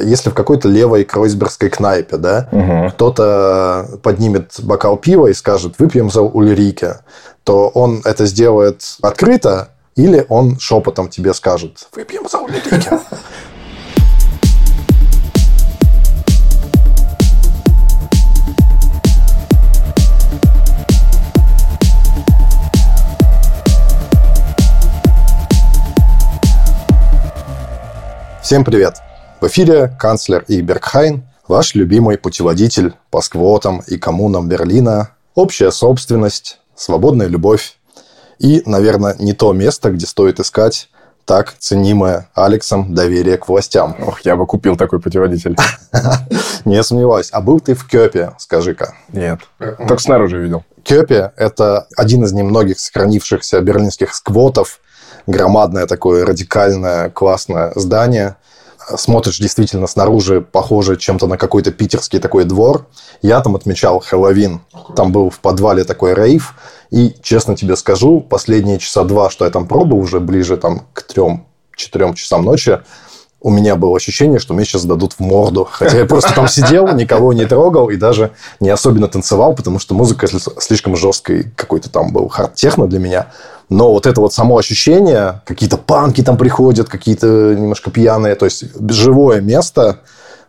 Если в какой-то левой кройсбергской кнайпе, да, угу. кто-то поднимет бокал пива и скажет, выпьем за Ульрике, то он это сделает открыто, или он шепотом тебе скажет, выпьем за Ульрике. Всем привет! В эфире канцлер и Бергхайн, ваш любимый путеводитель по сквотам и коммунам Берлина, общая собственность, свободная любовь и, наверное, не то место, где стоит искать так ценимое Алексом доверие к властям. Ох, я бы купил такой путеводитель. Не сомневаюсь. А был ты в Кёпе, скажи-ка? Нет. Только снаружи видел. Кёпе – это один из немногих сохранившихся берлинских сквотов, громадное такое радикальное классное здание. Смотришь действительно снаружи похоже чем-то на какой-то питерский такой двор. Я там отмечал Хэллоуин. Там был в подвале такой рейв. И, честно тебе скажу, последние часа два, что я там пробовал, уже ближе там, к трем-четырем часам ночи, у меня было ощущение, что мне сейчас дадут в морду. Хотя я просто там сидел, никого не трогал и даже не особенно танцевал, потому что музыка слишком жесткой какой-то там был хард-техно для меня. Но вот это вот само ощущение, какие-то панки там приходят, какие-то немножко пьяные, то есть живое место,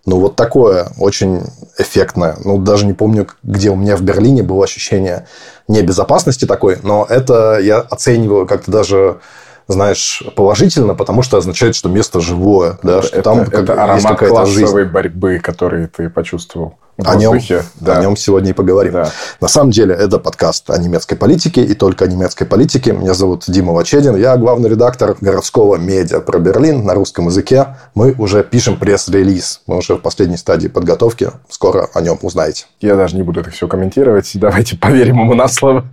ну, вот такое очень эффектное. Ну, даже не помню, где у меня в Берлине было ощущение небезопасности такой, но это я оцениваю как-то даже знаешь, положительно, потому что означает, что место живое, да, что это, там это как, аромат есть какая-то классовой жизнь. борьбы, который ты почувствовал о нем, да. о нем сегодня и поговорим. Да. На самом деле, это подкаст о немецкой политике и только о немецкой политике. Меня зовут Дима Вачедин. Я главный редактор городского медиа про Берлин на русском языке. Мы уже пишем пресс-релиз. Мы уже в последней стадии подготовки. Скоро о нем узнаете. Я даже не буду это все комментировать. Давайте поверим ему на слово.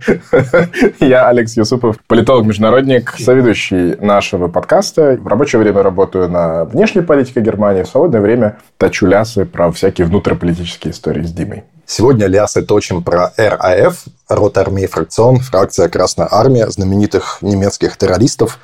Я Алекс Юсупов, политолог-международник, соведущий нашего подкаста. В рабочее время работаю на внешней политике Германии. В свободное время точу лясы про всякие внутриполитические истории с Димой. Сегодня лясы точим про РАФ, Ротармей фракцион, фракция Красная Армия, знаменитых немецких террористов,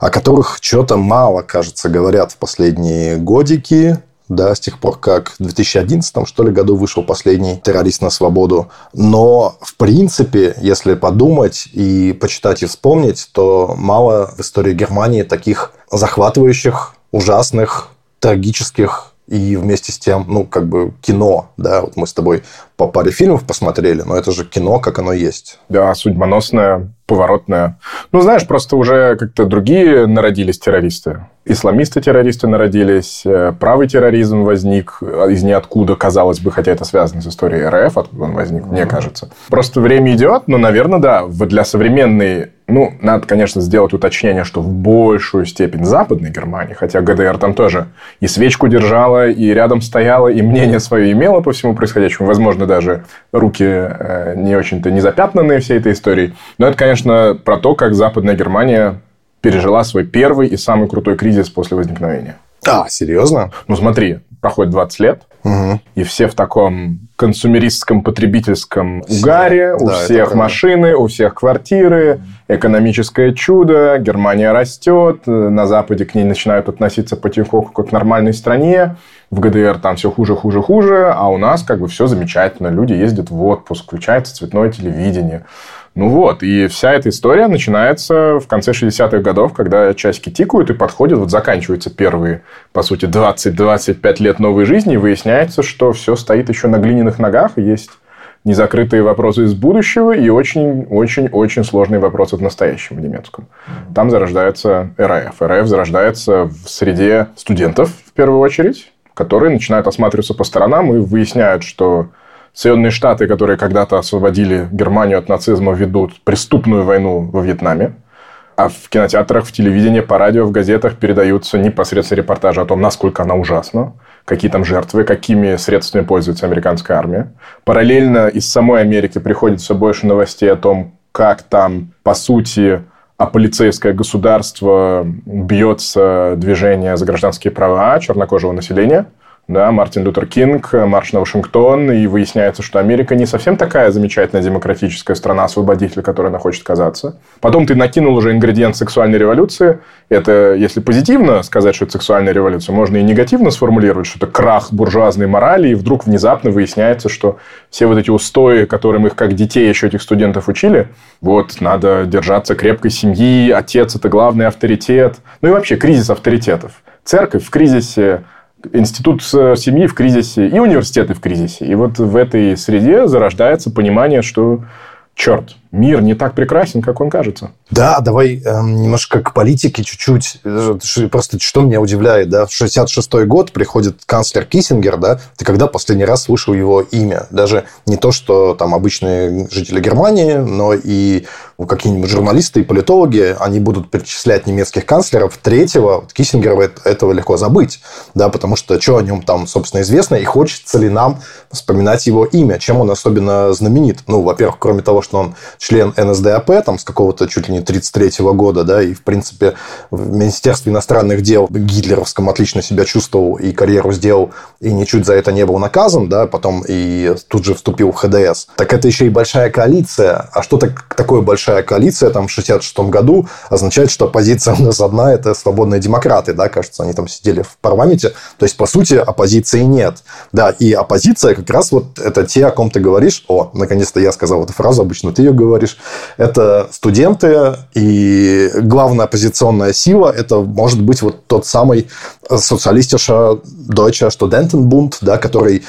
о которых что-то мало, кажется, говорят в последние годики, да, с тех пор, как в 2011 что ли, году вышел последний террорист на свободу. Но, в принципе, если подумать и почитать и вспомнить, то мало в истории Германии таких захватывающих, ужасных, трагических и вместе с тем, ну, как бы кино, да, вот мы с тобой по паре фильмов посмотрели, но это же кино, как оно есть. Да, судьбоносное, поворотное. Ну, знаешь, просто уже как-то другие народились террористы. Исламисты-террористы народились, э, правый терроризм возник из ниоткуда, казалось бы, хотя это связано с историей РФ, откуда он возник, mm-hmm. мне кажется. Просто время идет, но, наверное, да, для современной ну, надо, конечно, сделать уточнение, что в большую степень Западной Германии, хотя ГДР там тоже и свечку держала, и рядом стояла, и мнение свое имела по всему происходящему. Возможно, даже руки э, не очень-то не запятнанные всей этой историей. Но это, конечно, про то, как Западная Германия пережила свой первый и самый крутой кризис после возникновения. А, серьезно? Ну, смотри, проходит 20 лет, угу. и все в таком консумеристском потребительском угаре, у да, всех машины, у всех квартиры, экономическое чудо, Германия растет, на Западе к ней начинают относиться потихоньку как к нормальной стране, в ГДР там все хуже, хуже, хуже, а у нас как бы все замечательно, люди ездят в отпуск, включается цветное телевидение. Ну вот, и вся эта история начинается в конце 60-х годов, когда часики тикают и подходят, вот заканчиваются первые, по сути, 20-25 лет новой жизни, и выясняется, что все стоит еще на глиняных ногах, есть незакрытые вопросы из будущего и очень-очень-очень сложные вопросы в настоящем в немецком. Там зарождается РАФ. РАФ зарождается в среде студентов, в первую очередь, которые начинают осматриваться по сторонам и выясняют, что Соединенные Штаты, которые когда-то освободили Германию от нацизма, ведут преступную войну во Вьетнаме. А в кинотеатрах, в телевидении, по радио, в газетах передаются непосредственно репортажи о том, насколько она ужасна, какие там жертвы, какими средствами пользуется американская армия. Параллельно из самой Америки приходит все больше новостей о том, как там, по сути, а полицейское государство бьется движение за гражданские права чернокожего населения – да, Мартин Лютер Кинг, марш на Вашингтон, и выясняется, что Америка не совсем такая замечательная демократическая страна-освободитель, которой она хочет казаться. Потом ты накинул уже ингредиент сексуальной революции. Это, если позитивно сказать, что это сексуальная революция, можно и негативно сформулировать, что это крах буржуазной морали, и вдруг внезапно выясняется, что все вот эти устои, которым их как детей еще этих студентов учили, вот, надо держаться крепкой семьи, отец – это главный авторитет. Ну и вообще кризис авторитетов. Церковь в кризисе, институт семьи в кризисе и университеты в кризисе. И вот в этой среде зарождается понимание, что черт, мир не так прекрасен, как он кажется. Да, давай э, немножко к политике чуть-чуть. Просто что меня удивляет, да, в 66-й год приходит канцлер Киссингер, да, ты когда последний раз слышал его имя? Даже не то, что там обычные жители Германии, но и какие-нибудь журналисты и политологи, они будут перечислять немецких канцлеров. Третьего, вот Киссингера, этого легко забыть, да, потому что что о нем там, собственно, известно, и хочется ли нам вспоминать его имя, чем он особенно знаменит. Ну, во-первых, кроме того, что он член НСДАП, там, с какого-то чуть ли не 33-го года, да, и, в принципе, в Министерстве иностранных дел гитлеровском отлично себя чувствовал и карьеру сделал, и ничуть за это не был наказан, да, потом и тут же вступил в ХДС. Так это еще и большая коалиция. А что так, такое большая коалиция там в 66 году означает, что оппозиция у нас одна – это свободные демократы, да, кажется, они там сидели в парламенте. То есть, по сути, оппозиции нет. Да, и оппозиция как раз вот это те, о ком ты говоришь. О, наконец-то я сказал эту фразу, обычно ты ее говоришь. Это студенты, и главная оппозиционная сила – это может быть вот тот самый социалистиша Deutsche Studentenbund, да, который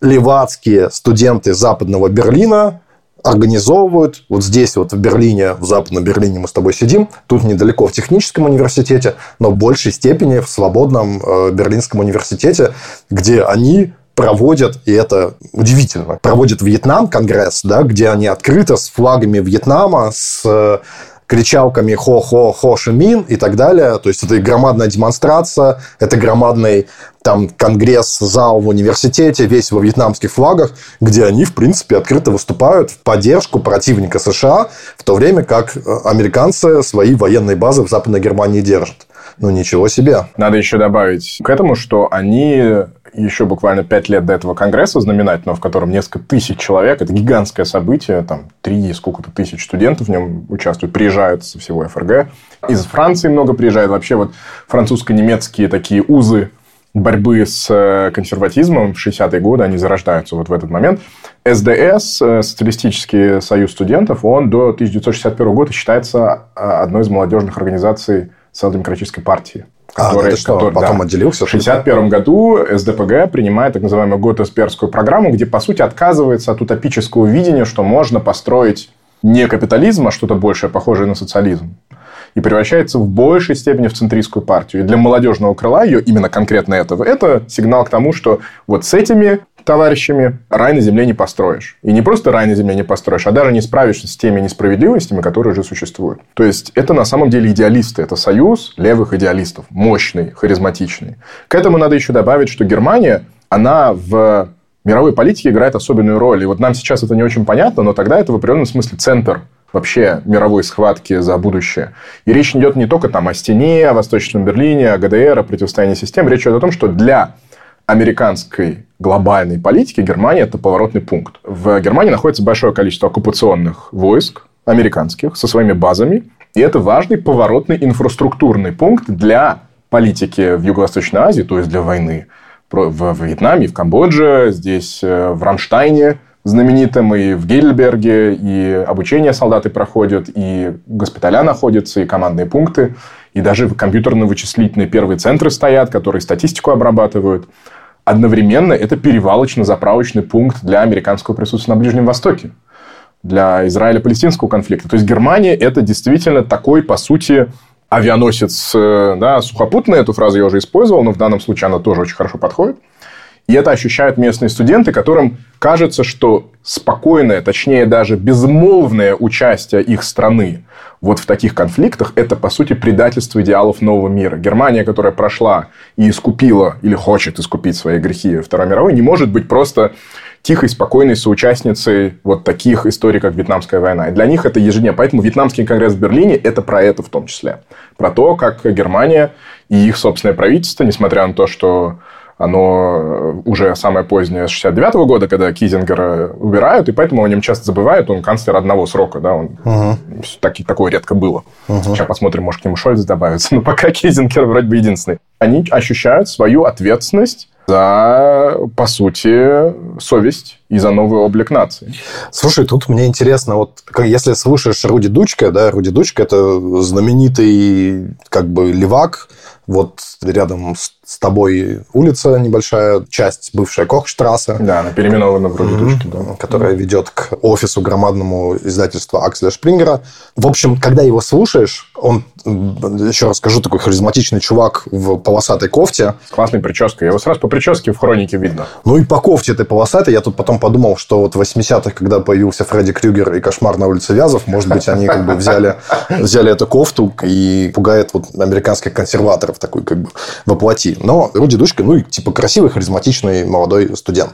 левацкие студенты западного Берлина организовывают. Вот здесь, вот в Берлине, в Западном Берлине мы с тобой сидим. Тут недалеко в техническом университете, но в большей степени в свободном э, Берлинском университете, где они проводят, и это удивительно, проводят Вьетнам конгресс, да, где они открыто с флагами Вьетнама, с э, кричалками «хо-хо-хо Шимин» и так далее. То есть, это громадная демонстрация, это громадный там конгресс, зал в университете, весь во вьетнамских флагах, где они, в принципе, открыто выступают в поддержку противника США, в то время как э, американцы свои военные базы в Западной Германии держат. Ну, ничего себе. Надо еще добавить к этому, что они еще буквально пять лет до этого конгресса знаменательного, в котором несколько тысяч человек, это гигантское событие, там три сколько-то тысяч студентов в нем участвуют, приезжают со всего ФРГ. Из Франции много приезжает. Вообще вот французско-немецкие такие узы борьбы с э, консерватизмом в 60-е годы, они зарождаются вот в этот момент. СДС, э, Социалистический союз студентов, он до 1961 года считается э, одной из молодежных организаций социал-демократической партии. Который, а, это что, который, потом да, отделился? В 1961 году СДПГ принимает так называемую Готесперскую программу, где, по сути, отказывается от утопического видения, что можно построить не капитализм, а что-то большее, похожее на социализм. И превращается в большей степени в центристскую партию. И для молодежного крыла ее, именно конкретно этого, это сигнал к тому, что вот с этими товарищами, рай на земле не построишь. И не просто рай на земле не построишь, а даже не справишься с теми несправедливостями, которые уже существуют. То есть, это на самом деле идеалисты. Это союз левых идеалистов. Мощный, харизматичный. К этому надо еще добавить, что Германия, она в мировой политике играет особенную роль. И вот нам сейчас это не очень понятно, но тогда это в определенном смысле центр вообще мировой схватки за будущее. И речь идет не только там о стене, о Восточном Берлине, о ГДР, о противостоянии систем. Речь идет о том, что для американской глобальной политики Германия – это поворотный пункт. В Германии находится большое количество оккупационных войск американских со своими базами, и это важный поворотный инфраструктурный пункт для политики в Юго-Восточной Азии, то есть для войны в Вьетнаме, в Камбодже, здесь э, в Рамштайне знаменитом, и в Гейдельберге, и обучение солдаты проходят, и госпиталя находятся, и командные пункты, и даже компьютерно-вычислительные первые центры стоят, которые статистику обрабатывают – одновременно это перевалочно-заправочный пункт для американского присутствия на Ближнем Востоке, для Израиля-палестинского конфликта. То есть Германия это действительно такой, по сути, авианосец, э, да, сухопутный, эту фразу я уже использовал, но в данном случае она тоже очень хорошо подходит. И это ощущают местные студенты, которым кажется, что спокойное, точнее даже безмолвное участие их страны вот в таких конфликтах, это, по сути, предательство идеалов нового мира. Германия, которая прошла и искупила, или хочет искупить свои грехи Второй мировой, не может быть просто тихой, спокойной соучастницей вот таких историй, как Вьетнамская война. И для них это ежедневно. Поэтому Вьетнамский конгресс в Берлине – это про это в том числе. Про то, как Германия и их собственное правительство, несмотря на то, что оно э, уже самое позднее, с 69 -го года, когда Кизингера убирают, и поэтому о нем часто забывают, он канцлер одного срока, да, он, угу. так, такое редко было. Угу. Сейчас посмотрим, может, к нему Шольц добавится, но пока Кизингер вроде бы единственный. Они ощущают свою ответственность за, по сути, совесть и за новый облик нации. Слушай, тут мне интересно, вот если слушаешь Руди Дучка, да, Руди Дучка – это знаменитый как бы левак, вот рядом с, тобой улица небольшая, часть бывшая Кохштрассе. Да, она переименована вроде mm-hmm. точки, да. Которая ведет к офису громадному издательства Акселя Шпрингера. В общем, когда его слушаешь, он, еще раз скажу, такой харизматичный чувак в полосатой кофте. Классной прической. Его сразу по прическе в хронике видно. Ну и по кофте этой полосатой. Я тут потом подумал, что вот в 80-х, когда появился Фредди Крюгер и Кошмар на улице Вязов, может быть, они как бы взяли, взяли эту кофту и пугает вот американских консерваторов такой как бы воплоти. Но Руди Дучка, ну, и типа красивый, харизматичный молодой студент.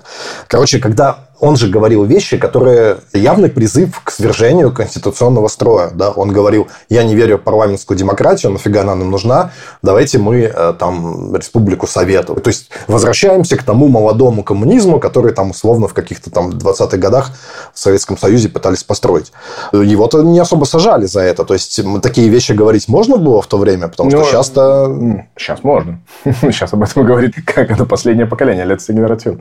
Короче, когда он же говорил вещи, которые явный призыв к свержению конституционного строя. Да? Он говорил, я не верю в парламентскую демократию, нафига она нам нужна, давайте мы э, там республику советов. То есть, возвращаемся к тому молодому коммунизму, который там условно в каких-то там 20-х годах в Советском Союзе пытались построить. Его-то не особо сажали за это. То есть, такие вещи говорить можно было в то время, потому что сейчас-то... Ну, сейчас можно. Сейчас об этом говорит как это последнее поколение, лет генератив.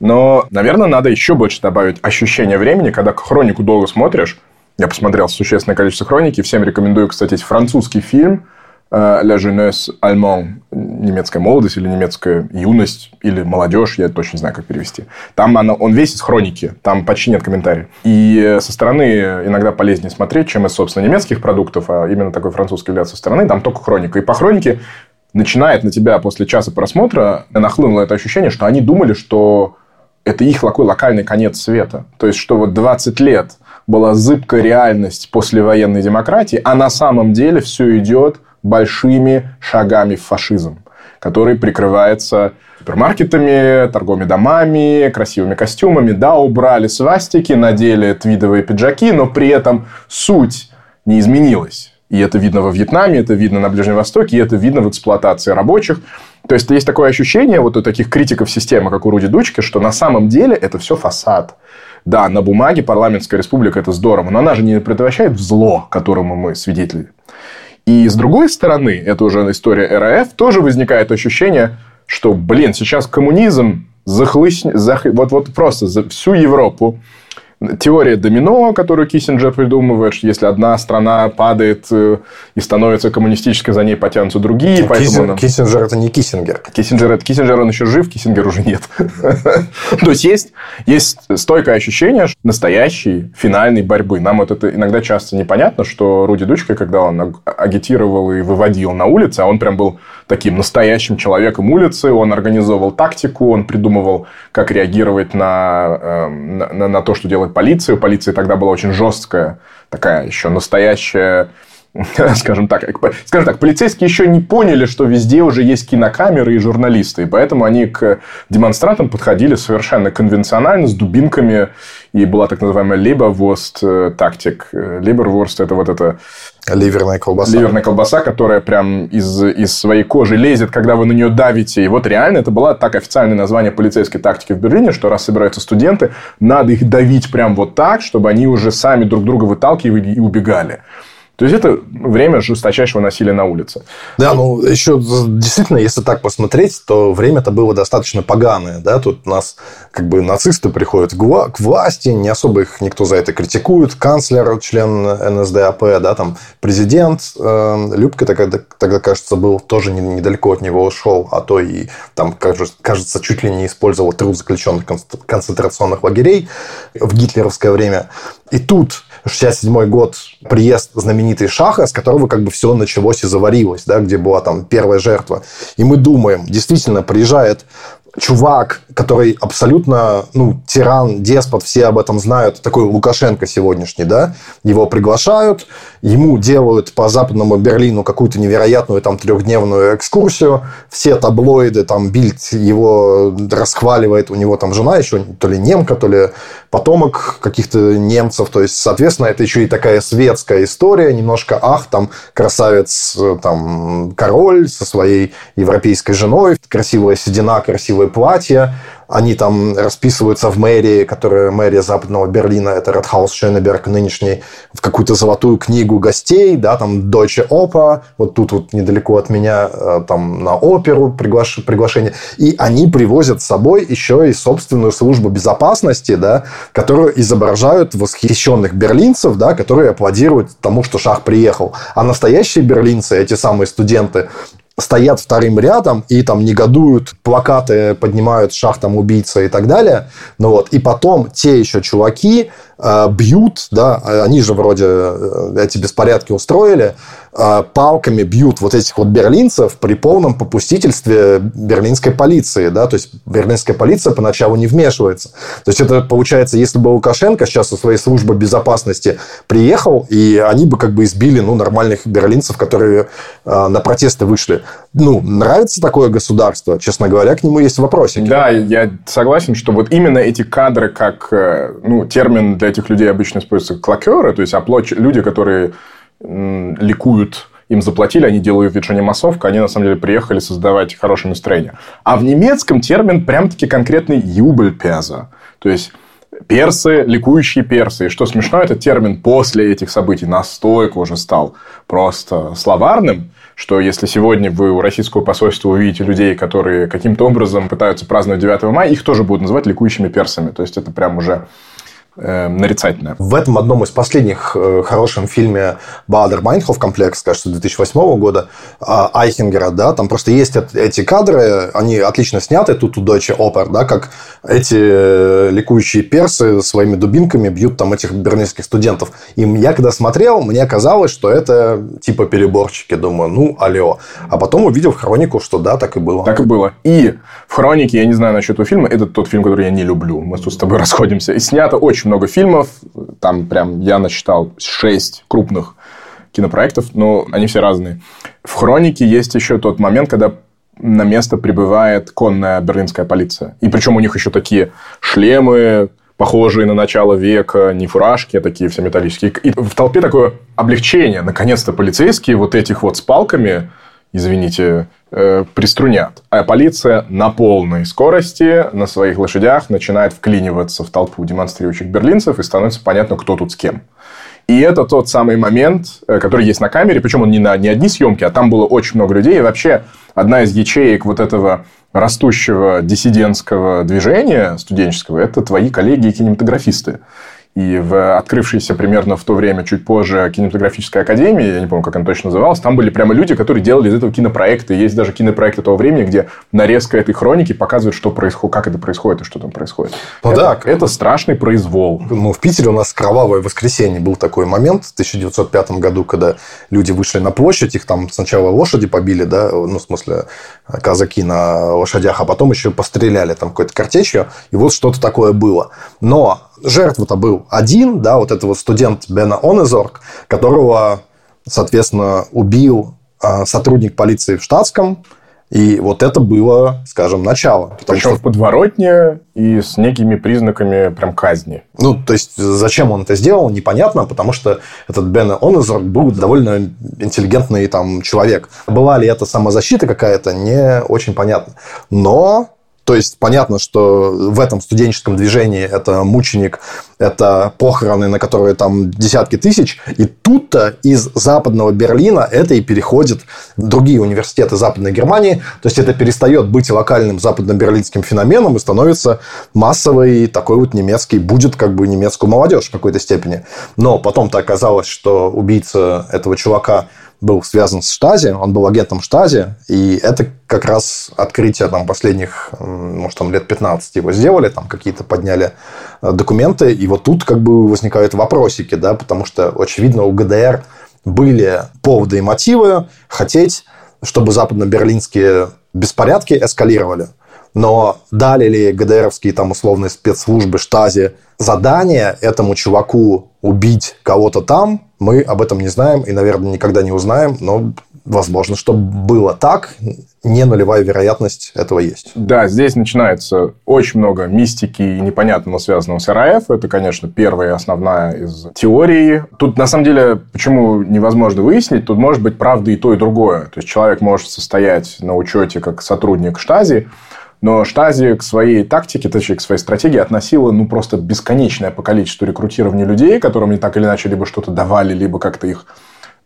Но, наверное, надо еще еще больше добавить ощущение времени, когда хронику долго смотришь. Я посмотрел существенное количество хроники. Всем рекомендую, кстати, французский фильм «La jeunesse allemande», немецкая молодость или немецкая юность, или молодежь, я точно не знаю, как перевести. Там она, он весь из хроники, там почти нет комментариев. И со стороны иногда полезнее смотреть, чем из, собственно, немецких продуктов, а именно такой французский взгляд со стороны, там только хроника. И по хронике начинает на тебя после часа просмотра нахлынуло это ощущение, что они думали, что это их такой локальный конец света. То есть, что вот 20 лет была зыбкая реальность послевоенной демократии, а на самом деле все идет большими шагами в фашизм, который прикрывается супермаркетами, торговыми домами, красивыми костюмами. Да, убрали свастики, надели твидовые пиджаки, но при этом суть не изменилась. И это видно во Вьетнаме, это видно на Ближнем Востоке, и это видно в эксплуатации рабочих. То есть, есть такое ощущение вот у таких критиков системы, как у Руди Дучки, что на самом деле это все фасад. Да, на бумаге парламентская республика – это здорово, но она же не предотвращает зло, которому мы свидетели. И с другой стороны, это уже история РФ, тоже возникает ощущение, что, блин, сейчас коммунизм захлыщ... зах... вот, вот просто за всю Европу теория домино, которую Киссинджер придумывает, что если одна страна падает э, и становится коммунистической, за ней потянутся другие. Киссин, поэтому... Нам... Киссинджер – это не Киссингер. Киссинджер – это Киссинджер, он еще жив, Киссингер уже нет. То есть, есть, есть стойкое ощущение настоящей финальной борьбы. Нам вот это иногда часто непонятно, что Руди Дучка, когда он агитировал и выводил на улице, а он прям был таким настоящим человеком улицы, он организовывал тактику, он придумывал, как реагировать на, эм, на, на то, что делает полиция. У полиции тогда была очень жесткая, такая еще настоящая скажем так, скажем так, полицейские еще не поняли, что везде уже есть кинокамеры и журналисты, и поэтому они к демонстрантам подходили совершенно конвенционально, с дубинками, и была так называемая Leberwurst э, тактик. Leberwurst – это вот это... Ливерная колбаса. Ливерная колбаса, которая прям из, из своей кожи лезет, когда вы на нее давите. И вот реально это было так официальное название полицейской тактики в Берлине, что раз собираются студенты, надо их давить прям вот так, чтобы они уже сами друг друга выталкивали и убегали. То есть, это время жесточайшего насилия на улице. Да, ну, еще действительно, если так посмотреть, то время-то было достаточно поганое. Да? Тут у нас как бы нацисты приходят к власти, не особо их никто за это критикует. Канцлер, член НСДАП, да, там президент. Э, Любка тогда, тогда, кажется, был тоже недалеко от него ушел, а то и там, кажется, чуть ли не использовал труд заключенных концентрационных лагерей в гитлеровское время. И тут 67 год, приезд знаменитый Шаха, с которого как бы все началось и заварилось, да, где была там первая жертва. И мы думаем, действительно, приезжает чувак, который абсолютно, ну, тиран, деспот, все об этом знают, такой Лукашенко сегодняшний, да, его приглашают, ему делают по западному Берлину какую-то невероятную там трехдневную экскурсию, все таблоиды, там, Бильд его расхваливает, у него там жена еще то ли немка, то ли потомок каких-то немцев, то есть, соответственно, это еще и такая светская история, немножко, ах, там, красавец, там, король со своей европейской женой, красивая седина, красивая красивое платье, они там расписываются в мэрии, которая мэрия западного Берлина, это Радхаус Шönеберг нынешний, в какую-то золотую книгу гостей, да, там Deutsche Oper, вот тут вот недалеко от меня, э, там на оперу приглаш... приглашение. И они привозят с собой еще и собственную службу безопасности, да, которую изображают восхищенных берлинцев, да, которые аплодируют тому, что Шах приехал. А настоящие берлинцы, эти самые студенты, стоят вторым рядом и там негодуют, плакаты поднимают шах там убийца и так далее. Ну вот. И потом те еще чуваки э, бьют, да, они же вроде э, эти беспорядки устроили, палками бьют вот этих вот берлинцев при полном попустительстве берлинской полиции, да, то есть берлинская полиция поначалу не вмешивается. То есть это получается, если бы Лукашенко сейчас со своей службы безопасности приехал, и они бы как бы избили, ну, нормальных берлинцев, которые э, на протесты вышли. Ну, нравится такое государство? Честно говоря, к нему есть вопросики. Да, я согласен, что вот именно эти кадры, как, ну, термин для этих людей обычно используются клокеры, то есть оплоч... люди, которые ликуют им заплатили, они делают вид, что не массовка, они на самом деле приехали создавать хорошее настроение. А в немецком термин прям-таки конкретный юбельпеза. То есть персы, ликующие персы. И что смешно, этот термин после этих событий настолько уже стал просто словарным, что если сегодня вы у российского посольства увидите людей, которые каким-то образом пытаются праздновать 9 мая, их тоже будут называть ликующими персами. То есть, это прям уже э, нарицательное. В этом одном из последних э, хорошем фильме Бадер Майнхоф комплекс, кажется, 2008 года, э, Айхингера, да, там просто есть эти кадры, они отлично сняты, тут у Deutsche Oper, да, как эти э, ликующие персы своими дубинками бьют там этих берлинских студентов. И я когда смотрел, мне казалось, что это типа переборчики, думаю, ну, алло. А потом увидел в хронику, что да, так и было. Так и было. И в хронике, я не знаю насчет этого фильма, это тот фильм, который я не люблю. Мы тут с тобой расходимся. И снято очень очень много фильмов. Там прям я насчитал шесть крупных кинопроектов, но они все разные. В «Хронике» есть еще тот момент, когда на место прибывает конная берлинская полиция. И причем у них еще такие шлемы, похожие на начало века, не фуражки, а такие все металлические. И в толпе такое облегчение. Наконец-то полицейские вот этих вот с палками, извините, э, приструнят. А полиция на полной скорости на своих лошадях начинает вклиниваться в толпу демонстрирующих берлинцев, и становится понятно, кто тут с кем. И это тот самый момент, э, который есть на камере, причем он не на не одни съемки, а там было очень много людей. И вообще одна из ячеек вот этого растущего диссидентского движения студенческого – это твои коллеги и кинематографисты. И в открывшейся примерно в то время, чуть позже, кинематографической академии, я не помню, как она точно называлась, там были прямо люди, которые делали из этого кинопроекты. Есть даже кинопроекты того времени, где нарезка этой хроники показывает, что происходит, как это происходит и что там происходит. Ну, это, да. это страшный произвол. Ну, в Питере у нас кровавое воскресенье был такой момент в 1905 году, когда люди вышли на площадь, их там сначала лошади побили, да, ну, в смысле, казаки на лошадях, а потом еще постреляли там какой-то картечью, и вот что-то такое было. Но жертва-то был один, да, вот этот вот студент Бена Онезорг, которого, соответственно, убил а, сотрудник полиции в штатском, и вот это было, скажем, начало. Причем что... в подворотне и с некими признаками прям казни. Ну, то есть, зачем он это сделал, непонятно, потому что этот Бен Онезорг был довольно интеллигентный там человек. Была ли это самозащита какая-то, не очень понятно. Но то есть понятно, что в этом студенческом движении это мученик, это похороны, на которые там десятки тысяч. И тут-то из западного Берлина это и переходит в другие университеты Западной Германии. То есть это перестает быть локальным западно-берлинским феноменом и становится массовой такой вот немецкий, будет как бы немецкую молодежь в какой-то степени. Но потом-то оказалось, что убийца этого чувака был связан с Штази, он был агентом Штази, и это как раз открытие там, последних, может, там лет 15 его сделали, там какие-то подняли э, документы, и вот тут как бы возникают вопросики, да, потому что, очевидно, у ГДР были поводы и мотивы хотеть, чтобы западно-берлинские беспорядки эскалировали. Но дали ли ГДРовские там условные спецслужбы Штази задание этому чуваку убить кого-то там, мы об этом не знаем и, наверное, никогда не узнаем, но возможно, что было так, не нулевая вероятность этого есть. Да, здесь начинается очень много мистики и непонятного, связанного с РАФ. Это, конечно, первая основная из теорий. Тут, на самом деле, почему невозможно выяснить, тут может быть правда и то, и другое. То есть, человек может состоять на учете как сотрудник штази, Но Штази к своей тактике, точнее, к своей стратегии относила ну, просто бесконечное по количеству рекрутирования людей, которым они так или иначе либо что-то давали, либо как-то их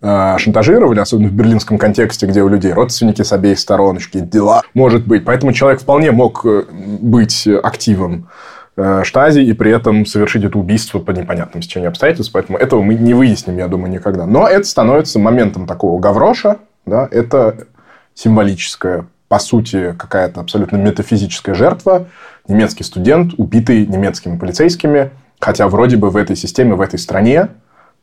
э, шантажировали, особенно в берлинском контексте, где у людей родственники с обеих сторон, дела, может быть. Поэтому человек вполне мог э, быть активом э, штази и при этом совершить это убийство по непонятным стечению обстоятельств. Поэтому этого мы не выясним, я думаю, никогда. Но это становится моментом такого гавроша. Да, это символическое по сути, какая-то абсолютно метафизическая жертва, немецкий студент, убитый немецкими полицейскими, хотя вроде бы в этой системе, в этой стране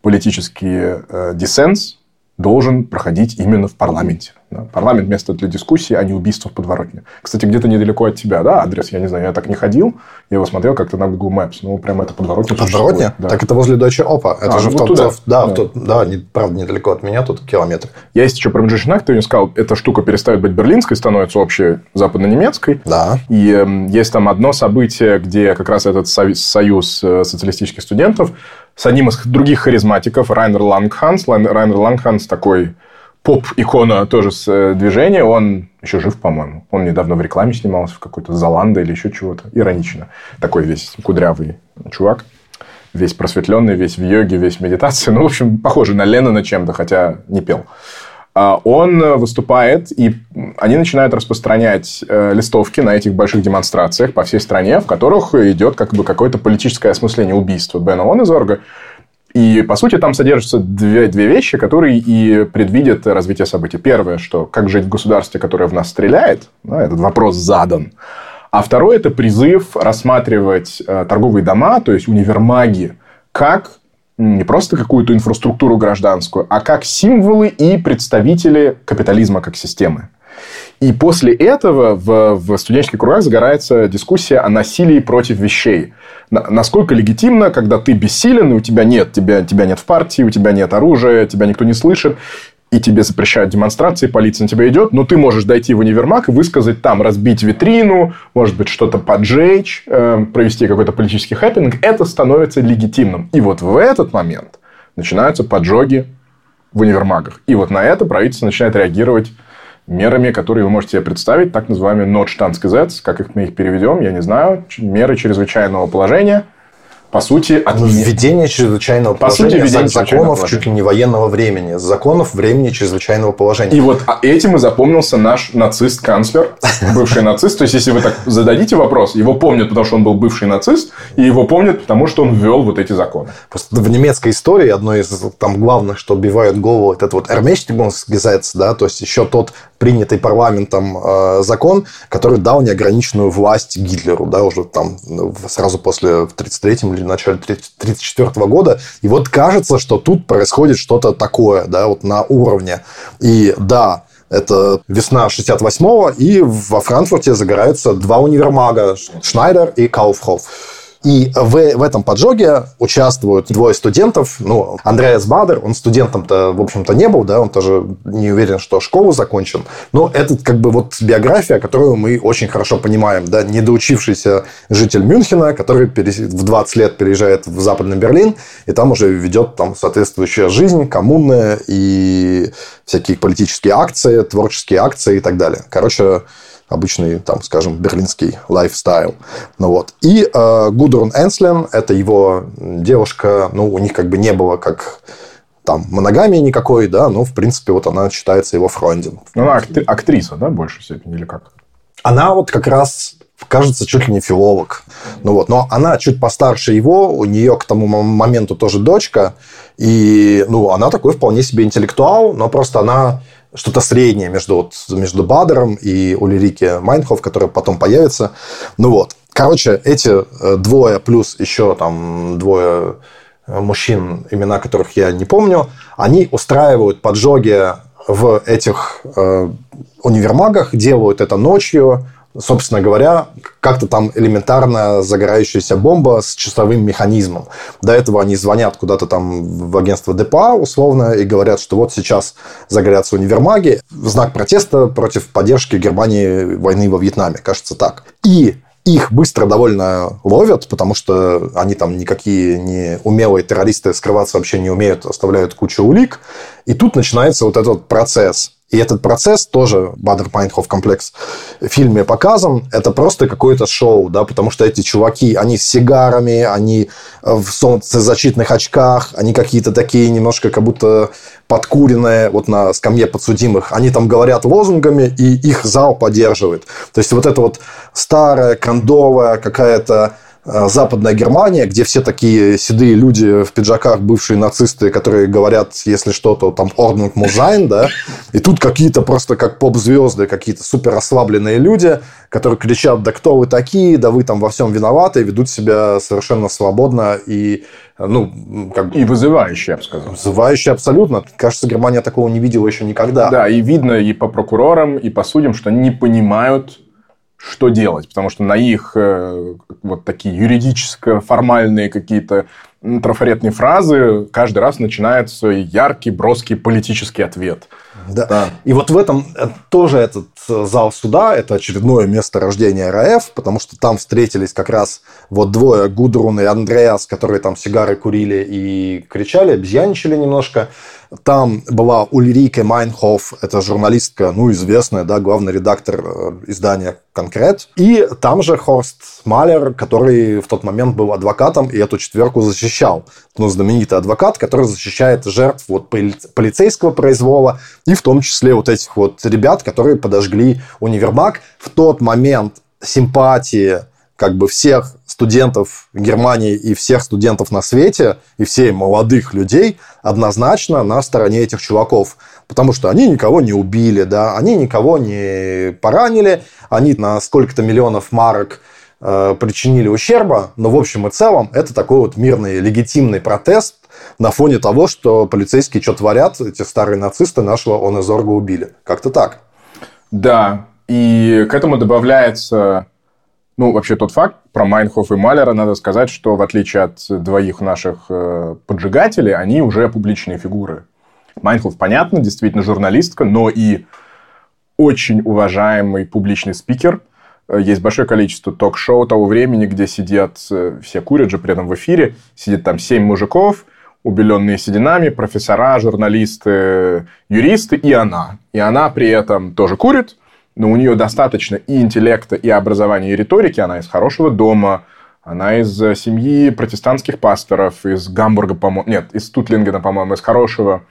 политический э, диссенс должен проходить именно в парламенте. Да? Парламент место для дискуссии, а не убийства в подворотне. Кстати, где-то недалеко от тебя, да, адрес, я не знаю, я так не ходил, я его смотрел как-то на Google Maps, ну, прям это подворотня. Подворотня? Да. Так это возле Deutsche Opa. Это а, же ну, в тот, туда. да, да. В тот, да не, правда, недалеко от меня, тут километр. Я есть еще про Мджишинак, ты мне сказал, эта штука перестает быть берлинской, становится общей западно-немецкой. Да. И э, есть там одно событие, где как раз этот союз э, социалистических студентов с одним из других харизматиков, Райнер Лангханс. Райнер Лангханс такой поп-икона тоже с э, движения. Он еще жив, по-моему. Он недавно в рекламе снимался в какой-то Золанда или еще чего-то. Иронично. Такой весь кудрявый чувак. Весь просветленный, весь в йоге, весь в медитации. Ну, в общем, похоже на Леннона чем-то, хотя не пел. А он выступает, и они начинают распространять э, листовки на этих больших демонстрациях по всей стране, в которых идет как бы какое-то политическое осмысление убийства Бена Онезорга. И, по сути, там содержатся две, две вещи, которые и предвидят развитие событий. Первое, что как жить в государстве, которое в нас стреляет, да, этот вопрос задан. А второе – это призыв рассматривать э, торговые дома, то есть универмаги, как не просто какую-то инфраструктуру гражданскую, а как символы и представители капитализма как системы. И после этого в, в студенческих кругах загорается дискуссия о насилии против вещей. Насколько легитимно, когда ты бессилен, и у тебя нет, тебя, тебя нет в партии, у тебя нет оружия, тебя никто не слышит, и тебе запрещают демонстрации, полиция на тебя идет, но ты можешь дойти в универмаг и высказать там, разбить витрину, может быть, что-то поджечь, э, провести какой-то политический хэппинг, это становится легитимным. И вот в этот момент начинаются поджоги в универмагах. И вот на это правительство начинает реагировать мерами, которые вы можете себе представить, так называемые Notstandsgesetz, как их мы их переведем, я не знаю, меры чрезвычайного положения – по сути, отменение. Введение чрезвычайного по положения, сути, законов положения. чуть ли не военного времени, законов времени чрезвычайного положения. И вот а этим и запомнился наш нацист-канцлер, бывший нацист. То есть, если вы так зададите вопрос, его помнят, потому что он был бывший нацист, и его помнят, потому что он ввел вот эти законы. Просто в немецкой истории одно из там главных, что убивает голову, это вот Ermächtigungsgesetz, да, то есть еще тот принятый парламентом э, закон, который дал неограниченную власть Гитлеру, да, уже там ну, сразу после в 33-м или начале 34 -го года. И вот кажется, что тут происходит что-то такое, да, вот на уровне. И да, это весна 68-го, и во Франкфурте загораются два универмага, Шнайдер и Кауфхоф. И в, в этом поджоге участвуют двое студентов. Ну, Андреас Бадер, он студентом-то, в общем-то, не был, да, он тоже не уверен, что школу закончил. Но это как бы вот биография, которую мы очень хорошо понимаем, да, недоучившийся житель Мюнхена, который в 20 лет переезжает в Западный Берлин, и там уже ведет там соответствующая жизнь, коммунная и всякие политические акции, творческие акции и так далее. Короче, обычный, там, скажем, берлинский лайфстайл. Ну, вот. И э, Гудрун Энслен, это его девушка, ну, у них как бы не было как там моногамии никакой, да, но, в принципе, вот она считается его фрондин. Ну, она актри- актриса, да, в большей степени, или как? Она вот как раз кажется, чуть ли не филолог. Ну вот, но она чуть постарше его, у нее к тому моменту тоже дочка, и ну, она такой вполне себе интеллектуал, но просто она что-то среднее между, вот, между Бадером и Ульрике Майнхоф, которая потом появится. Ну вот. Короче, эти э, двое плюс еще там двое э, мужчин, имена которых я не помню, они устраивают поджоги в этих э, универмагах, делают это ночью, собственно говоря, как-то там элементарная загорающаяся бомба с часовым механизмом. До этого они звонят куда-то там в агентство ДПА условно и говорят, что вот сейчас загорятся универмаги в знак протеста против поддержки Германии войны во Вьетнаме. Кажется так. И их быстро довольно ловят, потому что они там никакие не умелые террористы скрываться вообще не умеют, оставляют кучу улик. И тут начинается вот этот процесс. И этот процесс тоже Бадер-Майнхоф комплекс в фильме показан. Это просто какое-то шоу, да, потому что эти чуваки, они с сигарами, они в солнцезащитных очках, они какие-то такие немножко как будто подкуренные вот на скамье подсудимых. Они там говорят лозунгами, и их зал поддерживает. То есть вот это вот старая, кондовая какая-то Э, Западная Германия, где все такие седые люди в пиджаках, бывшие нацисты, которые говорят, если что-то, там, Ordnung muss да, и тут какие-то просто как поп-звезды, какие-то супер расслабленные люди, которые кричат, да кто вы такие, да вы там во всем виноваты, ведут себя совершенно свободно и ну, как бы... И вызывающе, я бы сказал. Вызывающе абсолютно. Кажется, Германия такого не видела еще никогда. Да, и видно и по прокурорам, и по судьям, что не понимают что делать, потому что на их э, вот такие юридическо-формальные какие-то трафаретные фразы каждый раз начинается яркий, броский политический ответ. Да. да. И вот в этом э, тоже этот э, зал суда, это очередное место рождения РАФ, потому что там встретились как раз вот двое, Гудрун и Андреас, которые там сигары курили и кричали, обезьяничали немножко. Там была Ульрике Майнхоф, это журналистка, ну, известная, да, главный редактор э, издания «Конкрет». И там же Хорст Малер, который в тот момент был адвокатом и эту четверку защищал. Ну, знаменитый адвокат, который защищает жертв вот полицейского произвола и в том числе вот этих вот ребят, которые подожгли универмаг. В тот момент симпатии как бы всех студентов Германии и всех студентов на свете, и всей молодых людей однозначно на стороне этих чуваков. Потому что они никого не убили, да, они никого не поранили, они на сколько-то миллионов марок э, причинили ущерба, но в общем и целом это такой вот мирный, легитимный протест на фоне того, что полицейские что творят, эти старые нацисты нашего Онезорга убили. Как-то так. Да, и к этому добавляется ну, вообще тот факт про Майнхоф и Малера, надо сказать, что в отличие от двоих наших э, поджигателей, они уже публичные фигуры. Майнхоф, понятно, действительно журналистка, но и очень уважаемый публичный спикер. Э, есть большое количество ток-шоу того времени, где сидят, э, все курят же при этом в эфире, сидит там семь мужиков, убеленные сединами, профессора, журналисты, юристы и она. И она при этом тоже курит, но у нее достаточно и интеллекта, и образования, и риторики, она из хорошего дома, она из э, семьи протестантских пасторов, из Гамбурга, по-моему, нет, из Тутлингена, по-моему, из хорошего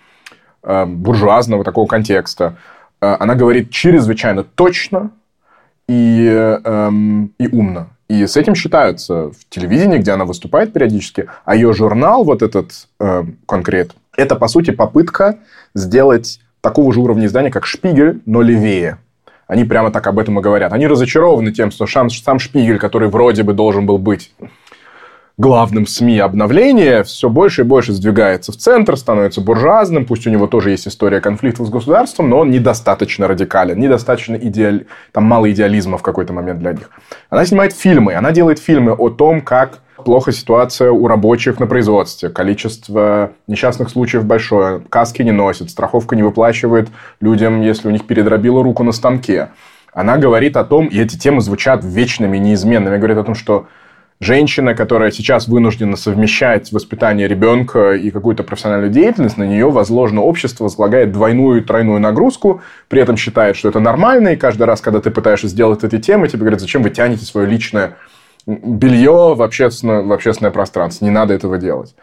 э, буржуазного такого контекста. Э, она говорит чрезвычайно точно и, э, и умно. И с этим считаются в телевидении, где она выступает периодически. А ее журнал, вот этот э, конкрет, это, по сути, попытка сделать такого же уровня издания, как «Шпигель», но левее. Они прямо так об этом и говорят. Они разочарованы тем, что сам, сам Шпигель, который вроде бы должен был быть главным СМИ обновления, все больше и больше сдвигается в центр, становится буржуазным, пусть у него тоже есть история конфликтов с государством, но он недостаточно радикален, недостаточно идеаль... там мало идеализма в какой-то момент для них. Она снимает фильмы, она делает фильмы о том, как плохо ситуация у рабочих на производстве, количество несчастных случаев большое, каски не носят, страховка не выплачивает людям, если у них передробила руку на станке. Она говорит о том, и эти темы звучат вечными, неизменными, говорит о том, что женщина, которая сейчас вынуждена совмещать воспитание ребенка и какую-то профессиональную деятельность, на нее возложено общество, возлагает двойную и тройную нагрузку, при этом считает, что это нормально, и каждый раз, когда ты пытаешься сделать эти темы, тебе говорят, зачем вы тянете свое личное белье в общественное, в общественное пространство. Не надо этого делать.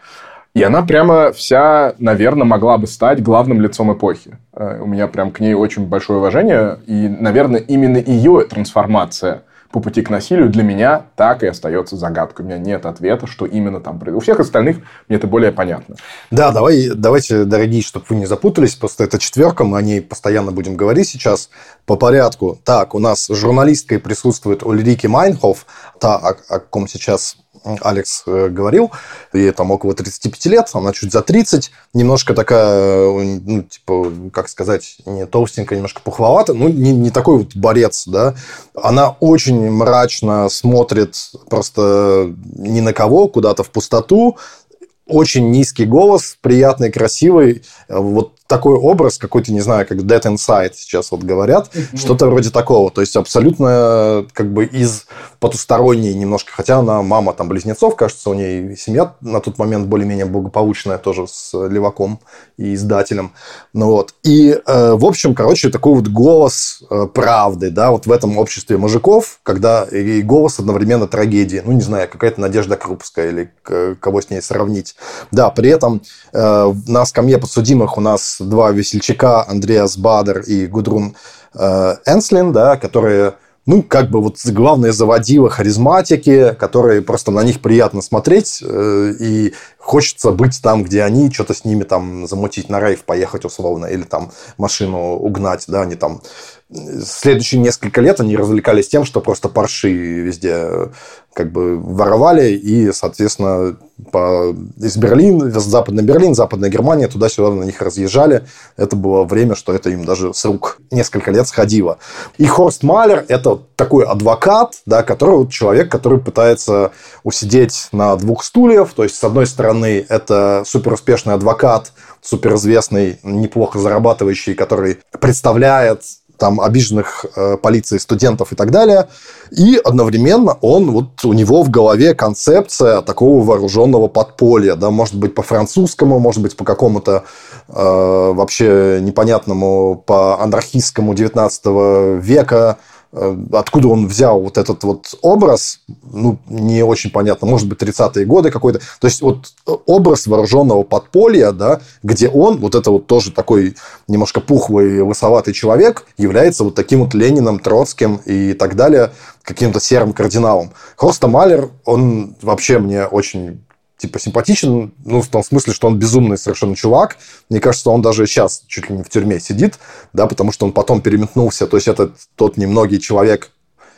И она прямо вся, наверное, могла бы стать главным лицом эпохи. Э, у меня прям к ней очень большое уважение. И, наверное, именно ее трансформация по пути к насилию для меня так и остается загадкой. У меня нет ответа, что именно там произошло. У всех остальных мне это более понятно. Да, давай, давайте, дорогие, чтобы вы не запутались, просто это четверка, мы о ней постоянно будем говорить сейчас по порядку. Так, у нас журналисткой присутствует Ульрики Майнхоф, та, о, о ком сейчас Алекс э, говорил, ей там около 35 лет, она чуть за 30, немножко такая, ну, типа, как сказать, не толстенькая, немножко пухловатая, ну, не, не такой вот борец, да. Она очень мрачно смотрит просто ни на кого, куда-то в пустоту, очень низкий голос, приятный, красивый. Вот такой образ какой-то, не знаю, как Dead Inside сейчас вот говорят, mm-hmm. что-то вроде такого. То есть абсолютно как бы из потусторонней немножко, хотя она мама там близнецов, кажется, у нее семья на тот момент более-менее благополучная тоже с Леваком и издателем. Ну вот. И, э, в общем, короче, такой вот голос э, правды, да, вот в этом обществе мужиков, когда и голос одновременно трагедии. Ну, не знаю, какая-то Надежда Крупская или кого с ней сравнить. Да, при этом э, на скамье подсудимых у нас два весельчака, Андреас Бадер и Гудрун э, Энслин, да, которые ну, как бы вот главные заводилы, харизматики, которые просто на них приятно смотреть, э, и хочется быть там, где они, что-то с ними там замутить на рейв, поехать условно, или там машину угнать, да, они там следующие несколько лет они развлекались тем, что просто парши везде как бы воровали, и, соответственно, по, из Берлина, Западный Берлин, Западная Германия, туда-сюда на них разъезжали. Это было время, что это им даже с рук несколько лет сходило. И Хорст Малер – это такой адвокат, да, который вот человек, который пытается усидеть на двух стульях. То есть, с одной стороны, это суперуспешный адвокат, суперизвестный, неплохо зарабатывающий, который представляет там обиженных э, полицией студентов и так далее. И одновременно он, вот у него в голове концепция такого вооруженного подполья, да, может быть, по французскому, может быть, по какому-то э, вообще непонятному, по анархистскому 19 века откуда он взял вот этот вот образ, ну, не очень понятно, может быть, 30-е годы какой-то. То есть, вот образ вооруженного подполья, да, где он, вот это вот тоже такой немножко пухлый, лысоватый человек, является вот таким вот Лениным, Троцким и так далее, каким-то серым кардиналом. Хорста Малер, он вообще мне очень типа симпатичен, ну, в том смысле, что он безумный совершенно чувак. Мне кажется, он даже сейчас чуть ли не в тюрьме сидит, да, потому что он потом переметнулся. То есть, это тот немногий человек,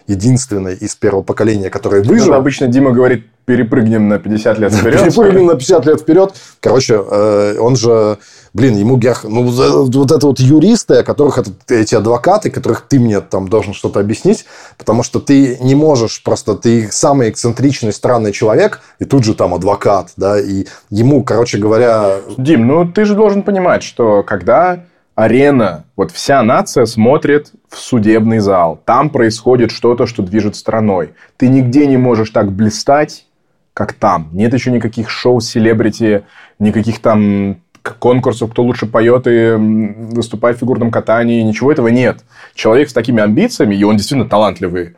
единственный из первого поколения, который выжил. Ну, обычно Дима говорит, перепрыгнем на 50 лет вперед. Перепрыгнем на 50 лет вперед. Короче, э, он же, блин, ему гех... ну, вот это вот юристы, о которых это, эти адвокаты, которых ты мне там должен что-то объяснить, потому что ты не можешь просто, ты самый эксцентричный, странный человек, и тут же там адвокат, да, и ему, короче говоря... Дим, ну ты же должен понимать, что когда арена, вот вся нация смотрит в судебный зал. Там происходит что-то, что движет страной. Ты нигде не можешь так блистать, как там. Нет еще никаких шоу селебрити, никаких там конкурсов, кто лучше поет и выступает в фигурном катании. Ничего этого нет. Человек с такими амбициями, и он действительно талантливый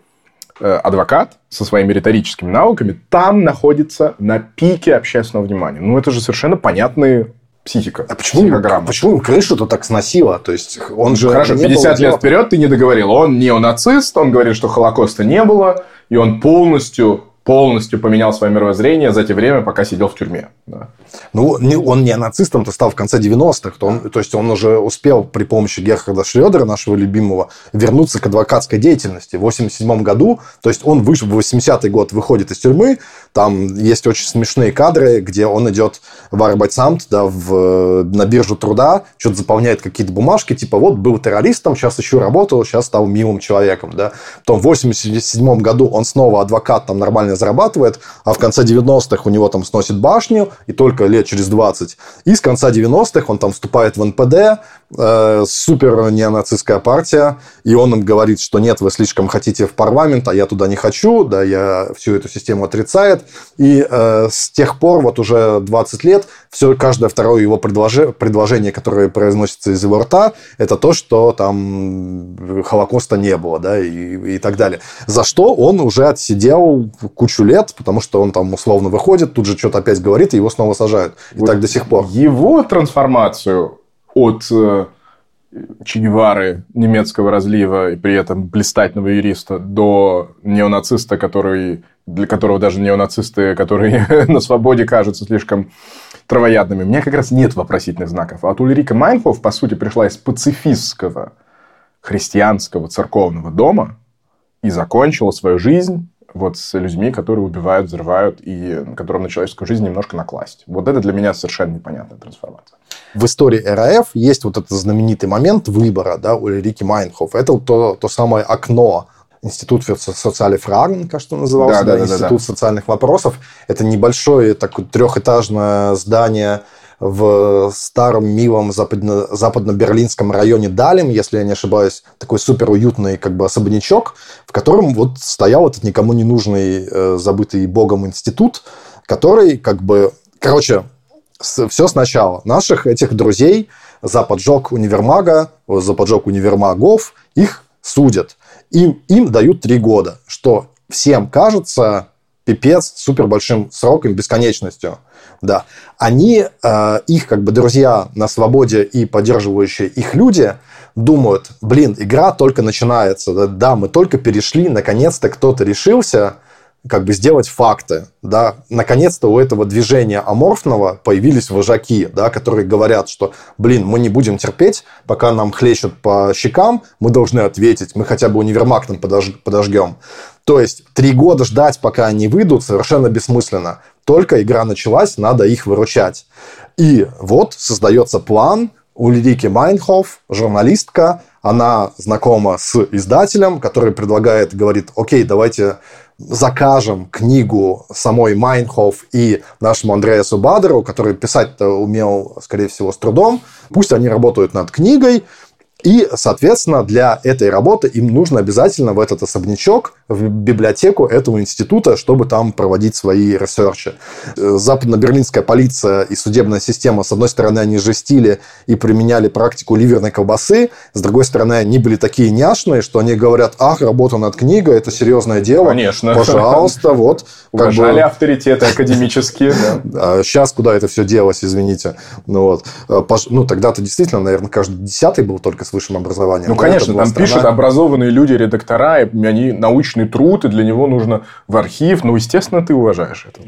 э, адвокат со своими риторическими навыками, там находится на пике общественного внимания. Ну, это же совершенно понятные психика. А почему, почему крышу-то так сносило? То есть он же... Хорошо, 50 лет вперед ты не договорил. Он неонацист, он говорит, что Холокоста не было, и он полностью полностью поменял свое мировоззрение за те время, пока сидел в тюрьме. Да. Ну, он не нацистом-то стал в конце 90-х. То, он, то есть, он уже успел при помощи Герхарда Шредера, нашего любимого, вернуться к адвокатской деятельности. В 87 году, то есть, он вышел в 80-й год, выходит из тюрьмы, там есть очень смешные кадры, где он идет в Арбайтсамт, да, в, на биржу труда, что-то заполняет какие-то бумажки, типа, вот, был террористом, сейчас еще работал, сейчас стал милым человеком, да. Потом в 87 году он снова адвокат, там нормально зарабатывает, а в конце 90-х у него там сносит башню, и только лет через 20. И с конца 90-х он там вступает в НПД, э, супер неонацистская партия, и он им говорит, что нет, вы слишком хотите в парламент, а я туда не хочу, да, я всю эту систему отрицает. И э, с тех пор, вот уже 20 лет, все, каждое второе его предложение, предложение, которое произносится из его рта, это то, что там Холокоста не было, да, и, и так далее. За что он уже отсидел кучу лет, потому что он там условно выходит, тут же что-то опять говорит, и его снова сажают. И вот так до сих пор. Его трансформацию от э, Че Гевары, немецкого разлива и при этом блистательного юриста, до неонациста, который, для которого даже неонацисты, которые на свободе кажутся слишком травоядными. У меня как раз нет вопросительных знаков. А вот Ульрика Майнхоф, по сути, пришла из пацифистского христианского церковного дома и закончила свою жизнь вот с людьми, которые убивают, взрывают и которым на человеческую жизнь немножко накласть. Вот это для меня совершенно непонятная трансформация. В истории РАФ есть вот этот знаменитый момент выбора да, Ульрики Майнхоф. Это то, то самое окно Institut für soziale Fragen, кажется, назывался, да, да, да, Институт да, да. социальных вопросов. Это небольшое такое трехэтажное здание в старом милом западно- западно-берлинском районе Далем, если я не ошибаюсь, такой супер уютный как бы особнячок, в котором вот стоял этот никому не нужный, э, забытый богом институт, который как бы... Короче, все сначала. Наших этих друзей за поджог универмага, за поджог универмагов, их судят. Им, им дают три года, что всем кажется пипец супер большим сроком, бесконечностью. Да. Они, э, их как бы друзья на свободе и поддерживающие их люди думают, блин, игра только начинается, да, да мы только перешли, наконец-то кто-то решился как бы сделать факты, да, наконец-то у этого движения аморфного появились вожаки, да, которые говорят, что, блин, мы не будем терпеть, пока нам хлещут по щекам, мы должны ответить, мы хотя бы универмаг там подож... подожгем. То есть три года ждать, пока они выйдут, совершенно бессмысленно. Только игра началась, надо их выручать. И вот создается план, Ульрика Майнхоф, журналистка, она знакома с издателем, который предлагает, говорит, окей, давайте закажем книгу самой Майнхоф и нашему Андреасу Бадеру, который писать-то умел, скорее всего, с трудом. Пусть они работают над книгой, и, соответственно, для этой работы им нужно обязательно в этот особнячок, в библиотеку этого института, чтобы там проводить свои ресерчи. Э, западно-берлинская полиция и судебная система, с одной стороны, они жестили и применяли практику ливерной колбасы, с другой стороны, они были такие няшные, что они говорят, ах, работа над книгой, это серьезное дело. Конечно. Пожалуйста, вот. Уважали бы... авторитеты академические. Сейчас а куда это все делось, извините. Ну. Э, ну, тогда-то действительно, наверное, каждый десятый был только с высшим образованием. Ну, конечно, там страна... пишут образованные люди, редактора, и они научный труд, и для него нужно в архив. Ну, естественно, ты уважаешь это.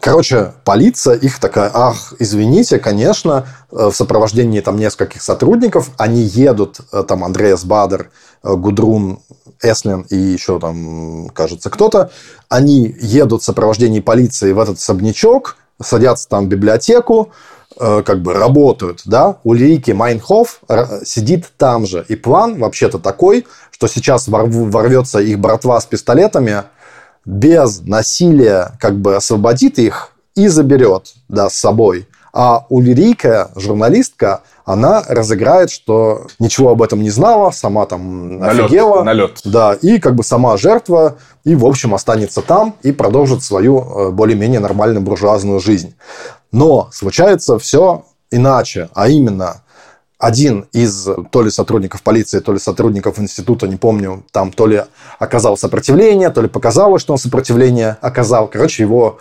Короче, полиция их такая, ах, извините, конечно, э, в сопровождении там нескольких сотрудников, они едут, э, там, Андреас Бадер, э, Гудрун Эслин и еще там, кажется, кто-то, они едут в сопровождении полиции в этот особнячок, садятся там в библиотеку, как бы работают, да, Ульрики Майнхоф сидит там же. И план вообще-то такой, что сейчас ворвется их братва с пистолетами, без насилия как бы освободит их и заберет, да, с собой. А Ульрика, журналистка, она разыграет, что ничего об этом не знала, сама там налет, офигела. Налет. Да, и как бы сама жертва, и, в общем, останется там и продолжит свою э, более-менее нормальную буржуазную жизнь. Но случается все иначе, а именно один из то ли сотрудников полиции, то ли сотрудников института, не помню, там то ли оказал сопротивление, то ли показалось, что он сопротивление оказал. Короче, его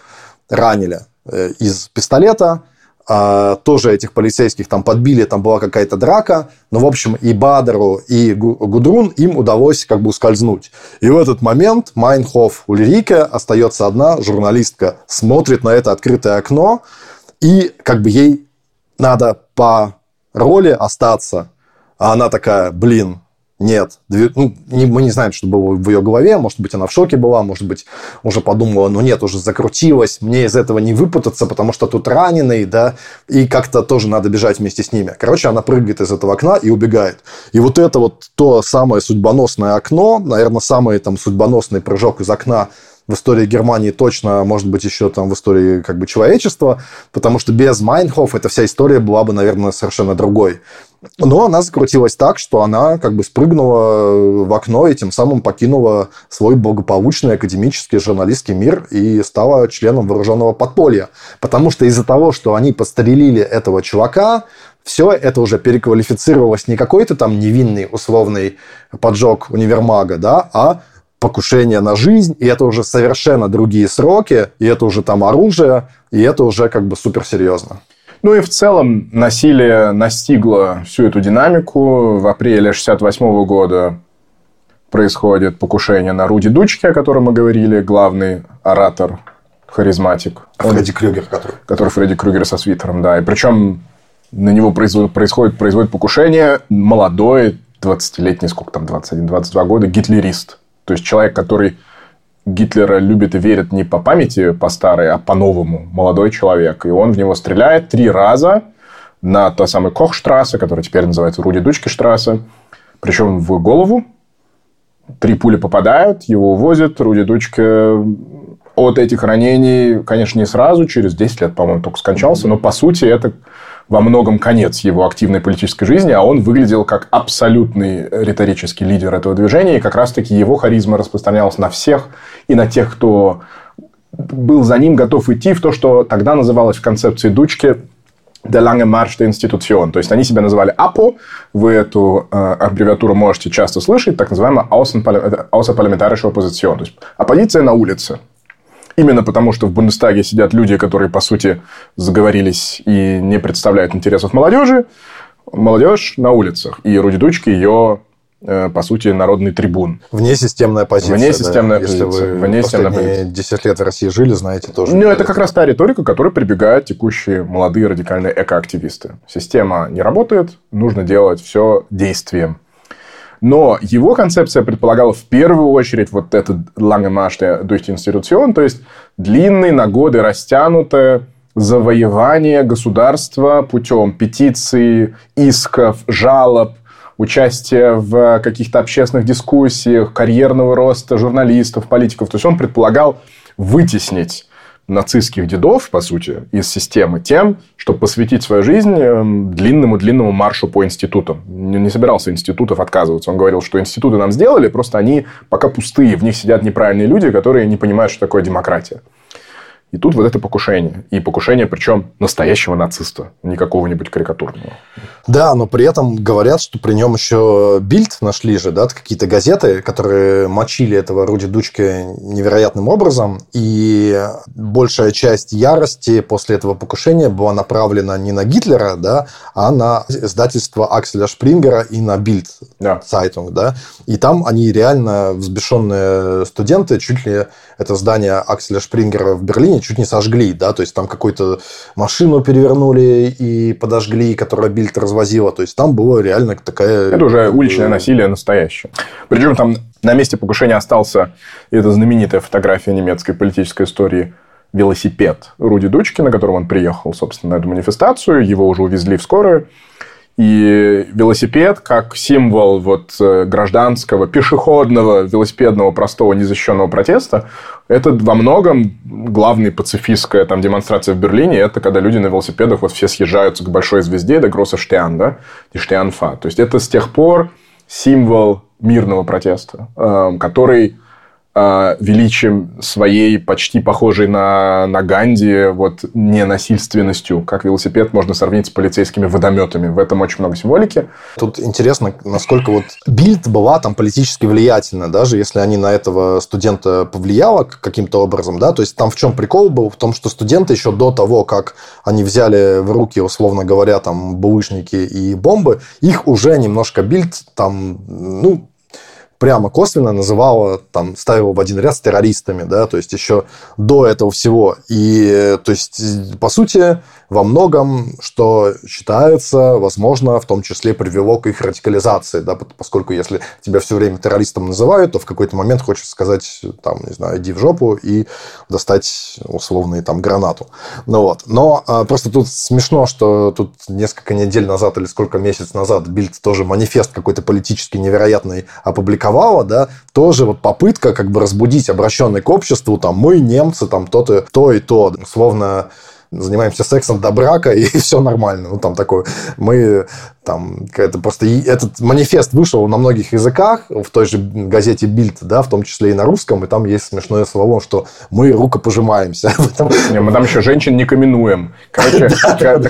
ранили э, из пистолета. А, тоже этих полицейских там подбили, там была какая-то драка. Но, в общем, и Бадеру, и Гудрун им удалось как бы ускользнуть. И в этот момент Майнхоф Ульрике остается одна, журналистка, смотрит на это открытое окно, и как бы ей надо по роли остаться. А она такая, блин, нет. Ну, не, мы не знаем, что было в ее голове. Может быть, она в шоке была, может быть, уже подумала, ну нет, уже закрутилась, мне из этого не выпутаться, потому что тут раненый, да, и как-то тоже надо бежать вместе с ними. Короче, она прыгает из этого окна и убегает. И вот это вот то самое судьбоносное окно, наверное, самый там судьбоносный прыжок из окна в истории Германии точно, может быть, еще там в истории как бы человечества, потому что без Майнхоф эта вся история была бы, наверное, совершенно другой. Но она закрутилась так, что она как бы спрыгнула в окно и тем самым покинула свой благополучный академический журналистский мир и стала членом вооруженного подполья. Потому что из-за того, что они пострелили этого чувака, все это уже переквалифицировалось не какой-то там невинный условный поджог универмага, да, а покушение на жизнь, и это уже совершенно другие сроки, и это уже там оружие, и это уже как бы суперсерьезно. Ну и в целом насилие настигло всю эту динамику. В апреле 1968 года происходит покушение на Руди Дучки, о котором мы говорили, главный оратор, харизматик. Фредди Крюгер, который. Который Фредди Крюгер со свитером, да. И причем на него происходит, происходит, производит покушение молодой, 20-летний, сколько там, 21-22 года, гитлерист. То есть человек, который Гитлера любит и верит не по памяти, по старой, а по-новому. Молодой человек. И он в него стреляет три раза на той самой Кохштрассе, которая теперь называется Руди Дучки штрассе. Причем в голову. Три пули попадают, его увозят. Руди Дучке от этих ранений, конечно, не сразу, через 10 лет, по-моему, только скончался, но, по сути, это во многом конец его активной политической жизни, а он выглядел как абсолютный риторический лидер этого движения, и как раз-таки его харизма распространялась на всех, и на тех, кто был за ним готов идти в то, что тогда называлось в концепции Дучки Der lange Marsch der Institution. То есть, они себя называли АПО. Вы эту э, аббревиатуру можете часто слышать. Так называемая Außerparlamentarische Opposition. То есть, оппозиция на улице. Именно потому, что в Бундестаге сидят люди, которые, по сути, заговорились и не представляют интересов молодежи. Молодежь на улицах. И Руди Дучки ее э, по сути, народный трибун. Внесистемная позиция. Внесистемная да? позиция. Если вы Внесистемная последние 10 лет в России жили, знаете тоже. Ну, это как раз та риторика, к которой прибегают текущие молодые радикальные экоактивисты. Система не работает, нужно делать все действием. Но его концепция предполагала в первую очередь вот этот lange Marsch durch die то есть длинный, на годы растянутое завоевание государства путем петиций, исков, жалоб, участия в каких-то общественных дискуссиях, карьерного роста журналистов, политиков. То есть он предполагал вытеснить нацистских дедов, по сути, из системы тем, чтобы посвятить свою жизнь эм, длинному-длинному маршу по институтам. Не собирался институтов отказываться. Он говорил, что институты нам сделали, просто они пока пустые, в них сидят неправильные люди, которые не понимают, что такое демократия. И тут вот это покушение. И покушение, причем настоящего нациста, не какого-нибудь карикатурного. Да, но при этом говорят, что при нем еще Bild нашли же, да, какие-то газеты, которые мочили этого Руди Дучке невероятным образом. И большая часть ярости после этого покушения была направлена не на Гитлера, да, а на издательство Акселя Шпрингера и на Bild да. Zeitung, да. И там они реально взбешенные студенты чуть ли это здание Акселя Шпрингера в Берлине чуть не сожгли, да, то есть там какую-то машину перевернули и подожгли, которая Бильд развозила, то есть там было реально такая... Это уже уличное насилие настоящее. Причем там на месте покушения остался, эта знаменитая фотография немецкой политической истории, велосипед Руди Дучки, на котором он приехал, собственно, на эту манифестацию. Его уже увезли в скорую. И велосипед как символ вот э, гражданского, пешеходного, велосипедного, простого, незащищенного протеста, это во многом главная пацифистская там, демонстрация в Берлине. Это когда люди на велосипедах вот все съезжаются к большой звезде, до Гросса Штиан, да, и Штианфа. То есть, это с тех пор символ мирного протеста, э, который величием своей, почти похожей на, на Ганди, вот ненасильственностью, как велосипед можно сравнить с полицейскими водометами. В этом очень много символики. Тут интересно, насколько вот Бильд была там политически влиятельна, даже если они на этого студента повлияло каким-то образом, да, то есть там в чем прикол был? В том, что студенты еще до того, как они взяли в руки, условно говоря, там булыжники и бомбы, их уже немножко Бильд там, ну, прямо косвенно называла, там, ставила в один ряд с террористами, да, то есть еще до этого всего. И, то есть, по сути, во многом, что считается, возможно, в том числе привело к их радикализации, да, поскольку если тебя все время террористом называют, то в какой-то момент хочется сказать, там, не знаю, иди в жопу и достать условный там гранату. Ну вот. Но а, просто тут смешно, что тут несколько недель назад или сколько месяц назад Бильд тоже манифест какой-то политический невероятный опубликовала, да, тоже вот попытка как бы разбудить обращенный к обществу, там, мы немцы, там, то-то, то и то, словно занимаемся сексом до брака, и все нормально. Ну, там такое. Мы там, это просто этот манифест вышел на многих языках, в той же газете Бильд, да, в том числе и на русском, и там есть смешное слово, что мы рукопожимаемся. Не, мы там еще женщин не каменуем. Короче,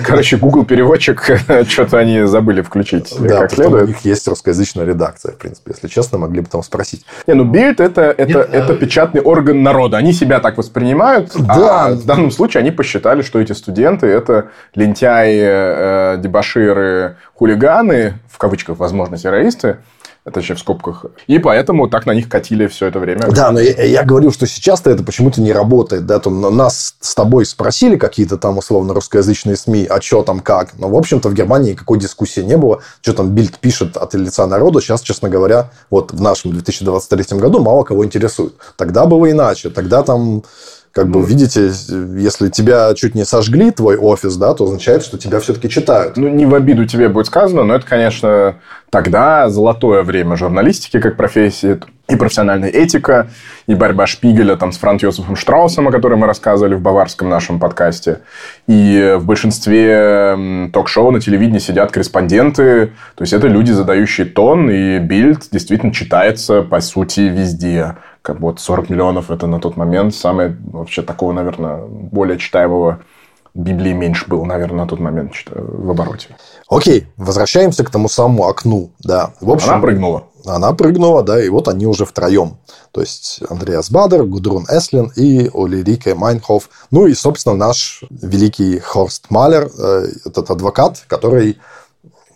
короче Google переводчик, что-то они забыли включить. Да, у них есть русскоязычная редакция, в принципе, если честно, могли бы там спросить. Не, ну Бильд это, это, это э, печатный орган народа. Они себя так воспринимают, да. а в данном случае они посчитали, что эти студенты это лентяи, э, дебаширы, хулиганы, в кавычках, возможно, террористы, это еще в скобках. И поэтому так на них катили все это время. Да, но я, я говорю, что сейчас-то это почему-то не работает. Да? Там нас с тобой спросили какие-то там условно русскоязычные СМИ, а что там как. Но, в общем-то, в Германии никакой дискуссии не было. Что там Бильд пишет от лица народа, сейчас, честно говоря, вот в нашем 2023 году мало кого интересует. Тогда было иначе. Тогда там как бы, видите, если тебя чуть не сожгли, твой офис, да, то означает, что тебя все-таки читают. Ну, не в обиду тебе будет сказано, но это, конечно, тогда золотое время журналистики как профессии. И профессиональная этика, и борьба Шпигеля там, с Франц Йосифом Штраусом, о котором мы рассказывали в баварском нашем подкасте. И в большинстве ток-шоу на телевидении сидят корреспонденты. То есть, это люди, задающие тон, и Бильд действительно читается, по сути, везде. Как вот 40 миллионов – это на тот момент самое, вообще, такого, наверное, более читаемого Библии меньше было, наверное, на тот момент в обороте. Окей, возвращаемся к тому самому окну. Да. В общем, Она прыгнула она прыгнула, да, и вот они уже втроем. То есть Андреас Бадер, Гудрун Эслин и Улирике Майнхоф. Ну и, собственно, наш великий Хорст Малер, э, этот адвокат, который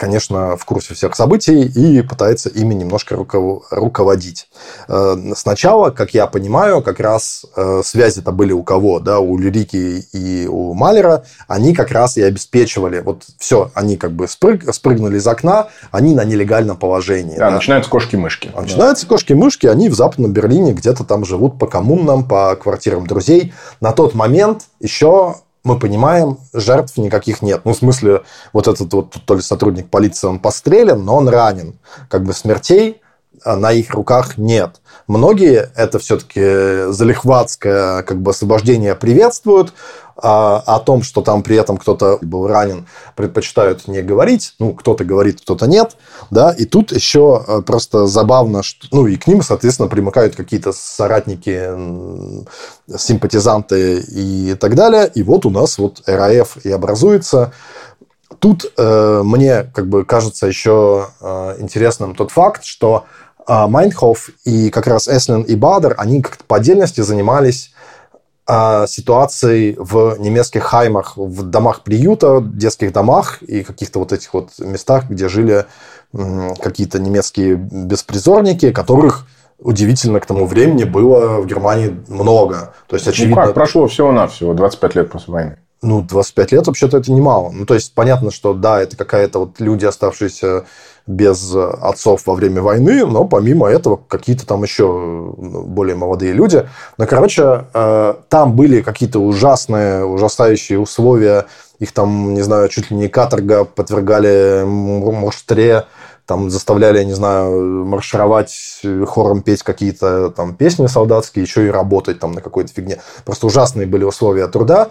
конечно, в курсе всех событий и пытается ими немножко руководить. Э, сначала, как я понимаю, как раз э, связи-то были у кого, да, у Люрики и у Малера, они как раз и обеспечивали, вот все, они как бы спрыг, спрыгнули из окна, они на нелегальном положении. Да, да. начинаются кошки-мышки. Начинаются да. кошки-мышки, они в Западном Берлине где-то там живут по коммунам, по квартирам друзей. На тот момент еще мы понимаем, жертв никаких нет. Ну, в смысле, вот этот вот то ли сотрудник полиции, он пострелен, но он ранен. Как бы смертей а, на их руках нет. Многие это все-таки залихватское как бы освобождение приветствуют, а о том, что там при этом кто-то был ранен, предпочитают не говорить. Ну, кто-то говорит, кто-то нет. Да? И тут еще э, просто забавно, что, ну, и к ним, соответственно, примыкают какие-то соратники, симпатизанты и так далее. И вот у нас вот РАФ и образуется. Тут э, мне как бы кажется еще э, интересным тот факт, что э, Майнхоф и как раз Эслин и Бадер, они как-то по отдельности занимались а, ситуацией в немецких хаймах, в домах приюта, детских домах и каких-то вот этих вот местах, где жили какие-то немецкие беспризорники, которых удивительно к тому времени было в Германии много. То есть, очевидно... Ну как, прошло всего-навсего 25 лет после войны. Ну, 25 лет вообще-то это немало. Ну, то есть, понятно, что да, это какая-то вот люди, оставшиеся без отцов во время войны, но помимо этого какие-то там еще ну, более молодые люди. Но, короче, э, там были какие-то ужасные, ужасающие условия. Их там, не знаю, чуть ли не каторга подвергали муштре, там заставляли, не знаю, маршировать, хором петь какие-то там песни солдатские, еще и работать там на какой-то фигне. Просто ужасные были условия труда.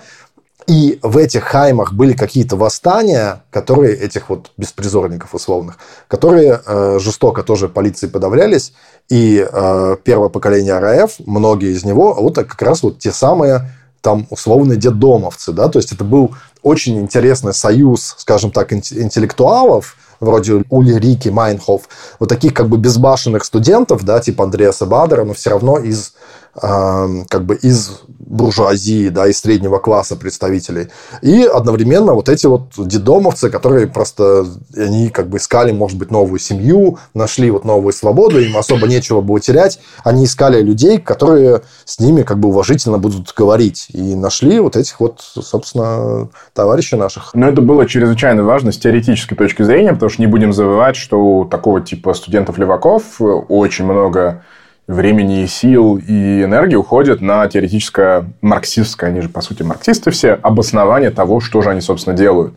И в этих хаймах были какие-то восстания, которые этих вот беспризорников условных, которые э, жестоко тоже полиции подавлялись. И э, первое поколение РАФ, многие из него, вот как раз вот те самые там условные детдомовцы, да, то есть это был очень интересный союз, скажем так, интеллектуалов, вроде Ульрики, Майнхоф, вот таких как бы безбашенных студентов, да, типа Андреаса Бадера, но все равно из как бы из буржуазии, да, из среднего класса представителей. И одновременно вот эти вот дедомовцы, которые просто, они как бы искали, может быть, новую семью, нашли вот новую свободу, им особо нечего было терять. Они искали людей, которые с ними как бы уважительно будут говорить. И нашли вот этих вот, собственно, товарищей наших. Но это было чрезвычайно важно с теоретической точки зрения, потому что не будем забывать, что у такого типа студентов-леваков очень много времени, сил и энергии уходит на теоретическое марксистское, они же, по сути, марксисты все, обоснование того, что же они, собственно, делают.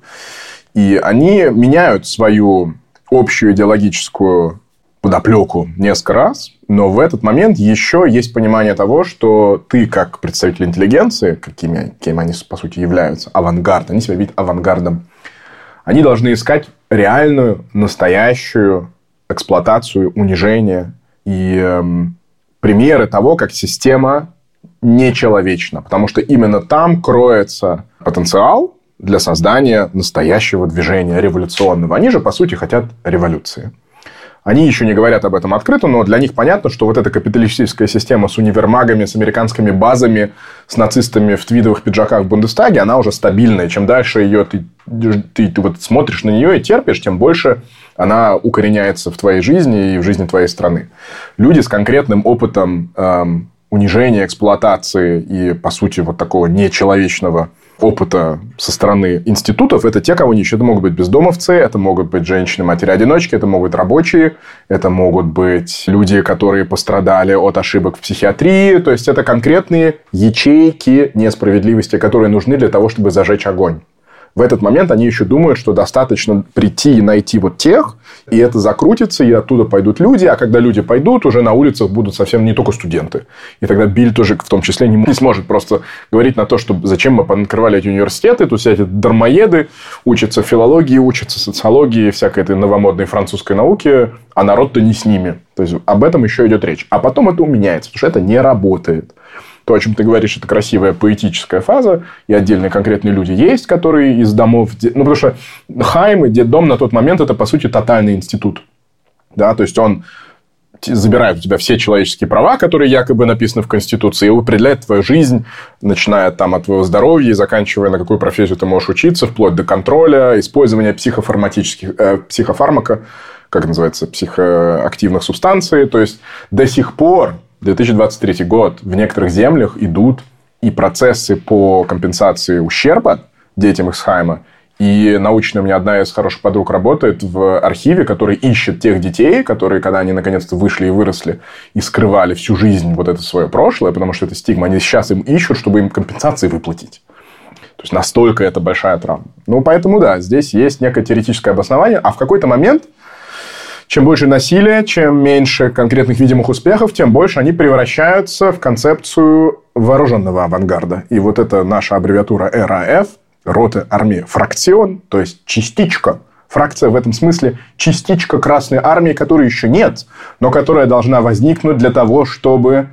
И они меняют свою общую идеологическую подоплеку несколько раз, но в этот момент еще есть понимание того, что ты, как представитель интеллигенции, какими, кем они, по сути, являются, авангард, они себя видят авангардом, они должны искать реальную, настоящую эксплуатацию, унижение и эм, примеры того, как система нечеловечна. Потому что именно там кроется потенциал для создания настоящего движения революционного. Они же, по сути, хотят революции. Они еще не говорят об этом открыто, но для них понятно, что вот эта капиталистическая система с универмагами, с американскими базами, с нацистами в твидовых пиджаках в Бундестаге, она уже стабильная. Чем дальше ее ты, ты, ты вот смотришь на нее и терпишь, тем больше она укореняется в твоей жизни и в жизни твоей страны. Люди с конкретным опытом эм, унижения, эксплуатации и, по сути, вот такого нечеловечного опыта со стороны институтов, это те, кого не ищут. Это могут быть бездомовцы, это могут быть женщины, матери-одиночки, это могут быть рабочие, это могут быть люди, которые пострадали от ошибок в психиатрии. То есть, это конкретные ячейки несправедливости, которые нужны для того, чтобы зажечь огонь. В этот момент они еще думают, что достаточно прийти и найти вот тех, и это закрутится, и оттуда пойдут люди, а когда люди пойдут, уже на улицах будут совсем не только студенты. И тогда Биль тоже в том числе не сможет просто говорить на то, что зачем мы понакрывали эти университеты, тут все эти дармоеды учатся филологии, учатся социологии, всякой этой новомодной французской науке, а народ-то не с ними. То есть, об этом еще идет речь. А потом это уменяется, потому что это не работает то, о чем ты говоришь, это красивая поэтическая фаза, и отдельные конкретные люди есть, которые из домов... Ну, потому что Хайм и детдом на тот момент это, по сути, тотальный институт. Да, то есть, он забирает у тебя все человеческие права, которые якобы написаны в Конституции, и определяет твою жизнь, начиная там от твоего здоровья и заканчивая на какую профессию ты можешь учиться, вплоть до контроля, использования психофарматических, э, психофармака, как называется, психоактивных субстанций. То есть, до сих пор 2023 год в некоторых землях идут и процессы по компенсации ущерба детям из Хайма. И научная у меня одна из хороших подруг работает в архиве, который ищет тех детей, которые, когда они наконец-то вышли и выросли, и скрывали всю жизнь вот это свое прошлое, потому что это стигма, они сейчас им ищут, чтобы им компенсации выплатить. То есть, настолько это большая травма. Ну, поэтому, да, здесь есть некое теоретическое обоснование, а в какой-то момент чем больше насилия, чем меньше конкретных видимых успехов, тем больше они превращаются в концепцию вооруженного авангарда. И вот это наша аббревиатура РАФ, роты армии фракцион, то есть частичка. Фракция в этом смысле частичка Красной Армии, которой еще нет, но которая должна возникнуть для того, чтобы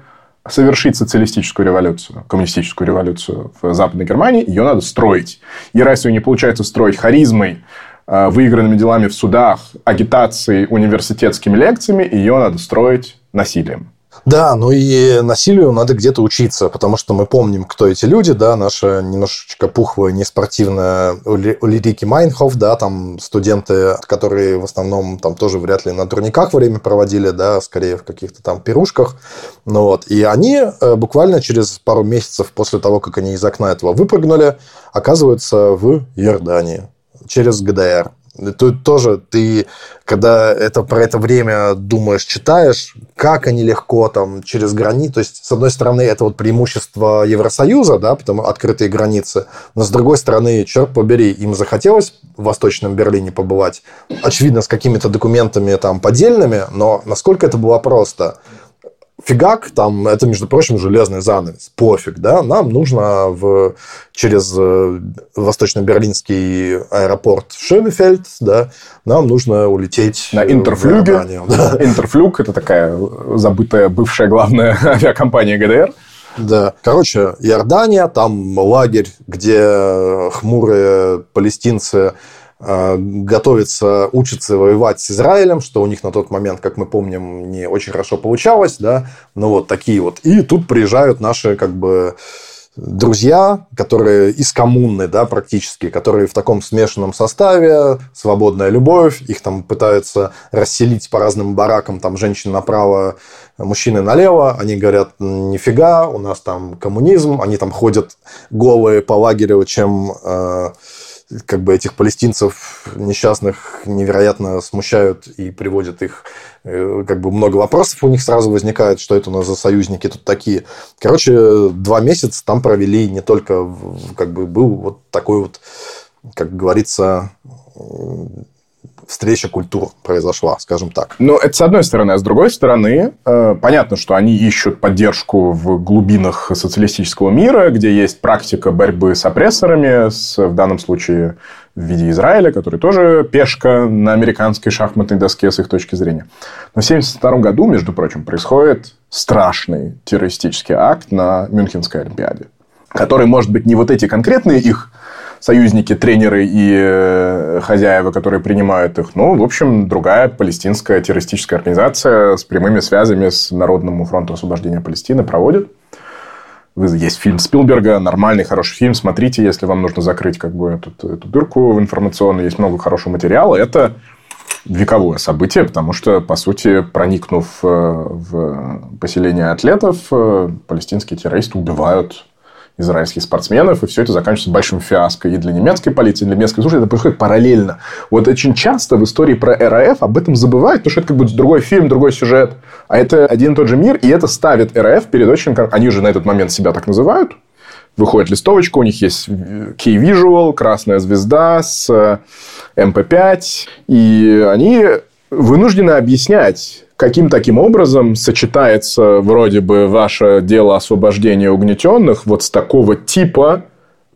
совершить социалистическую революцию, коммунистическую революцию в Западной Германии, ее надо строить. И раз ее не получается строить харизмой, выигранными делами в судах, агитацией, университетскими лекциями, ее надо строить насилием. Да, ну и насилию надо где-то учиться, потому что мы помним, кто эти люди, да, наша немножечко пухлая, неспортивная Улирики Майнхоф, да, там студенты, которые в основном там тоже вряд ли на турниках время проводили, да, скорее в каких-то там пирушках, ну вот, и они э, буквально через пару месяцев после того, как они из окна этого выпрыгнули, оказываются в Иордании через ГДР. Тут тоже ты, когда это про это время думаешь, читаешь, как они легко там через границы. То есть, с одной стороны, это вот преимущество Евросоюза, да, потому открытые границы, но с другой стороны, черт побери, им захотелось в Восточном Берлине побывать. Очевидно, с какими-то документами там поддельными, но насколько это было просто фигак, там, это, между прочим, железный занавес, пофиг, да, нам нужно в, через э, восточно-берлинский аэропорт Шönefeld, да, нам нужно улететь на Интерфлюге. Да. Интерфлюг – это такая забытая бывшая главная авиакомпания ГДР. Да. Короче, Иордания, там лагерь, где хмурые палестинцы Э, готовится, учится воевать с Израилем, что у них на тот момент, как мы помним, не очень хорошо получалось, да, ну вот такие вот. И тут приезжают наши, как бы, друзья, которые из коммуны, да, практически, которые в таком смешанном составе, свободная любовь, их там пытаются расселить по разным баракам, там женщины направо, мужчины налево, они говорят, нифига, у нас там коммунизм, они там ходят голые по лагерю, чем э, как бы этих палестинцев несчастных невероятно смущают и приводят их, э, как бы много вопросов у них сразу возникает, что это у нас за союзники тут такие. Короче, два месяца там провели не только, как бы был вот такой вот, как говорится, встреча культур произошла, скажем так. Ну, это с одной стороны. А с другой стороны, э, понятно, что они ищут поддержку в глубинах социалистического мира, где есть практика борьбы с опрессорами, с, в данном случае в виде Израиля, который тоже пешка на американской шахматной доске с их точки зрения. Но в 1972 году, между прочим, происходит страшный террористический акт на Мюнхенской Олимпиаде, который, может быть, не вот эти конкретные их союзники, тренеры и э, хозяева, которые принимают их. Ну, в общем, другая палестинская террористическая организация с прямыми связями с Народным фронтом освобождения Палестины проводит. Есть фильм Спилберга, нормальный, хороший фильм. Смотрите, если вам нужно закрыть как бы эту, эту дырку в информационной. Есть много хорошего материала. Это вековое событие, потому что, по сути, проникнув э, в поселение атлетов, э, палестинские террористы убивают израильских спортсменов, и все это заканчивается большим фиаско и для немецкой полиции, и для немецкой службы. Это происходит параллельно. Вот очень часто в истории про РАФ об этом забывают, потому что это как бы другой фильм, другой сюжет. А это один и тот же мир, и это ставит РАФ перед очень... Они же на этот момент себя так называют, выходит листовочка, у них есть key visual, красная звезда с MP5, и они вынуждены объяснять, каким таким образом сочетается вроде бы ваше дело освобождения угнетенных вот с такого типа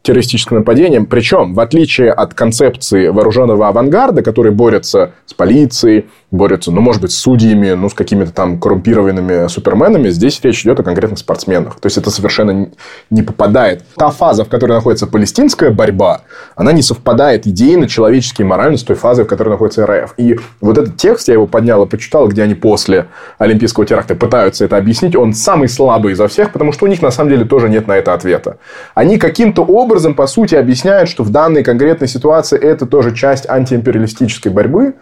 террористическим нападением. Причем, в отличие от концепции вооруженного авангарда, который борется с полицией, борется, ну, может быть, с судьями, ну, с какими-то там коррумпированными суперменами, здесь речь идет о конкретных спортсменах. То есть, это совершенно не попадает. Та фаза, в которой находится палестинская борьба, она не совпадает идейно, человечески и морально с той фазой, в которой находится РФ. И вот этот текст, я его поднял и почитал, где они после Олимпийского теракта пытаются это объяснить, он самый слабый изо всех, потому что у них, на самом деле, тоже нет на это ответа. Они каким-то образом, по сути, объясняют, что в данной конкретной ситуации это тоже часть антиимпериалистической борьбы,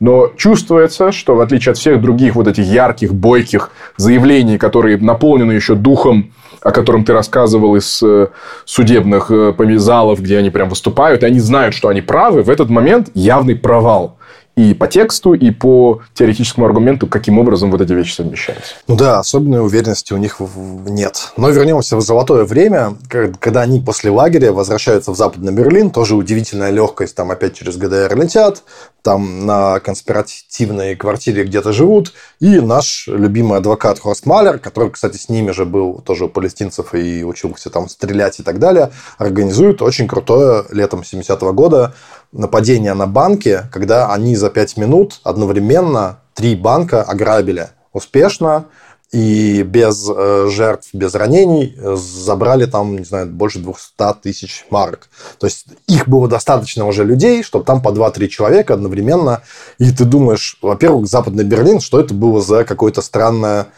но чувствуется, что в отличие от всех других вот этих ярких, бойких заявлений, которые наполнены еще духом, о котором ты рассказывал из э, судебных э, залов, где они прям выступают, и они знают, что они правы, в этот момент явный провал и по тексту, и по теоретическому аргументу, каким образом вот эти вещи совмещаются. Ну да, особенной уверенности у них нет. Но вернемся в золотое время, когда они после лагеря возвращаются в Западный Берлин, тоже удивительная легкость, там опять через ГДР летят, там на конспиративной квартире где-то живут, и наш любимый адвокат Хорст Малер, который, кстати, с ними же был тоже у палестинцев и учился там стрелять и так далее, организует очень крутое летом 70-го года нападение на банки, когда они за 5 минут одновременно три банка ограбили успешно и без э, жертв, без ранений э, забрали там, не знаю, больше 200 тысяч марок. То есть их было достаточно уже людей, чтобы там по 2-3 человека одновременно. И ты думаешь, во-первых, Западный Берлин, что это было за какое-то странное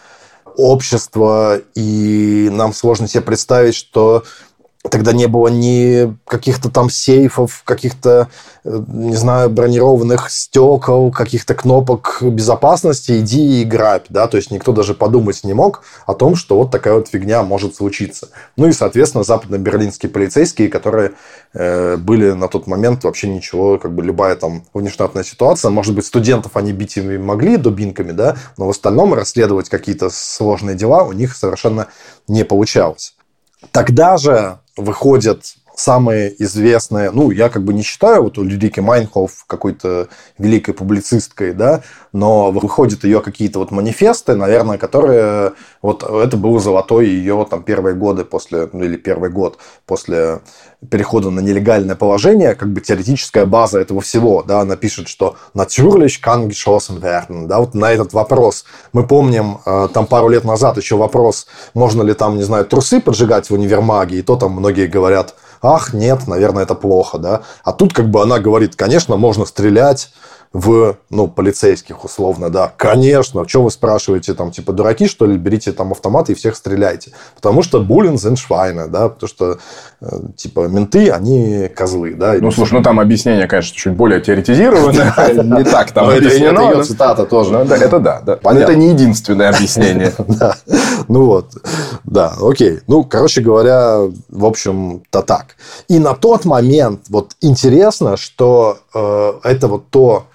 общество, и нам сложно себе представить, что Тогда не было ни каких-то там сейфов, каких-то, э, не знаю, бронированных стекол, каких-то кнопок безопасности, иди и грабь, да, то есть никто даже подумать не мог о том, что вот такая вот фигня может случиться. Ну и, соответственно, западно-берлинские полицейские, которые э, были на тот момент вообще ничего, как бы любая там внештатная ситуация, может быть, студентов они бить ими могли дубинками, да, но в остальном расследовать какие-то сложные дела у них совершенно не получалось. Тогда же выходят самые известные, ну, я как бы не считаю вот у Людики Майнхоф какой-то великой публицисткой, да, но выходят ее какие-то вот манифесты, наверное, которые, вот это был золотой ее там первые годы после, ну, или первый год после перехода на нелегальное положение, как бы теоретическая база этого всего, да, она пишет, что natürlich kann geschossen werden, да, вот на этот вопрос. Мы помним, э, там пару лет назад еще вопрос, можно ли там, не знаю, трусы поджигать в универмаге, и то там многие говорят, ах, нет, наверное, это плохо, да. А тут как бы она говорит, конечно, можно стрелять, в, ну, полицейских условно, да, конечно, что вы спрашиваете, там, типа, дураки, что ли, берите там автоматы и всех стреляйте, потому что буллин зеншвайна, да, потому что, э, типа, менты, они козлы, да. Ну, слушай, ну, там объяснение, конечно, чуть более теоретизированное, не так там объяснено. Это ее цитата тоже. Ну, это да, да. Это не единственное объяснение. Ну, вот, да, окей. Ну, короче говоря, в общем-то так. И на тот момент, вот, интересно, что э, это вот то,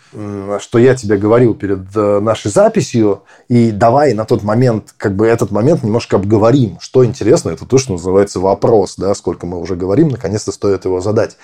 что я тебе говорил перед э, нашей записью, и давай на тот момент, как бы этот момент немножко обговорим. Что интересно, это то, что называется вопрос, да, сколько мы уже говорим, наконец-то стоит его задать.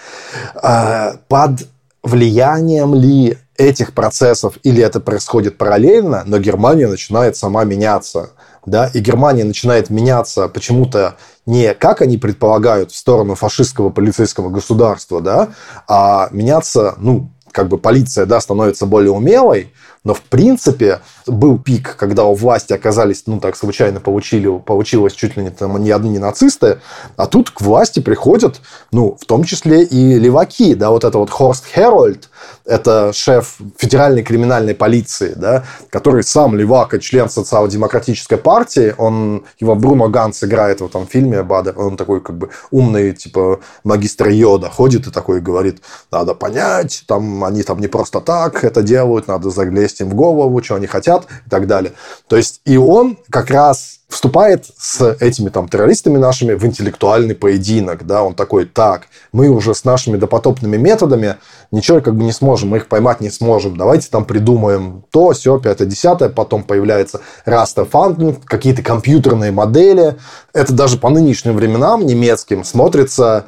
А, под влиянием ли этих процессов, или это происходит параллельно, но Германия начинает сама меняться, да, и Германия начинает меняться почему-то не как они предполагают в сторону фашистского полицейского государства, да, а меняться, ну, как бы полиция, да, становится более умелой, но, в принципе, был пик, когда у власти оказались, ну, так случайно получили, получилось чуть ли не, там, не одни не нацисты, а тут к власти приходят, ну, в том числе и леваки, да, вот это вот Хорст Херольд, это шеф федеральной криминальной полиции, да, который сам левак член социал-демократической партии, он, его Бруно Ганс играет в этом фильме Бадер, он такой как бы умный, типа, магистр Йода, ходит и такой говорит, надо понять, там, они там не просто так это делают, надо заглянуть лезть им в голову, что они хотят и так далее. То есть, и он как раз вступает с этими там террористами нашими в интеллектуальный поединок, да, он такой, так, мы уже с нашими допотопными методами ничего как бы не сможем, мы их поймать не сможем, давайте там придумаем то, все, пятое, десятое, потом появляется растофандинг, какие-то компьютерные модели, это даже по нынешним временам немецким смотрится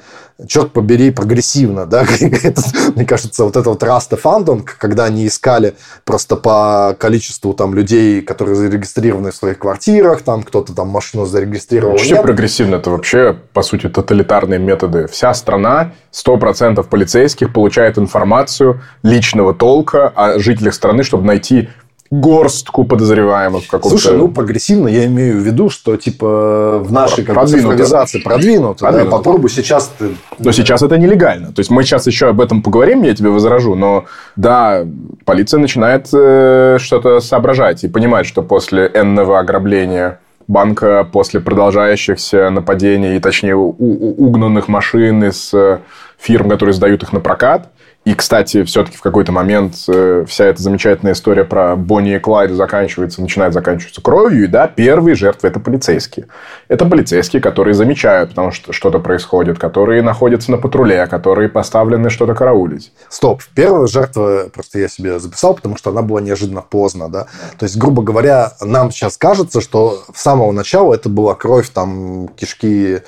черт побери, прогрессивно, да, мне кажется, вот это вот Funding, когда они искали просто по количеству там людей, которые зарегистрированы в своих квартирах, там кто-то там машину зарегистрировал. Вообще нет. прогрессивно, это вообще, по сути, тоталитарные методы. Вся страна, 100% полицейских получает информацию личного толка о жителях страны, чтобы найти горстку подозреваемых в каком-то... Слушай, ну, прогрессивно я имею в виду, что, типа, в нашей как цифровизации продвинуто. продвинуто. Да? Попробуй сейчас ты... Но сейчас это нелегально. То есть, мы сейчас еще об этом поговорим, я тебе возражу, но, да, полиция начинает э, что-то соображать и понимать, что после энного ограбления банка, после продолжающихся нападений, точнее, угнанных машин из э, фирм, которые сдают их на прокат – и, кстати, все-таки в какой-то момент э, вся эта замечательная история про Бонни и Клайда заканчивается, начинает заканчиваться кровью. И да, первые жертвы – это полицейские. Это полицейские, которые замечают, потому что что-то происходит, которые находятся на патруле, которые поставлены что-то караулить. Стоп. Первая жертва, просто я себе записал, потому что она была неожиданно поздно. Да? То есть, грубо говоря, нам сейчас кажется, что с самого начала это была кровь, там, кишки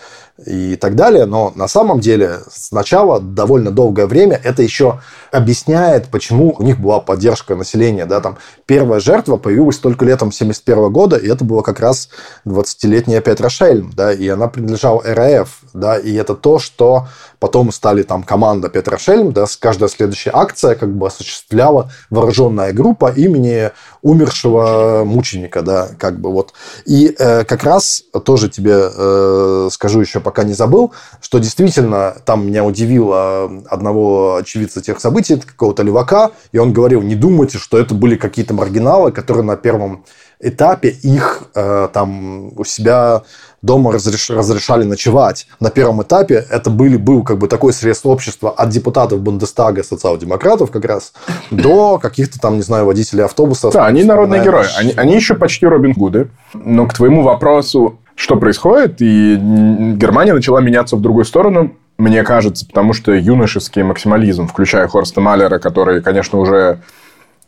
и так далее. Но на самом деле сначала довольно долгое время это еще объясняет, почему у них была поддержка населения. Да? Там первая жертва появилась только летом 1971 года, и это было как раз 20-летняя опять Рошель, да, и она принадлежала РАФ. Да, и это то, что потом стали там команда Петра Шельм, да, каждая следующая акция как бы осуществляла вооруженная группа имени умершего мученика, да, как бы вот. И э, как раз тоже тебе э, скажу еще, пока не забыл, что действительно там меня удивило одного очевидца тех событий, какого-то левака, и он говорил, не думайте, что это были какие-то маргиналы, которые на первом этапе их э, там у себя дома разреш, разрешали ночевать. На первом этапе это были, был как бы такой срез общества от депутатов Бундестага, социал-демократов как раз, до каких-то там, не знаю, водителей автобусов. Да, они народные герои. Они, они еще почти Робин Гуды. Но к твоему вопросу, что происходит, и Германия начала меняться в другую сторону, мне кажется, потому что юношеский максимализм, включая Хорста Малера, который, конечно, уже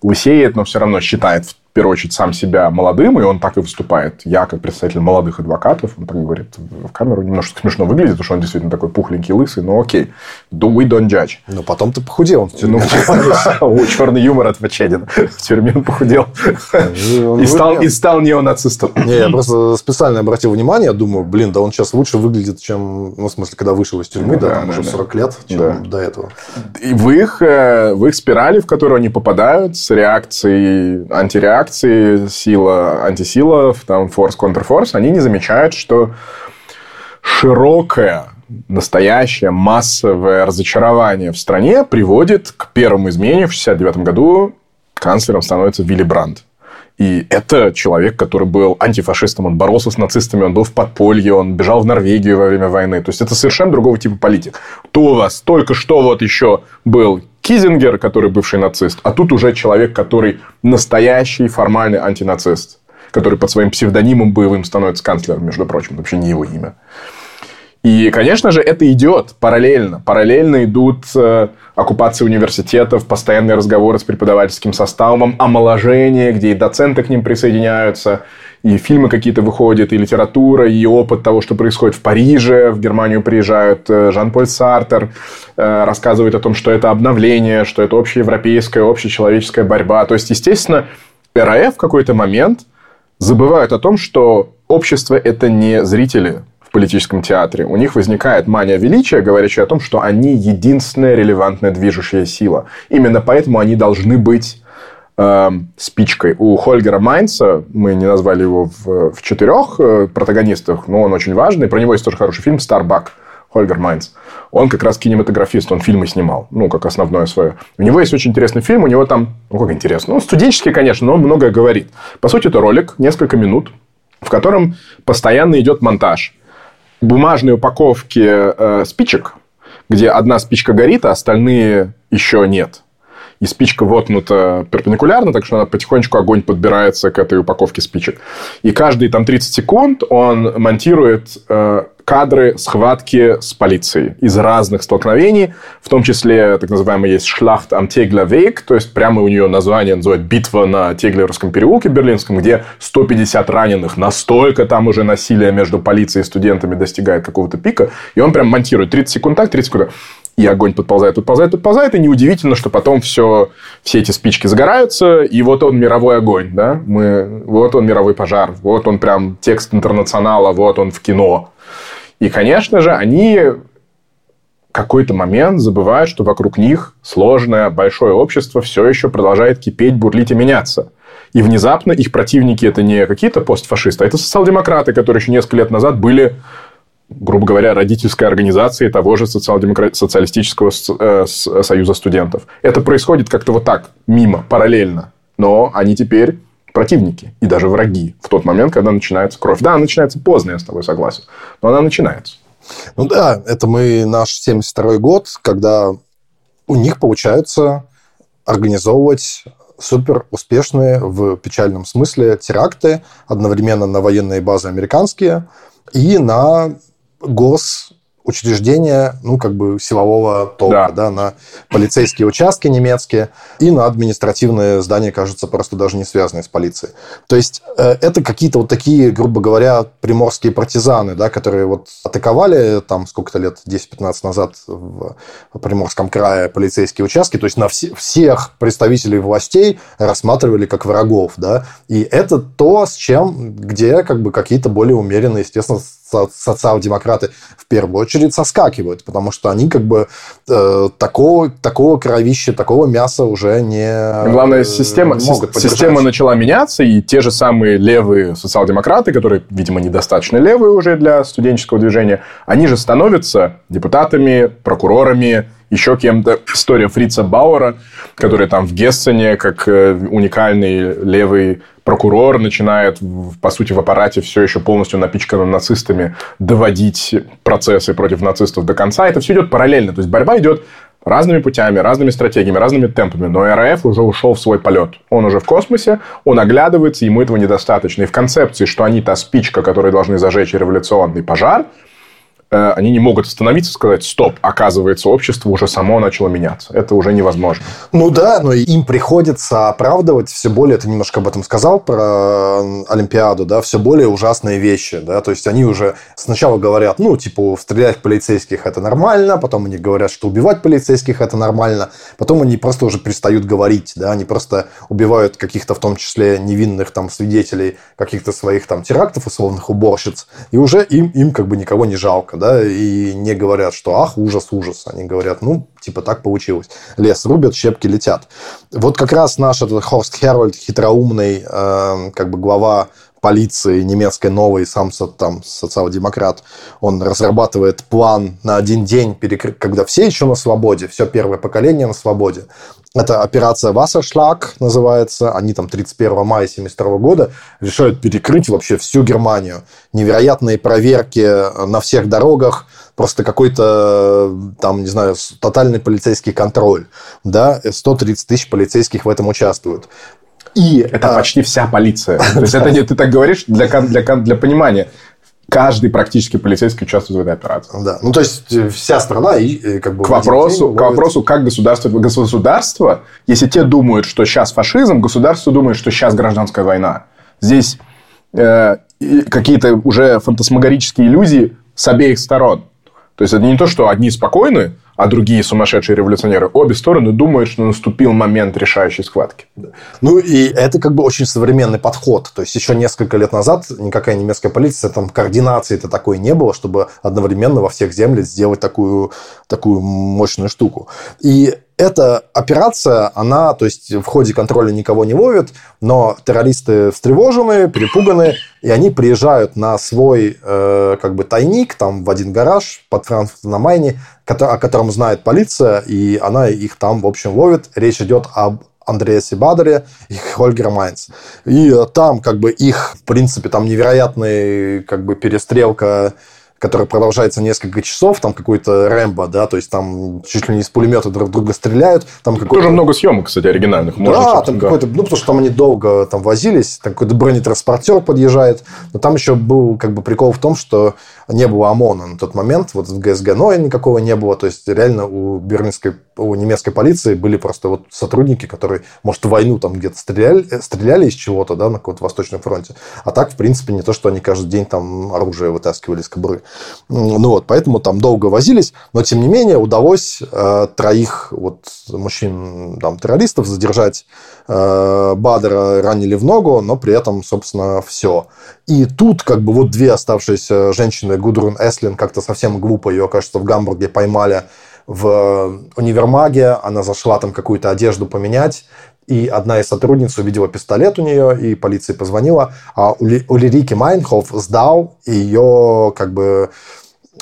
лысеет, но все равно считает первую очередь, сам себя молодым, и он так и выступает. Я, как представитель молодых адвокатов, он так говорит в камеру, немножко смешно выглядит, потому что он действительно такой пухленький, лысый, но окей. Do we don't judge. Но потом ты похудел. Ну, черный юмор от Вачедина. В тюрьме он похудел. И стал, и стал неонацистом. Не, я просто специально обратил внимание, думаю, блин, да он сейчас лучше выглядит, чем, ну, в смысле, когда вышел из тюрьмы, да, там уже 40 лет, чем до этого. И в их, э, в их спирали, в которую они попадают, с реакцией, антиреакцией, реакции сила, антисила, там форс, контрфорс, они не замечают, что широкое, настоящее массовое разочарование в стране приводит к первому изменению. В 1969 году канцлером становится Вилли Брандт. И это человек, который был антифашистом, он боролся с нацистами, он был в подполье, он бежал в Норвегию во время войны. То есть, это совершенно другого типа политик. То у вас только что вот еще был Кизингер, который бывший нацист, а тут уже человек, который настоящий формальный антинацист, который под своим псевдонимом боевым становится канцлером, между прочим, вообще не его имя. И, конечно же, это идет параллельно. Параллельно идут э, оккупации университетов, постоянные разговоры с преподавательским составом, омоложение, где и доценты к ним присоединяются, и фильмы какие-то выходят, и литература, и опыт того, что происходит в Париже. В Германию приезжают э, Жан-Поль Сартер, э, рассказывает о том, что это обновление, что это общеевропейская, общечеловеческая борьба. То есть, естественно, РАФ в какой-то момент забывают о том, что общество – это не зрители, политическом театре, у них возникает мания величия, говорящая о том, что они единственная релевантная движущая сила. Именно поэтому они должны быть э, спичкой. У Хольгера Майнца, мы не назвали его в, в четырех э, протагонистах, но он очень важный. Про него есть тоже хороший фильм «Старбак». Хольгер Майнц. Он как раз кинематографист, он фильмы снимал, ну, как основное свое. У него есть очень интересный фильм, у него там, ну, как интересно, ну, студенческий, конечно, но он многое говорит. По сути, это ролик, несколько минут, в котором постоянно идет монтаж бумажной упаковки э, спичек, где одна спичка горит, а остальные еще нет. И спичка воткнута перпендикулярно, так что она потихонечку огонь подбирается к этой упаковке спичек. И каждые там 30 секунд он монтирует э, кадры схватки с полицией из разных столкновений, в том числе так называемый есть Шлахт am Теглервейк, то есть прямо у нее название называют «Битва на Теглеровском переулке берлинском», где 150 раненых, настолько там уже насилие между полицией и студентами достигает какого-то пика, и он прям монтирует. 30 секунд так, 30 секунд и огонь подползает, подползает, подползает, и неудивительно, что потом все, все эти спички загораются, и вот он мировой огонь, да, мы, вот он мировой пожар, вот он прям текст интернационала, вот он в кино. И, конечно же, они какой-то момент забывают, что вокруг них сложное большое общество все еще продолжает кипеть, бурлить и меняться. И внезапно их противники это не какие-то постфашисты, а это социал-демократы, которые еще несколько лет назад были грубо говоря, родительской организацией того же социалистического э, союза студентов. Это происходит как-то вот так, мимо, параллельно. Но они теперь противники и даже враги в тот момент, когда начинается кровь. Да, начинается поздно, я с тобой согласен, но она начинается. Ну да, это мы наш 72 год, когда у них получается организовывать супер успешные в печальном смысле теракты одновременно на военные базы американские и на гос учреждения, ну, как бы силового толка, да. да, на полицейские участки немецкие и на административные здания, кажется, просто даже не связанные с полицией. То есть э, это какие-то вот такие, грубо говоря, приморские партизаны, да, которые вот атаковали там сколько-то лет, 10-15 назад в Приморском крае полицейские участки, то есть на все, всех представителей властей рассматривали как врагов, да, и это то, с чем, где как бы какие-то более умеренные, естественно, социал-демократы в первую очередь соскакивают, потому что они как бы э, такого, такого кровища, такого мяса уже не Главное, система, не могут система начала меняться, и те же самые левые социал-демократы, которые, видимо, недостаточно левые уже для студенческого движения, они же становятся депутатами, прокурорами, еще кем-то. История Фрица Бауэра, который там в Гессене, как э, уникальный левый прокурор начинает, по сути, в аппарате все еще полностью напичканным нацистами доводить процессы против нацистов до конца. Это все идет параллельно. То есть борьба идет разными путями, разными стратегиями, разными темпами. Но РАФ уже ушел в свой полет. Он уже в космосе, он оглядывается, ему этого недостаточно. И в концепции, что они та спичка, которая должны зажечь революционный пожар – они не могут остановиться и сказать, стоп, оказывается, общество уже само начало меняться. Это уже невозможно. Ну да, но им приходится оправдывать все более, ты немножко об этом сказал, про Олимпиаду, да, все более ужасные вещи, да, то есть они уже сначала говорят, ну, типа, стрелять в полицейских это нормально, потом они говорят, что убивать полицейских это нормально, потом они просто уже перестают говорить, да, они просто убивают каких-то, в том числе, невинных там свидетелей каких-то своих там терактов, условных уборщиц, и уже им, им как бы никого не жалко, да, да, и не говорят, что ах, ужас, ужас. Они говорят, ну, типа так получилось. Лес рубят, щепки летят. Вот как раз наш этот Хорст Хервальд, хитроумный, э, как бы глава полиции немецкой новой, сам там социал-демократ, он разрабатывает план на один день, когда все еще на свободе, все первое поколение на свободе. Это операция Вассершлаг называется. Они там 31 мая 1972 года решают перекрыть вообще всю Германию. Невероятные проверки на всех дорогах, просто какой-то там, не знаю, тотальный полицейский контроль. Да? 130 тысяч полицейских в этом участвуют. И это а... почти вся полиция. То есть это не ты так говоришь для, для, для понимания каждый практически полицейский участвует в этой операции. Да, ну то есть э, вся страна и э, как бы к вопросу, к вопросу, как государство, государство, если те думают, что сейчас фашизм, государство думает, что сейчас гражданская война. Здесь э, какие-то уже фантасмагорические иллюзии с обеих сторон. То есть это не то, что одни спокойны, а другие сумасшедшие революционеры, обе стороны думают, что наступил момент решающей схватки. Ну, и это как бы очень современный подход. То есть, еще несколько лет назад никакая немецкая полиция, там, координации-то такой не было, чтобы одновременно во всех землях сделать такую, такую мощную штуку. И эта операция, она, то есть в ходе контроля никого не ловит, но террористы встревожены, перепуганы, и они приезжают на свой э, как бы тайник там в один гараж под Франкфуртом на Майне, о котором знает полиция, и она их там, в общем, ловит. Речь идет об Андреасе Бадере и Хольгера Майнц. И там как бы их, в принципе, там невероятная как бы перестрелка который продолжается несколько часов, там какой-то Рэмбо, да, то есть там чуть ли не из пулемета друг друга стреляют. Там Тоже много съемок, кстати, оригинальных. Можно, да, там да. какой-то, ну, потому что там они долго там возились, там какой-то бронетранспортер подъезжает, но там еще был как бы прикол в том, что не было ОМОНа на тот момент, вот в ГСГ НОИ никакого не было, то есть реально у берлинской, у немецкой полиции были просто вот сотрудники, которые, может, в войну там где-то стреляли, стреляли из чего-то, да, на каком-то Восточном фронте, а так, в принципе, не то, что они каждый день там оружие вытаскивали из кобуры. Ну вот, поэтому там долго возились, но тем не менее удалось э, троих вот мужчин, там, террористов задержать. Э, Бадера ранили в ногу, но при этом, собственно, все. И тут как бы вот две оставшиеся женщины, Гудрун Эслин, как-то совсем глупо ее, кажется, в Гамбурге поймали в универмаге, она зашла там какую-то одежду поменять, и одна из сотрудниц увидела пистолет у нее, и полиции позвонила, а у Лирики Майнхоф сдал ее как бы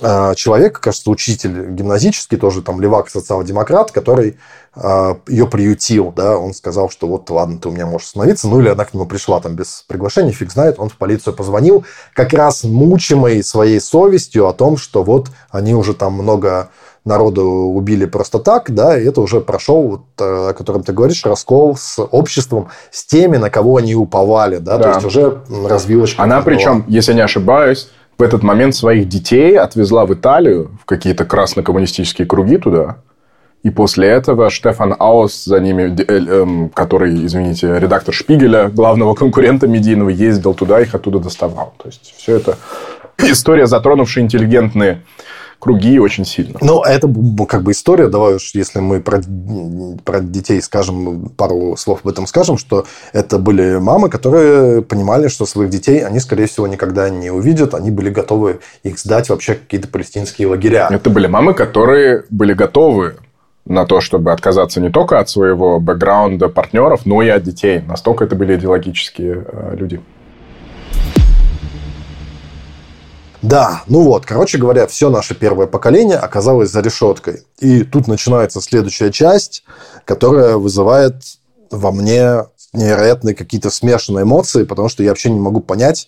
э, человек, кажется, учитель гимназический, тоже там левак, социал-демократ, который э, ее приютил, да, он сказал, что вот, ладно, ты у меня можешь остановиться, ну или она к нему пришла там без приглашения, фиг знает, он в полицию позвонил, как раз мучимый своей совестью о том, что вот они уже там много народу убили просто так, да, и это уже прошел, вот, э, о котором ты говоришь, раскол с обществом, с теми, на кого они уповали, да, да. то есть уже развилочка. Она причем, если не ошибаюсь, в этот момент своих детей отвезла в Италию, в какие-то красно-коммунистические круги туда, и после этого Штефан Аус за ними, э, эм, который, извините, редактор Шпигеля, главного конкурента медийного, ездил туда, их оттуда доставал. То есть, все это история, затронувшая интеллигентные круги очень сильно. Ну, это как бы история. Давай уж, если мы про, про детей скажем, пару слов об этом скажем, что это были мамы, которые понимали, что своих детей они, скорее всего, никогда не увидят. Они были готовы их сдать вообще какие-то палестинские лагеря. Это были мамы, которые были готовы на то, чтобы отказаться не только от своего бэкграунда партнеров, но и от детей. Настолько это были идеологические э, люди. Да, ну вот, короче говоря, все наше первое поколение оказалось за решеткой. И тут начинается следующая часть, которая вызывает во мне невероятные какие-то смешанные эмоции, потому что я вообще не могу понять,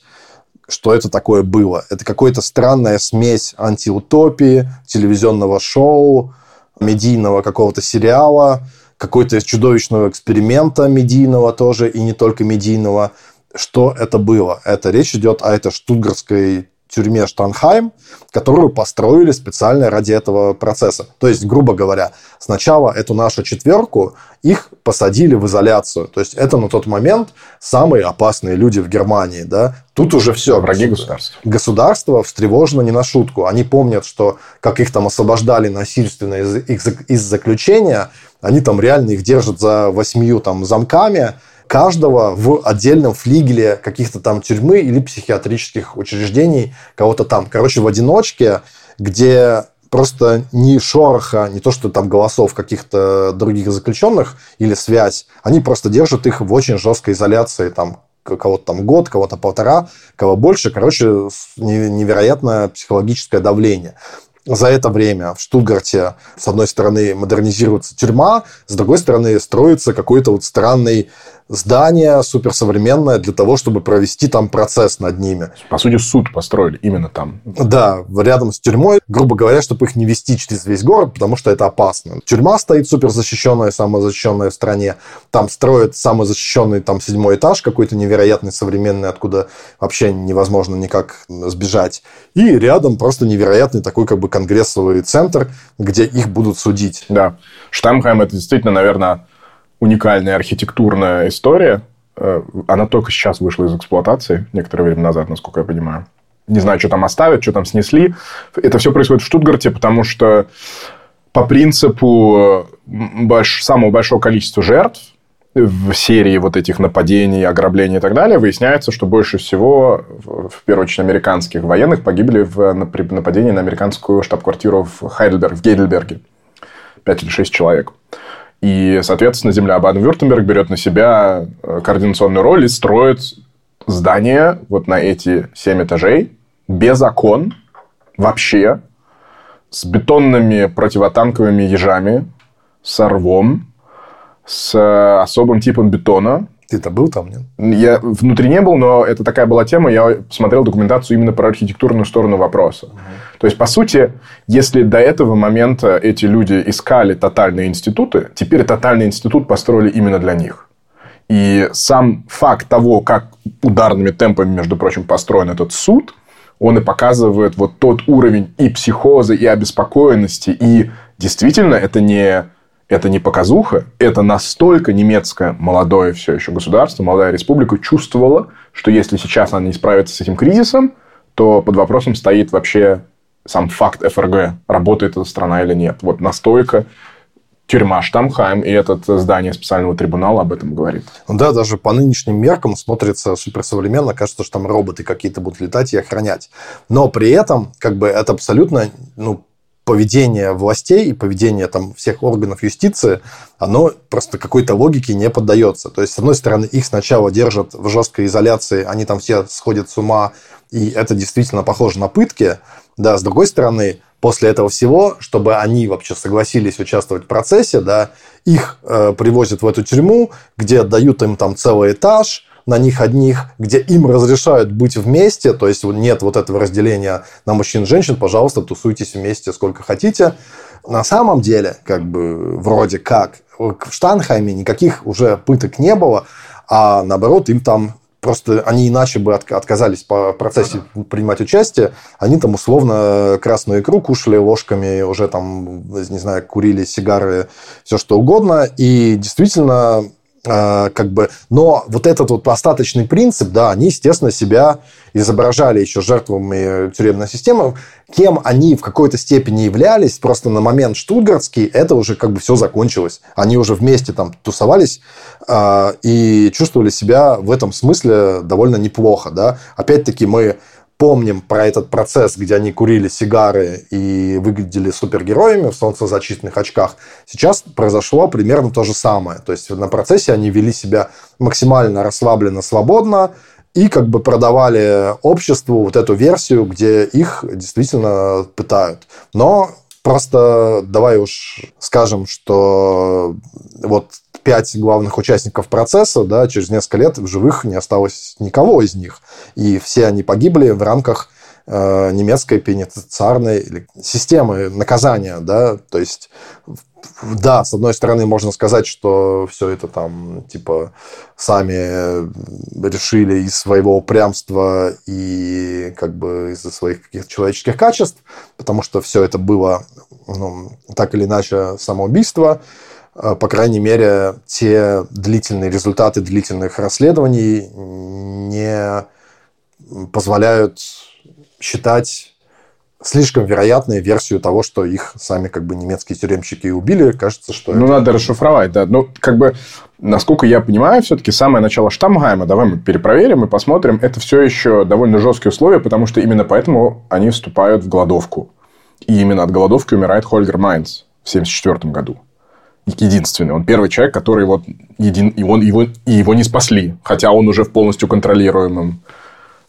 что это такое было. Это какая-то странная смесь антиутопии, телевизионного шоу, медийного какого-то сериала, какой-то чудовищного эксперимента медийного тоже, и не только медийного. Что это было? Это речь идет о этой штутгарской тюрьме Штанхайм, которую построили специально ради этого процесса. То есть, грубо говоря, сначала эту нашу четверку их посадили в изоляцию. То есть, это на тот момент самые опасные люди в Германии. Да? Тут уже все. Враги государства. Государство встревожено не на шутку. Они помнят, что как их там освобождали насильственно из, из, из заключения, они там реально их держат за восьмию там замками, каждого в отдельном флигеле каких-то там тюрьмы или психиатрических учреждений, кого-то там. Короче, в одиночке, где просто ни шороха, не то, что там голосов каких-то других заключенных или связь, они просто держат их в очень жесткой изоляции, там, кого-то там год, кого-то полтора, кого больше. Короче, невероятное психологическое давление за это время в Штутгарте, с одной стороны, модернизируется тюрьма, с другой стороны, строится какой-то вот странный здание суперсовременное для того, чтобы провести там процесс над ними. По сути, суд построили именно там. Да, рядом с тюрьмой, грубо говоря, чтобы их не вести через весь город, потому что это опасно. Тюрьма стоит суперзащищенная, самая защищенная в стране. Там строят самый защищенный там седьмой этаж, какой-то невероятный современный, откуда вообще невозможно никак сбежать. И рядом просто невероятный такой как бы конгрессовый центр, где их будут судить. Да. Штамхайм это действительно, наверное, уникальная архитектурная история. Э, она только сейчас вышла из эксплуатации, некоторое время назад, насколько я понимаю. Не знаю, что там оставят, что там снесли. Это все происходит в Штутгарте, потому что по принципу больш... самого большого количества жертв в серии вот этих нападений, ограблений и так далее, выясняется, что больше всего, в первую очередь, американских военных погибли в нападении на американскую штаб-квартиру в Хайдельберг, в Гейдельберге. Пять или шесть человек. И, соответственно, земля Баден-Вюртемберг берет на себя э, координационную роль и строит здание вот на эти семь этажей без окон вообще, с бетонными противотанковыми ежами, с рвом, с особым типом бетона. Ты-то был там, нет? Я внутри не был, но это такая была тема. Я смотрел документацию именно про архитектурную сторону вопроса. Угу. То есть, по сути, если до этого момента эти люди искали тотальные институты, теперь тотальный институт построили именно для них. И сам факт того, как ударными темпами, между прочим, построен этот суд, он и показывает вот тот уровень и психоза, и обеспокоенности. И действительно, это не это не показуха, это настолько немецкое молодое все еще государство, молодая республика чувствовала, что если сейчас она не справится с этим кризисом, то под вопросом стоит вообще сам факт ФРГ, работает эта страна или нет. Вот настолько тюрьма Штамхайм и это здание специального трибунала об этом говорит. Ну да, даже по нынешним меркам смотрится суперсовременно. Кажется, что там роботы какие-то будут летать и охранять. Но при этом, как бы, это абсолютно ну, поведение властей и поведение там, всех органов юстиции, оно просто какой-то логике не поддается. То есть, с одной стороны, их сначала держат в жесткой изоляции, они там все сходят с ума, и это действительно похоже на пытки. Да, с другой стороны, после этого всего, чтобы они вообще согласились участвовать в процессе, да, их э, привозят в эту тюрьму, где дают им там целый этаж, на них одних, где им разрешают быть вместе, то есть нет вот этого разделения на мужчин и женщин, пожалуйста, тусуйтесь вместе сколько хотите. На самом деле, как бы, вроде как, в Штанхайме никаких уже пыток не было, а наоборот, им там просто они иначе бы отказались по процессе принимать участие, они там условно красную икру кушали ложками, уже там, не знаю, курили сигары, все что угодно. И действительно, как бы, но вот этот вот остаточный принцип, да, они, естественно, себя изображали еще жертвами тюремной системы, кем они в какой-то степени являлись, просто на момент штутгартский это уже как бы все закончилось. Они уже вместе там тусовались э, и чувствовали себя в этом смысле довольно неплохо, да. Опять-таки мы помним про этот процесс, где они курили сигары и выглядели супергероями в солнцезащитных очках, сейчас произошло примерно то же самое. То есть на процессе они вели себя максимально расслабленно, свободно, и как бы продавали обществу вот эту версию, где их действительно пытают. Но просто давай уж скажем, что вот пять главных участников процесса, да, через несколько лет в живых не осталось никого из них. И все они погибли в рамках э, немецкой пенитенциарной системы наказания, да, то есть да, с одной стороны, можно сказать, что все это там, типа, сами решили из своего упрямства и как бы из-за своих каких-то человеческих качеств, потому что все это было, ну, так или иначе, самоубийство. А, по крайней мере, те длительные результаты длительных расследований не позволяют считать слишком вероятной версию того, что их сами как бы немецкие тюремщики убили. Кажется, что... Ну, это... надо расшифровать, да. Ну, как бы, насколько я понимаю, все-таки самое начало Штамгайма, давай мы перепроверим и посмотрим, это все еще довольно жесткие условия, потому что именно поэтому они вступают в голодовку. И именно от голодовки умирает Хольгер Майнц в 1974 году единственный. Он первый человек, который вот един... и, он, его, и его не спасли, хотя он уже в полностью контролируемом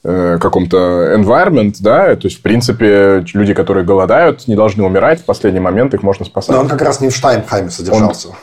э, каком-то environment, да, то есть, в принципе, люди, которые голодают, не должны умирать, в последний момент их можно спасать. Но он как раз не в Штайнхайме содержался. Он...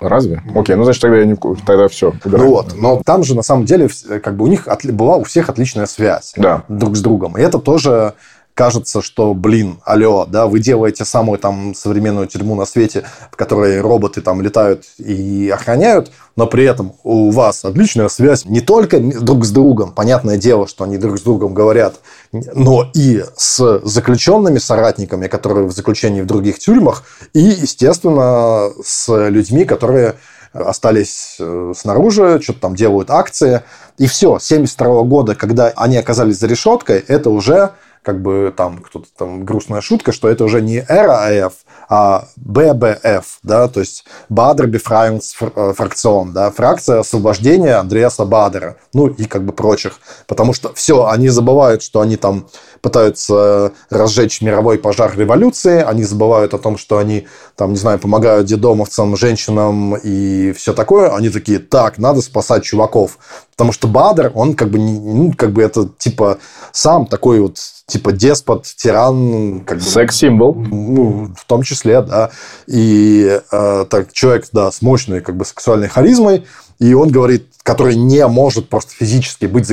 Разве? Окей, ну значит тогда я не тогда все. Убираем. Ну вот, но там же на самом деле как бы у них была у всех отличная связь да. друг с другом, и это тоже кажется, что, блин, алло, да, вы делаете самую там современную тюрьму на свете, в которой роботы там летают и охраняют, но при этом у вас отличная связь не только друг с другом, понятное дело, что они друг с другом говорят, но и с заключенными соратниками, которые в заключении в других тюрьмах, и, естественно, с людьми, которые остались э, снаружи, что-то там делают акции. И все, 72 года, когда они оказались за решеткой, это уже как бы там кто-то там грустная шутка, что это уже не РАФ, а ББФ, да, то есть Бадер Бефрайungsфракцион, да, фракция освобождения Андреаса Бадера, ну и как бы прочих, потому что все, они забывают, что они там пытаются разжечь мировой пожар революции, они забывают о том, что они там, не знаю, помогают дедомовцам, женщинам и все такое, они такие, так, надо спасать чуваков, потому что Бадер, он как бы, ну, как бы это типа сам такой вот типа деспот, тиран. Как Секс-символ. Ну, в том числе, да. И э, так, человек, да, с мощной как бы сексуальной харизмой. И он говорит, который не может просто физически быть в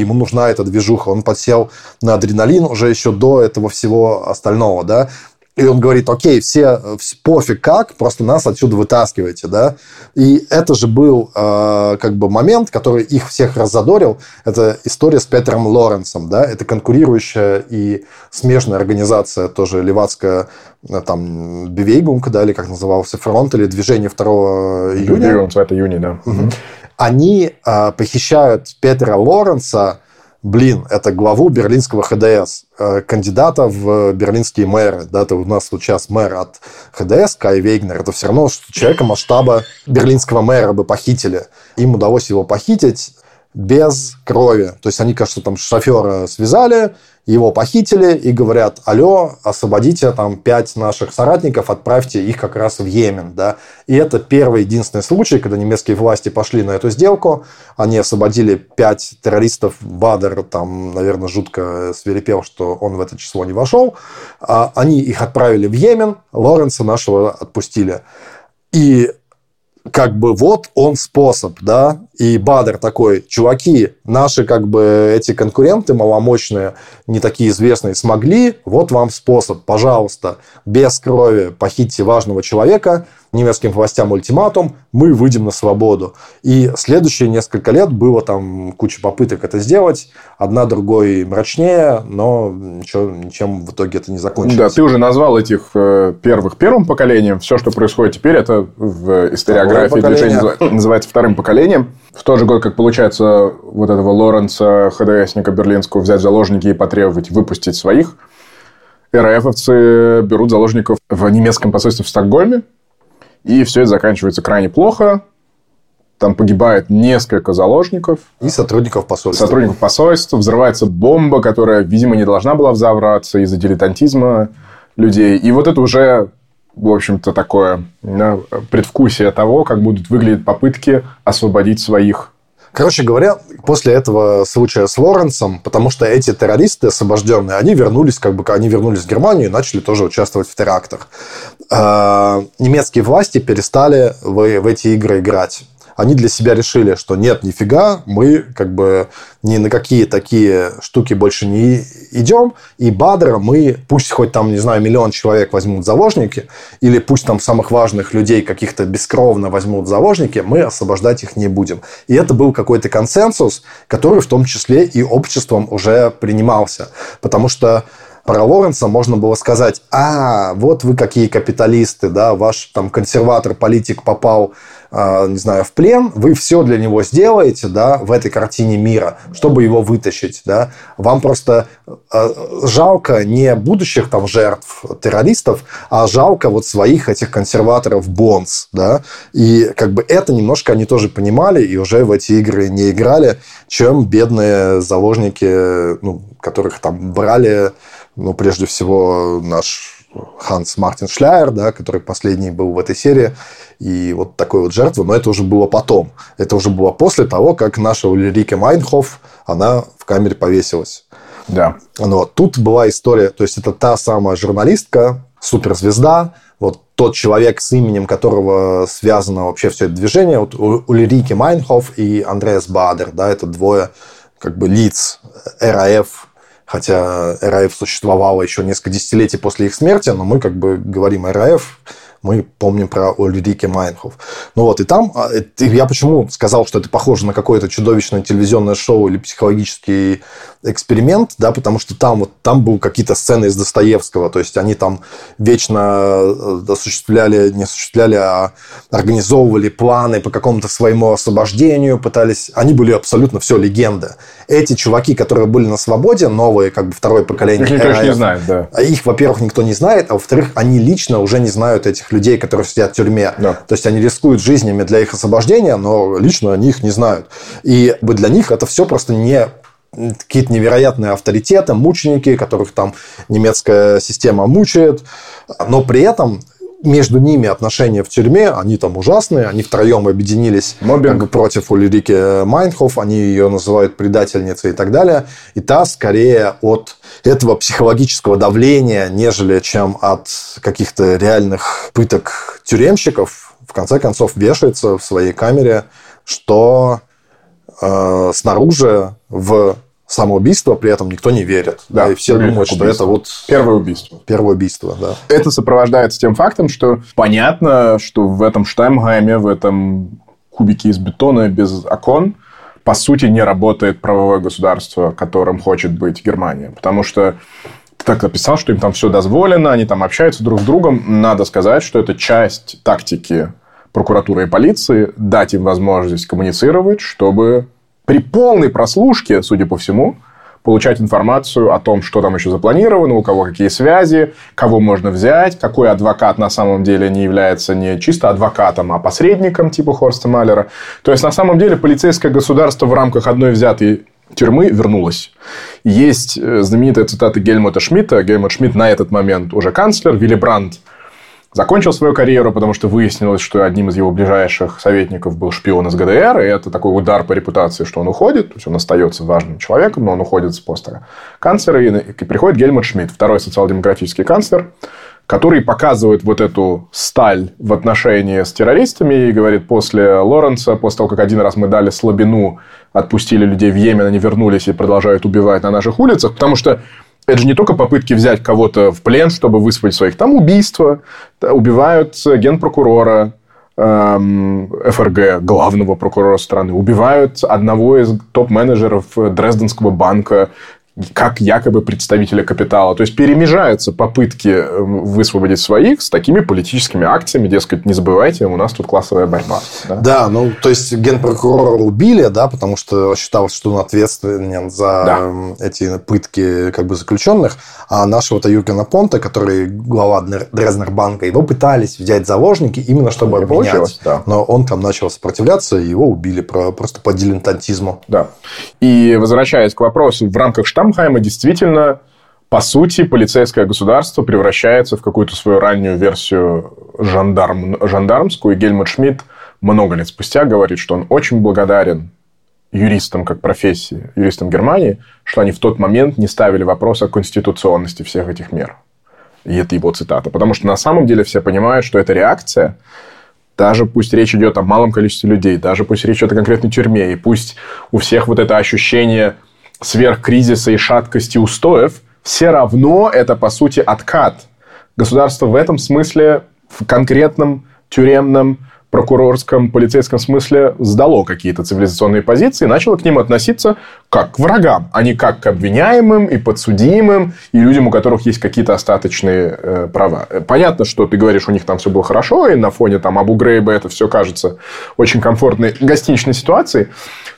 ему нужна эта движуха. Он подсел на адреналин уже еще до этого всего остального, да. И он говорит, окей, все, пофиг как, просто нас отсюда вытаскивайте, да. И это же был э, как бы момент, который их всех раззадорил. Это история с Петером Лоренсом, да. Это конкурирующая и смежная организация, тоже левацкая, э, там, Bewegung, да, или как назывался, фронт, или движение 2 июня. Bewegung Zweiter Juni, да. Угу. Они э, похищают Петера Лоренса, блин, это главу берлинского ХДС, э, кандидата в берлинские мэры. Да, это у нас сейчас мэр от ХДС, Кай Вейгнер. Это все равно, что человека масштаба берлинского мэра бы похитили. Им удалось его похитить без крови. То есть они, кажется, там шофера связали, его похитили и говорят, алло, освободите там пять наших соратников, отправьте их как раз в Йемен. Да? И это первый единственный случай, когда немецкие власти пошли на эту сделку. Они освободили пять террористов. Бадер там, наверное, жутко свирепел, что он в это число не вошел. А они их отправили в Йемен, Лоренса нашего отпустили. И как бы вот он способ, да, и Бадер такой, чуваки, наши как бы эти конкуренты маломощные, не такие известные, смогли, вот вам способ, пожалуйста, без крови похитьте важного человека, немецким властям ультиматум, мы выйдем на свободу. И следующие несколько лет было там куча попыток это сделать, одна другой мрачнее, но ничего, ничем в итоге это не закончилось. Да, ты уже назвал этих э, первых первым поколением. Все, что происходит теперь, это в историографии движения называется вторым поколением. В тот же год, как получается вот этого Лоренца, ХДСника берлинского, взять заложники и потребовать выпустить своих, РФовцы берут заложников в немецком посольстве в Стокгольме, и все это заканчивается крайне плохо. Там погибает несколько заложников. И сотрудников посольства. Сотрудников посольства. Взрывается бомба, которая, видимо, не должна была взорваться из-за дилетантизма людей. И вот это уже, в общем-то, такое да, предвкусие того, как будут выглядеть попытки освободить своих Короче говоря, после этого случая с Лоренсом, потому что эти террористы освобожденные, они вернулись, как бы, они вернулись в Германию и начали тоже участвовать в терактах. А, немецкие власти перестали в, в эти игры играть они для себя решили, что нет, нифига, мы как бы ни на какие такие штуки больше не идем, и Бадра мы, пусть хоть там, не знаю, миллион человек возьмут заложники, или пусть там самых важных людей каких-то бескровно возьмут заложники, мы освобождать их не будем. И это был какой-то консенсус, который в том числе и обществом уже принимался. Потому что про Лоренса можно было сказать, а, вот вы какие капиталисты, да, ваш там консерватор-политик попал а, не знаю, в плен, вы все для него сделаете, да, в этой картине мира, чтобы его вытащить, да. Вам просто а, жалко не будущих там жертв террористов, а жалко вот своих этих консерваторов Бонс, да. И как бы это немножко они тоже понимали и уже в эти игры не играли, чем бедные заложники, ну, которых там брали, ну, прежде всего, наш Ханс Мартин Шляер, да, который последний был в этой серии, и вот такой вот жертвы, но это уже было потом. Это уже было после того, как наша Ульрика Майнхоф, она в камере повесилась. Да. Но тут была история, то есть это та самая журналистка, суперзвезда, вот тот человек, с именем которого связано вообще все это движение, вот Ульрика Майнхоф и Андреас Бадер, да, это двое как бы лиц РАФ хотя РАФ существовала еще несколько десятилетий после их смерти, но мы как бы говорим РАФ, мы помним про Ульрике Майнхоф. Ну вот, и там, а, я почему сказал, что это похоже на какое-то чудовищное телевизионное шоу или психологический эксперимент, да, потому что там вот там был какие-то сцены из Достоевского, то есть они там вечно э, осуществляли, не осуществляли, а организовывали планы по какому-то своему освобождению, пытались, они были абсолютно все легенды. Эти чуваки, которые были на свободе, новые, как бы второе поколение, их никто РАФ, не знает, да. Их, во-первых, никто не знает, а во-вторых, они лично уже не знают этих людей, которые сидят в тюрьме. Да. То есть они рискуют жизнями для их освобождения, но лично они их не знают. И для них это все просто не какие-то невероятные авторитеты, мученики, которых там немецкая система мучает, но при этом между ними отношения в тюрьме, они там ужасные, они втроем объединились как бы, против Ульрики Майнхоф, они ее называют предательницей и так далее. И та скорее от этого психологического давления, нежели чем от каких-то реальных пыток тюремщиков, в конце концов вешается в своей камере что э, снаружи в самоубийство при этом никто не верит. Да, да и все думают, что это вот... Первое убийство. Первое убийство, да. Это сопровождается тем фактом, что понятно, что в этом Штаймгайме, в этом кубике из бетона без окон, по сути, не работает правовое государство, которым хочет быть Германия. Потому что ты так описал, что им там все дозволено, они там общаются друг с другом. Надо сказать, что это часть тактики прокуратуры и полиции дать им возможность коммуницировать, чтобы при полной прослушке, судя по всему, получать информацию о том, что там еще запланировано, у кого какие связи, кого можно взять, какой адвокат на самом деле не является не чисто адвокатом, а посредником типа Хорста Малера. То есть, на самом деле, полицейское государство в рамках одной взятой тюрьмы вернулось. Есть э, знаменитая цитата Гельмута Шмидта. Гельмут Шмидт на этот момент уже канцлер. Вилли Брандт закончил свою карьеру, потому что выяснилось, что одним из его ближайших советников был шпион из ГДР, и это такой удар по репутации, что он уходит, то есть он остается важным человеком, но он уходит с поста канцлера, и приходит Гельмут Шмидт, второй социал-демократический канцлер, который показывает вот эту сталь в отношении с террористами и говорит, после Лоренца, после того, как один раз мы дали слабину, отпустили людей в Йемен, они вернулись и продолжают убивать на наших улицах, потому что это же не только попытки взять кого-то в плен, чтобы выспать своих. Там убийства, убивают генпрокурора, эм, ФРГ, главного прокурора страны, убивают одного из топ-менеджеров Дрезденского банка, как якобы представителя капитала. То есть перемежаются попытки э, высвободить своих с такими политическими акциями, дескать, не забывайте, у нас тут классовая борьба. Да, да ну, то есть генпрокурора убили, да, потому что считалось, что он ответственен за да. эти пытки как бы заключенных, а нашего-то Юргена Понта, который глава Дрезнербанка, его пытались взять заложники именно чтобы не обвинять. Да. Но он там начал сопротивляться, и его убили просто по дилетантизму. Да. И возвращаясь к вопросу, в рамках штаба Штамхайма действительно, по сути, полицейское государство превращается в какую-то свою раннюю версию жандарм, жандармскую. И Гельмут Шмидт много лет спустя говорит, что он очень благодарен юристам как профессии, юристам Германии, что они в тот момент не ставили вопрос о конституционности всех этих мер. И это его цитата. Потому что на самом деле все понимают, что это реакция, даже пусть речь идет о малом количестве людей, даже пусть речь идет о конкретной тюрьме, и пусть у всех вот это ощущение сверхкризиса и шаткости устоев, все равно это, по сути, откат. Государство в этом смысле, в конкретном тюремном прокурорском, полицейском смысле сдало какие-то цивилизационные позиции и начало к ним относиться как к врагам, а не как к обвиняемым и подсудимым, и людям, у которых есть какие-то остаточные э, права. Понятно, что ты говоришь, у них там все было хорошо, и на фоне там Абу Грейба это все кажется очень комфортной гостиничной ситуацией,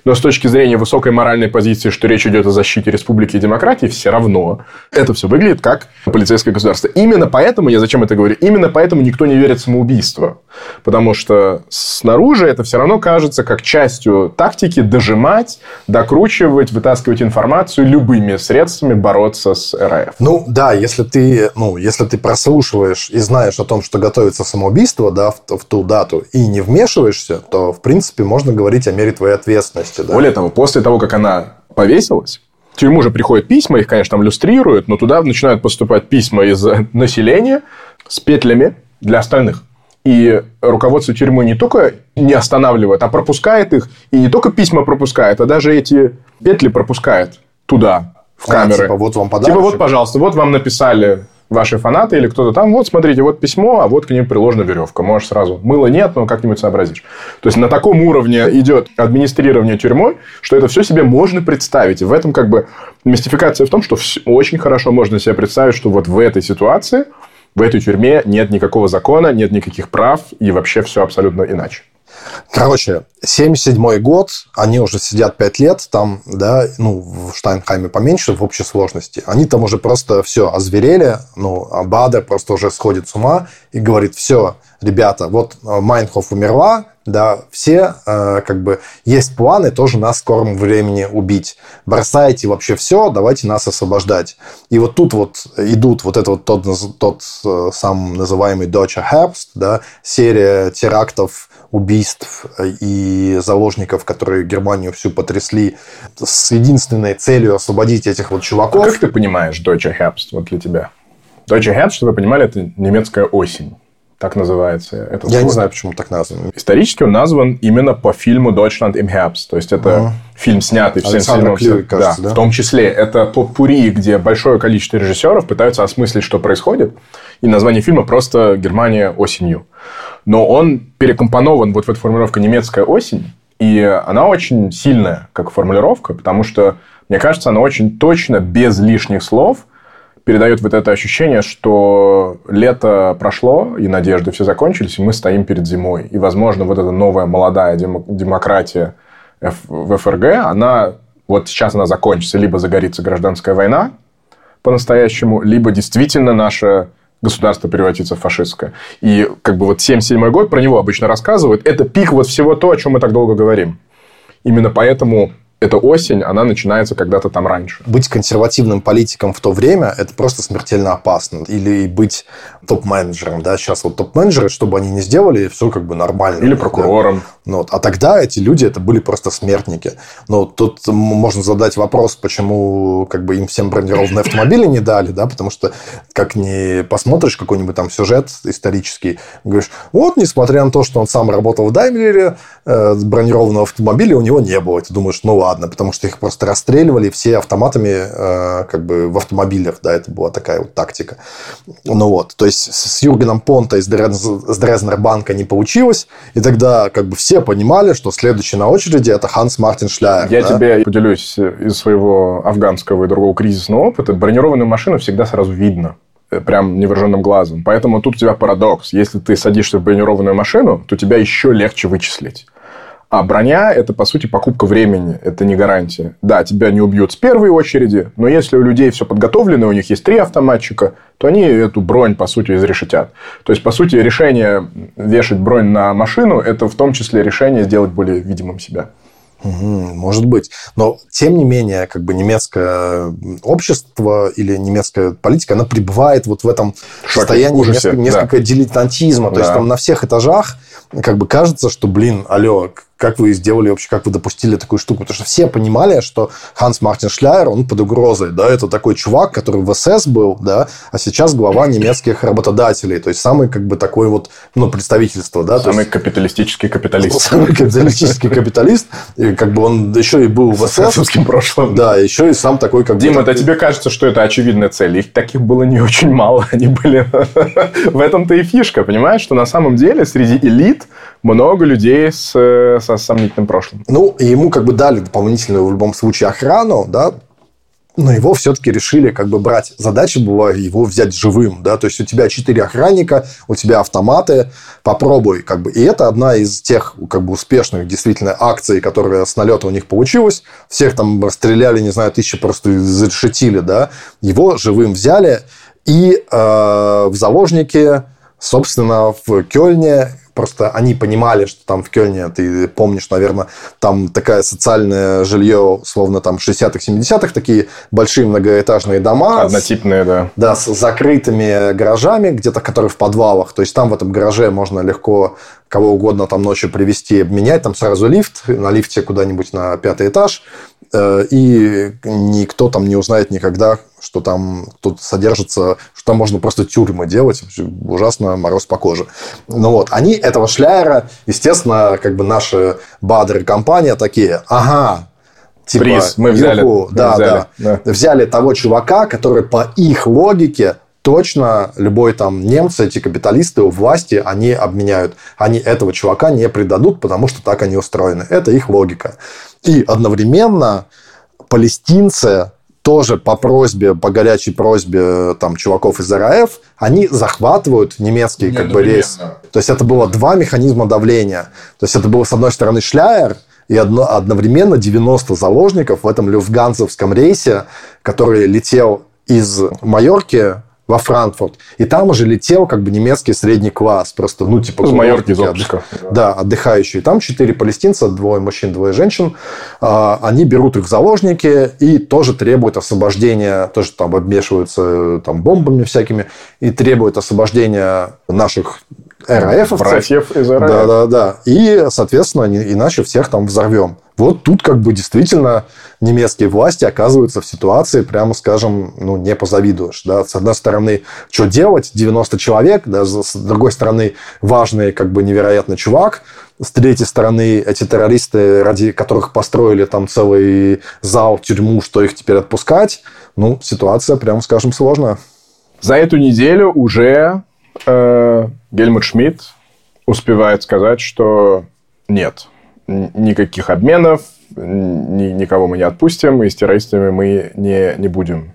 но с точки зрения высокой моральной позиции, что речь идет о защите республики и демократии, все равно это все выглядит как полицейское государство. Именно поэтому, я зачем это говорю, именно поэтому никто не верит в самоубийство. Потому что снаружи это все равно кажется как частью тактики дожимать, докручивать, вытаскивать информацию любыми средствами бороться с РФ. Ну да, если ты, ну, если ты прослушиваешь и знаешь о том, что готовится самоубийство да, в, в ту дату и не вмешиваешься, то в принципе можно говорить о мере твоей ответственности. Да? Более того, после того, как она повесилась, в тюрьму же приходят письма, их, конечно, там люстрируют, но туда начинают поступать письма из населения с петлями для остальных. И руководство тюрьмы не только не останавливает, а пропускает их. И не только письма пропускает, а даже эти петли пропускает туда, в камеры. А, типа, вот вам подарок. Типа, вот, пожалуйста, вот вам написали ваши фанаты или кто-то там, вот, смотрите, вот письмо, а вот к ним приложена веревка. Можешь сразу. Мыла нет, но как-нибудь сообразишь. То есть, на таком уровне идет администрирование тюрьмой, что это все себе можно представить. И в этом как бы мистификация в том, что очень хорошо можно себе представить, что вот в этой ситуации в этой тюрьме нет никакого закона, нет никаких прав, и вообще все абсолютно иначе. Короче, 77 год, они уже сидят 5 лет там, да, ну, в Штайнхайме поменьше в общей сложности. Они там уже просто все озверели, ну, Бадер просто уже сходит с ума и говорит, все, ребята, вот э, Майнхоф умерла, да, все э, как бы есть планы тоже нас в скором времени убить. Бросайте вообще все, давайте нас освобождать. И вот тут вот идут вот это вот тот, тот э, сам называемый Deutsche Herbst, да, серия терактов, убийств и заложников, которые Германию всю потрясли с единственной целью освободить этих вот чуваков. А как ты понимаешь Deutsche Herbst вот для тебя? Deutsche Herbst, чтобы вы понимали, это немецкая осень так называется. Этот Я год. не знаю, почему так назван. Исторически он назван именно по фильму «Deutschland im Herbst». То есть, это uh-huh. фильм, снятый всем фильмом. Клюй, кажется, да, да? В том числе это попури, где большое количество режиссеров пытаются осмыслить, что происходит. И название фильма просто «Германия осенью». Но он перекомпонован вот в эту формулировку «немецкая осень», и она очень сильная, как формулировка, потому что, мне кажется, она очень точно, без лишних слов – передает вот это ощущение, что лето прошло, и надежды все закончились, и мы стоим перед зимой. И, возможно, вот эта новая молодая демократия в ФРГ, она вот сейчас она закончится. Либо загорится гражданская война по-настоящему, либо действительно наше государство превратится в фашистское. И как бы вот 77 год, про него обычно рассказывают, это пик вот всего то, о чем мы так долго говорим. Именно поэтому эта осень, она начинается когда-то там раньше. Быть консервативным политиком в то время – это просто смертельно опасно. Или быть топ-менеджером. Да? Сейчас вот топ-менеджеры, чтобы они не сделали, все как бы нормально. Или прокурором. Да? Ну, вот. А тогда эти люди, это были просто смертники. Но тут можно задать вопрос, почему как бы им всем бронированные автомобили не дали, да, потому что как не посмотришь какой-нибудь там сюжет исторический, говоришь, вот, несмотря на то, что он сам работал в Даймлере, э, бронированного автомобиля у него не было. И ты думаешь, ну ладно, потому что их просто расстреливали все автоматами э, как бы в автомобилях, да, это была такая вот тактика. Ну вот, то есть с Юргеном Понта из Дрезнер банка не получилось, и тогда как бы все понимали, что следующий на очереди это Ханс Мартин Шляер. Я да? тебе поделюсь из своего афганского и другого кризисного опыта. Бронированную машину всегда сразу видно э, прям невооруженным глазом. Поэтому тут у тебя парадокс. Если ты садишься в бронированную машину, то тебя еще легче вычислить. А броня – это, по сути, покупка времени. Это не гарантия. Да, тебя не убьют с первой очереди, но если у людей все подготовлено, у них есть три автоматчика, то они эту бронь, по сути, изрешетят. То есть, по сути, решение вешать бронь на машину – это в том числе решение сделать более видимым себя. Может быть. Но, тем не менее, как бы немецкое общество или немецкая политика, она пребывает вот в этом Шоке, состоянии ужасе, несколько, несколько да. дилетантизма. То да. есть, там на всех этажах как бы кажется, что, блин, алло, как вы сделали вообще, как вы допустили такую штуку? Потому что все понимали, что Ханс Мартин Шляер, он под угрозой, да, это такой чувак, который в СС был, да, а сейчас глава немецких работодателей, то есть самый как бы такой вот, ну, представительство, да. Самый есть, капиталистический капиталист. Самый капиталистический капиталист, и как бы он еще и был в СС. С прошлым. Да, еще и сам такой как Дима, это тебе кажется, что это очевидная цель? Их таких было не очень мало, они были... В этом-то и фишка, понимаешь, что на самом деле среди элит много людей с, э, со сомнительным прошлым. Ну, ему как бы дали дополнительную в любом случае охрану, да, но его все-таки решили как бы брать. Задача была его взять живым, да, то есть у тебя четыре охранника, у тебя автоматы, попробуй, как бы. И это одна из тех как бы успешных действительно акций, которые с налета у них получилось. Всех там расстреляли, не знаю, тысячи просто зарешетили, да. Его живым взяли и э, в заложники, собственно, в Кёльне Просто они понимали, что там в Кёльне, ты помнишь, наверное, там такая социальное жилье, словно там 60-х, 70-х, такие большие многоэтажные дома. Однотипные, с, да. Да, с закрытыми гаражами, где-то которые в подвалах. То есть там в этом гараже можно легко кого угодно там ночью привести, обменять, там сразу лифт, на лифте куда-нибудь на пятый этаж, и никто там не узнает никогда, что там тут содержится, что там можно просто тюрьмы делать, ужасно мороз по коже. Ну вот, они этого шляера, естественно, как бы наши бадры компания такие, ага, типа, Приз мы взяли. Юху, да, взяли, да, да. Взяли того чувака, который по их логике точно любой там немцы, эти капиталисты у власти, они обменяют. Они этого чувака не предадут, потому что так они устроены. Это их логика. И одновременно палестинцы тоже по просьбе, по горячей просьбе там чуваков из РАФ, они захватывают немецкий как бы рейс. То есть это было два механизма давления. То есть это было с одной стороны Шляер, и одно, одновременно 90 заложников в этом люфтгансовском рейсе, который летел из Майорки во Франкфурт. И там уже летел как бы немецкий средний класс. Просто, ну, типа... Из Майорки, из отдыха. Да, отдыхающие. Там четыре палестинца, двое мужчин, двое женщин. А, они берут их в заложники и тоже требуют освобождения, тоже там обмешиваются там бомбами всякими, и требуют освобождения наших РАФовцев. Братьев из РАФ. Да-да-да. И, соответственно, иначе всех там взорвем. Вот тут как бы действительно немецкие власти оказываются в ситуации, прямо скажем, ну, не позавидуешь. Да? С одной стороны, что делать? 90 человек, да? с другой стороны, важный, как бы невероятный чувак, с третьей стороны, эти террористы, ради которых построили там целый зал, тюрьму, что их теперь отпускать, ну, ситуация, прямо скажем, сложная. За эту неделю уже Гельмут Шмидт успевает сказать, что нет, никаких обменов, ни, никого мы не отпустим, и с террористами мы не, не будем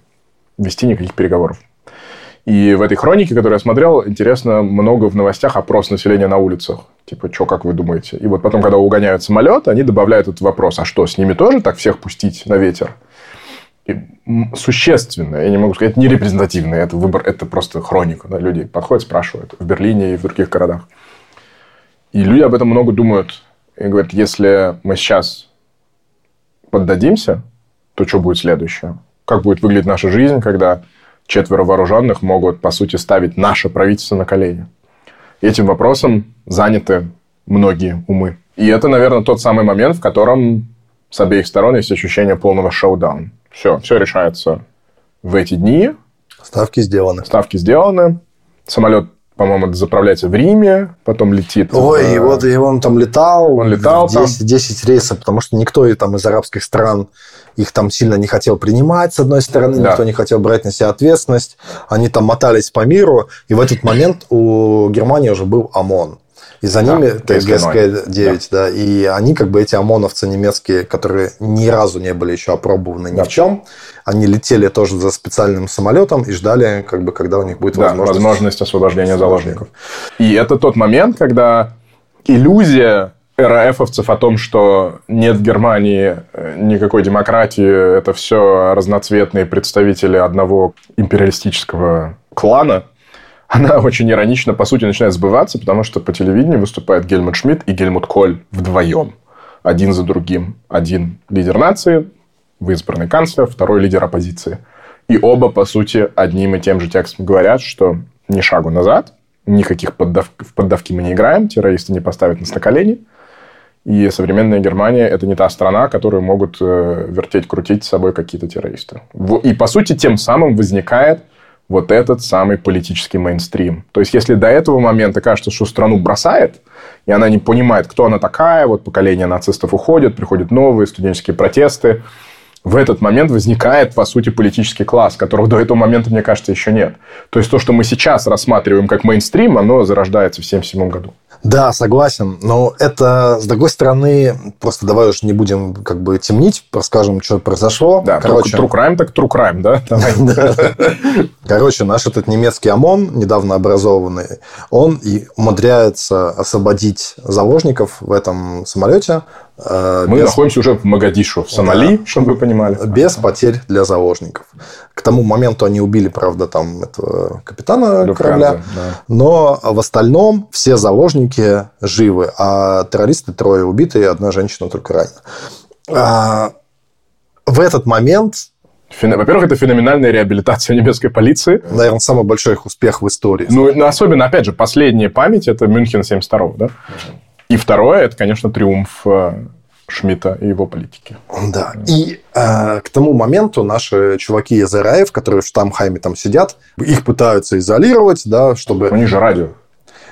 вести никаких переговоров. И в этой хронике, которую я смотрел, интересно, много в новостях опрос населения на улицах. Типа, что, как вы думаете? И вот потом, когда угоняют самолет, они добавляют этот вопрос, а что, с ними тоже так всех пустить на ветер? И существенно, я не могу сказать, не репрезентативно, это выбор, это просто хроника. Да? Люди подходят, спрашивают в Берлине и в других городах. И люди об этом много думают. И говорят, если мы сейчас поддадимся, то что будет следующее? Как будет выглядеть наша жизнь, когда четверо вооруженных могут, по сути, ставить наше правительство на колени? И этим вопросом заняты многие умы. И это, наверное, тот самый момент, в котором с обеих сторон есть ощущение полного шоу-дауна. Все, все решается в эти дни. Ставки сделаны. Ставки сделаны. Самолет по-моему, заправляется в Риме, потом летит. Ой, в... и вот и он там летал. Он летал 10, там. 10 рейсов, потому что никто там из арабских стран их там сильно не хотел принимать, с одной стороны, да. никто не хотел брать на себя ответственность. Они там мотались по миру, и в этот момент у Германии уже был ОМОН. И за да, ними ТСГСК-9, да. да. И они, как бы, эти ОМОНовцы немецкие, которые ни разу не были еще опробованы ни да. в чем, они летели тоже за специальным самолетом и ждали, как бы, когда у них будет да, возможность... возможность освобождения заложников. И это тот момент, когда иллюзия РАФовцев о том, что нет в Германии э, никакой демократии, это все разноцветные представители одного империалистического клана, она очень иронично, по сути, начинает сбываться, потому что по телевидению выступает Гельмут Шмидт и Гельмут Коль вдвоем. Один за другим. Один лидер нации, избранный канцлер, второй лидер оппозиции. И оба, по сути, одним и тем же текстом говорят, что ни шагу назад, никаких поддав... в поддавки мы не играем, террористы не поставят нас на колени. И современная Германия – это не та страна, которую могут э, вертеть, крутить с собой какие-то террористы. И, по сути, тем самым возникает вот этот самый политический мейнстрим. То есть, если до этого момента кажется, что страну бросает, и она не понимает, кто она такая, вот поколение нацистов уходит, приходят новые студенческие протесты, в этот момент возникает, по сути, политический класс, которого до этого момента, мне кажется, еще нет. То есть, то, что мы сейчас рассматриваем как мейнстрим, оно зарождается в 1977 году. Да, согласен. Но это, с другой стороны, просто давай уж не будем как бы темнить, расскажем, что произошло. Да, Короче, true crime так true crime, да? Короче, наш этот немецкий ОМОН, недавно образованный, он и умудряется освободить заложников в этом самолете Э, Мы без... находимся уже в Магадишу, в Сомали, да. чтобы вы понимали. Без потерь для заложников. К тому моменту они убили, правда, там этого капитана Люфтганза, корабля. Да. Но в остальном все заложники живы, а террористы трое убиты, и одна женщина только ранена. А, в этот момент во-первых, это феноменальная реабилитация немецкой полиции. Наверное, самый большой их успех в истории. Ну, ну особенно, опять же, последняя память – это Мюнхен 72 да? И второе, это, конечно, триумф э, Шмидта и его политики. Да. И э, к тому моменту наши чуваки из РАФ, которые в Штамхайме там сидят, их пытаются изолировать, да, чтобы... У них же радио.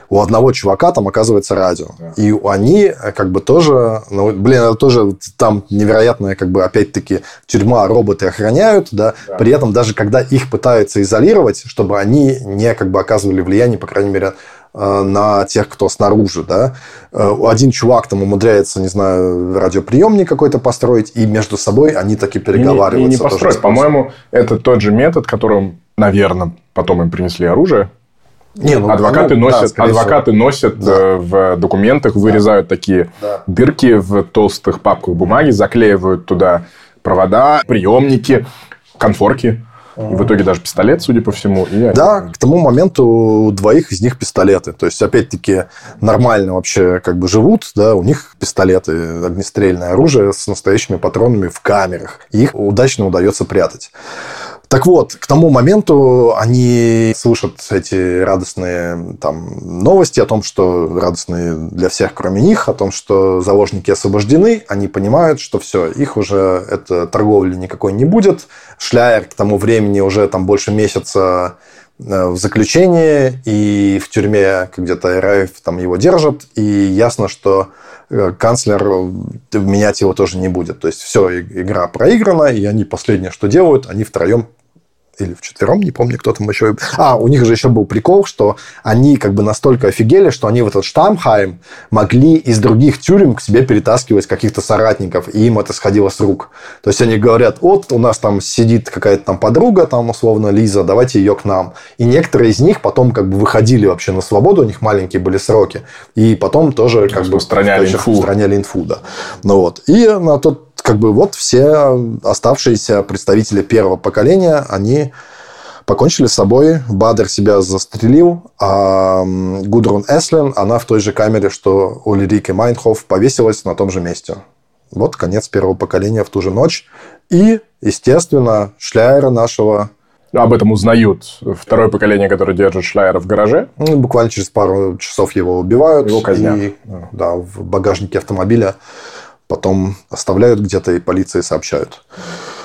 У одного чувака там оказывается радио. Да. И они э, как бы тоже... Ну, блин, это тоже там невероятная, как бы, опять-таки, тюрьма, роботы охраняют, да? да. При этом даже когда их пытаются изолировать, чтобы они не как бы оказывали влияние, по крайней мере, на тех, кто снаружи, да. Э, один чувак там умудряется, не знаю, радиоприемник какой-то построить, и между собой они таки переговариваются. И не, и не построить. По-моему, это тот же метод, которым, наверное, потом им принесли оружие. Не, ну, адвокаты ну, носят, да, адвокаты всего. носят да. Э, в документах, вырезают да. такие да. дырки в толстых папках бумаги, заклеивают туда провода, приемники, конфорки. И в итоге даже пистолет, судя по всему. И да, к тому моменту у двоих из них пистолеты. То есть, опять-таки, нормально вообще как бы живут, да, у них пистолеты, огнестрельное оружие с настоящими патронами в камерах. И их удачно удается прятать. Так вот, к тому моменту они слышат эти радостные там, новости о том, что радостные для всех, кроме них, о том, что заложники освобождены. Они понимают, что все, их уже это торговли никакой не будет. Шляер к тому времени уже там больше месяца э, в заключении, и в тюрьме где-то РФ там его держат, и ясно, что э, канцлер менять его тоже не будет. То есть все, игра проиграна, и они последнее, что делают, они втроем или в четвером, не помню, кто там еще. А, у них же еще был прикол, что они как бы настолько офигели, что они в этот Штамхайм могли из других тюрем к себе перетаскивать каких-то соратников, и им это сходило с рук. То есть они говорят, вот у нас там сидит какая-то там подруга, там условно Лиза, давайте ее к нам. И некоторые из них потом как бы выходили вообще на свободу, у них маленькие были сроки, и потом тоже как бы устраняли инфу. Устраняли инфу, да. Ну вот. И на тот как бы вот все оставшиеся представители первого поколения, они покончили с собой. Бадер себя застрелил, а Гудрун Эслен, она в той же камере, что Ульрике Майнхоф, повесилась на том же месте. Вот конец первого поколения в ту же ночь. И, естественно, Шляера нашего об этом узнают второе поколение, которое держит Шляера в гараже. Ну, буквально через пару часов его убивают. Его казнят. И, да, в багажнике автомобиля потом оставляют где-то и полиции сообщают.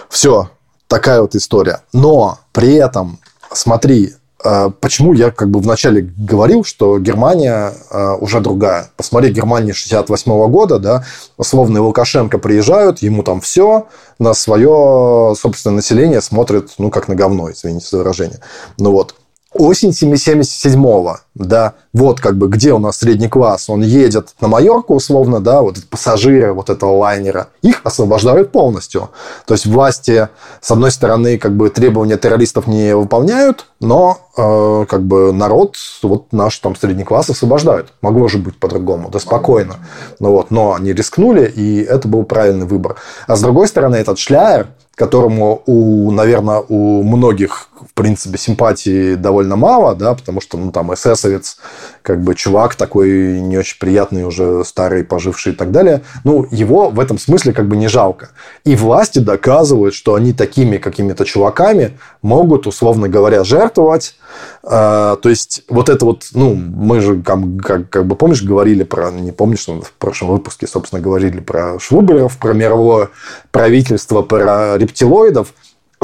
Все, такая вот история. Но при этом, смотри, э, почему я как бы вначале говорил, что Германия э, уже другая. Посмотри, Германия 68 -го года, да, условно Лукашенко приезжают, ему там все, на свое собственное население смотрит, ну, как на говно, извините за выражение. Ну вот, осень 77-го, да, вот как бы где у нас средний класс, он едет на Майорку условно, да, вот пассажиры вот этого лайнера, их освобождают полностью. То есть власти, с одной стороны, как бы требования террористов не выполняют, но э, как бы народ, вот наш там средний класс освобождают. Могло же быть по-другому, да спокойно. Ну вот, но они рискнули, и это был правильный выбор. А с другой стороны, этот Шляер, которому, у, наверное, у многих, в принципе, симпатии довольно мало, да, потому что, ну, там, эсэсовец, как бы, чувак такой не очень приятный, уже старый, поживший и так далее, ну, его в этом смысле как бы не жалко. И власти доказывают, что они такими какими-то чуваками могут, условно говоря, жертвовать. А, то есть, вот это вот, ну, мы же, как, как, как бы, помнишь, говорили про, не помнишь, в прошлом выпуске, собственно, говорили про Швуберов, про мировое правительство, про рептилоидов,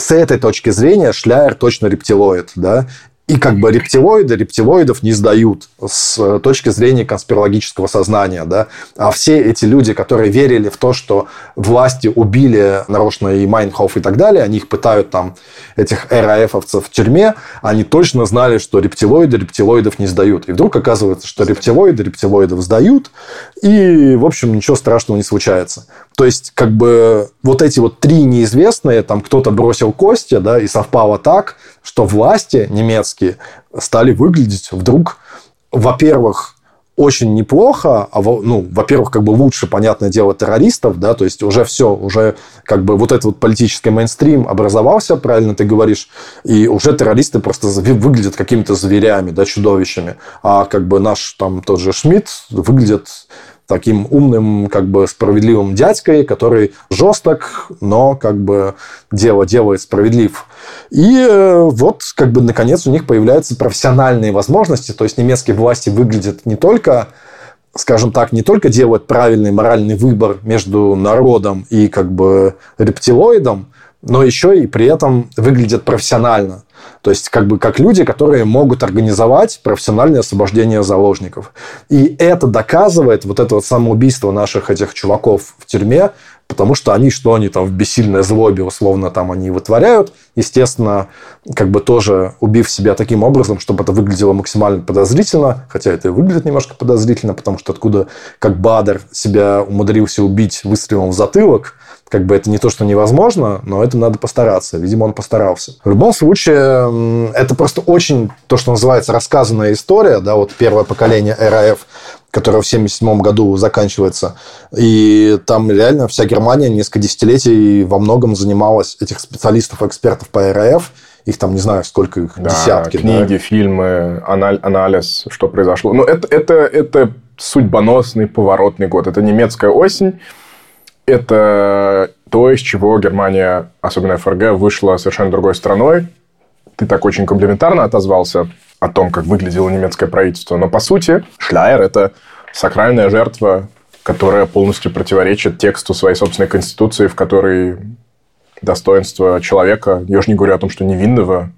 с этой точки зрения Шляер точно рептилоид, да, и как бы рептилоиды рептилоидов не сдают с точки зрения конспирологического сознания. Да? А все эти люди, которые верили в то, что власти убили нарочно и Майнхоф и так далее, они их пытают там, этих РАФовцев в тюрьме, они точно знали, что рептилоиды рептилоидов не сдают. И вдруг оказывается, что рептилоиды рептилоидов сдают, и, в общем, ничего страшного не случается. То есть, как бы, вот эти вот три неизвестные, там кто-то бросил кости, да, и совпало так, что власти немецкие стали выглядеть вдруг, во-первых, очень неплохо, а, ну, во-первых, как бы лучше, понятное дело, террористов, да, то есть уже все, уже как бы вот этот вот политический мейнстрим образовался, правильно ты говоришь, и уже террористы просто выглядят какими-то зверями, да, чудовищами, а как бы наш там тот же Шмидт выглядит таким умным, как бы справедливым дядькой, который жесток, но как бы дело делает справедлив. И э, вот как бы наконец у них появляются профессиональные возможности, то есть немецкие власти выглядят не только скажем так, не только делают правильный моральный выбор между народом и как бы рептилоидом, но еще и при этом выглядят профессионально. То есть, как бы как люди, которые могут организовать профессиональное освобождение заложников. И это доказывает вот это вот самоубийство наших этих чуваков в тюрьме, потому что они, что они там в бессильной злобе, условно, там они вытворяют, естественно, как бы тоже убив себя таким образом, чтобы это выглядело максимально подозрительно, хотя это и выглядит немножко подозрительно, потому что откуда, как Бадер себя умудрился убить выстрелом в затылок, как бы это не то, что невозможно, но это надо постараться. Видимо, он постарался. В любом случае, это просто очень, то, что называется, рассказанная история, да, вот первое поколение РАФ, которое в 1977 году заканчивается. И там реально вся Германия несколько десятилетий во многом занималась этих специалистов, экспертов по РАФ, их там, не знаю, сколько их, да, десятки. Книги, да? фильмы, анализ, что произошло. Но это, это, это судьбоносный поворотный год. Это немецкая осень, это то, из чего Германия, особенно ФРГ, вышла совершенно другой страной. Ты так очень комплиментарно отозвался о том, как выглядело немецкое правительство. Но, по сути, Шляер – это сакральная жертва, которая полностью противоречит тексту своей собственной конституции, в которой достоинство человека, я уже не говорю о том, что невинного,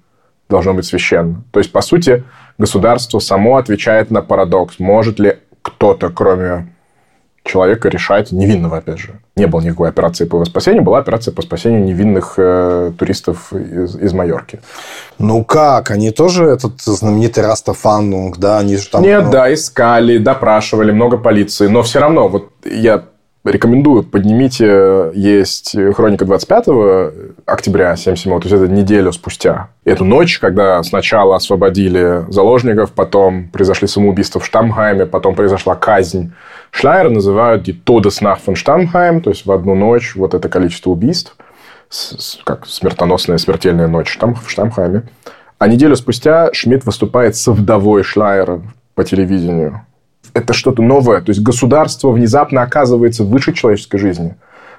должно быть священно. То есть, по сути, государство само отвечает на парадокс. Может ли кто-то, кроме человека решать, невинного, опять же. Не было никакой операции по спасению, была операция по спасению невинных э, туристов из, из Майорки. Ну как? Они тоже этот знаменитый Растафанунг, да? Они же там... Нет, ну... да, искали, допрашивали, много полиции. Но все равно, вот я рекомендую, поднимите, есть хроника 25 октября 77 то есть это неделю спустя. Эту ночь, когда сначала освободили заложников, потом произошли самоубийства в Штамхайме, потом произошла казнь. Шлайер называют die Todesnacht Stammheim, то есть в одну ночь вот это количество убийств, как смертоносная смертельная ночь в Штамхайме. А неделю спустя Шмидт выступает со вдовой Шлайера по телевидению это что-то новое. То есть государство внезапно оказывается выше человеческой жизни.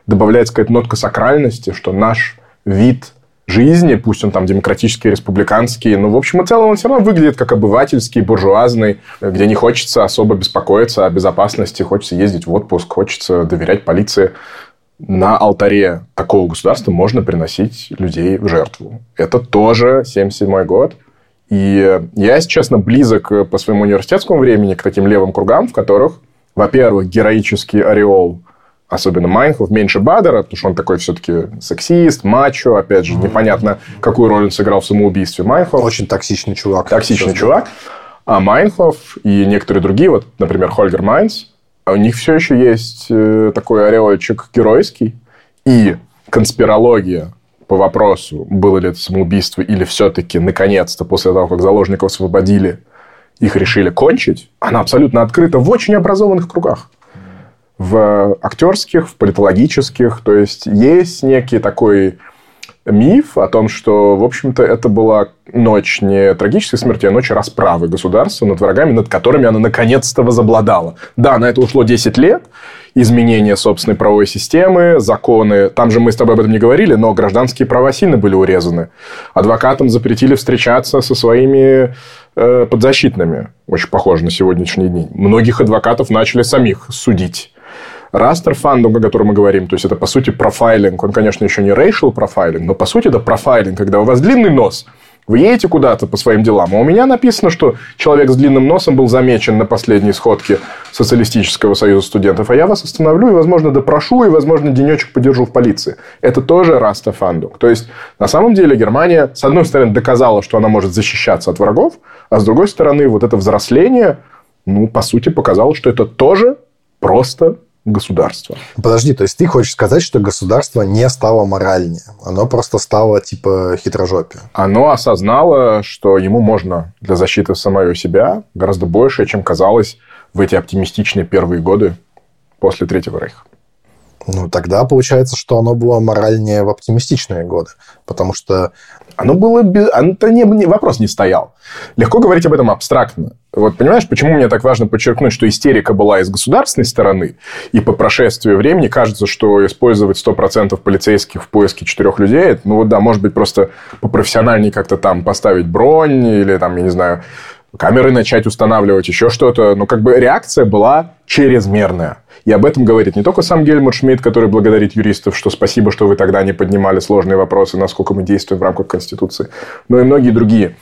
Добавляется какая-то нотка сакральности, что наш вид жизни, пусть он там демократический, республиканский, но в общем и целом он все равно выглядит как обывательский, буржуазный, где не хочется особо беспокоиться о безопасности, хочется ездить в отпуск, хочется доверять полиции. На алтаре такого государства можно приносить людей в жертву. Это тоже 77 год. И я, если честно, близок по своему университетскому времени к таким левым кругам, в которых, во-первых, героический ореол особенно Майнхов, меньше Бадера, потому что он такой все-таки сексист, мачо, опять же, непонятно, какую роль он сыграл в самоубийстве Майнхов. Очень токсичный чувак. Токсичный чувак. А Майнхов и некоторые другие, вот, например, Хольгер Майнс, у них все еще есть э, такой ореольчик геройский. И конспирология по вопросу, было ли это самоубийство или все-таки, наконец-то, после того, как заложников освободили, их решили кончить, она абсолютно открыта в очень образованных кругах. В актерских, в политологических. То есть, есть некий такой миф о том, что, в общем-то, это была ночь не трагической смерти, а ночь расправы государства над врагами, над которыми она наконец-то возобладала. Да, на это ушло 10 лет, изменение собственной правовой системы, законы. Там же мы с тобой об этом не говорили, но гражданские права сильно были урезаны. Адвокатам запретили встречаться со своими э, подзащитными. Очень похоже на сегодняшние дни. Многих адвокатов начали самих судить. Растер фандом, о котором мы говорим, то есть это по сути профайлинг, он, конечно, еще не racial профайлинг, но по сути это профайлинг, когда у вас длинный нос, вы едете куда-то по своим делам, а у меня написано, что человек с длинным носом был замечен на последней сходке Социалистического союза студентов, а я вас остановлю и, возможно, допрошу, и, возможно, денечек подержу в полиции. Это тоже раста фандунг. То есть, на самом деле, Германия, с одной стороны, доказала, что она может защищаться от врагов, а с другой стороны, вот это взросление, ну, по сути, показало, что это тоже просто государства. Подожди, то есть ты хочешь сказать, что государство не стало моральнее, оно просто стало типа хитрожопие? Оно осознало, что ему можно для защиты самого себя гораздо больше, чем казалось в эти оптимистичные первые годы после Третьего Рейха. Ну, тогда получается, что оно было моральнее в оптимистичные годы. Потому что... Оно было... Это не... Вопрос не стоял. Легко говорить об этом абстрактно. Вот понимаешь, почему мне так важно подчеркнуть, что истерика была из государственной стороны, и по прошествию времени кажется, что использовать 100% полицейских в поиске четырех людей, ну вот да, может быть, просто попрофессиональнее как-то там поставить бронь или там, я не знаю, камеры начать устанавливать, еще что-то. Но как бы реакция была чрезмерная. И об этом говорит не только сам Гельмут Шмидт, который благодарит юристов, что спасибо, что вы тогда не поднимали сложные вопросы, насколько мы действуем в рамках Конституции, но и многие другие.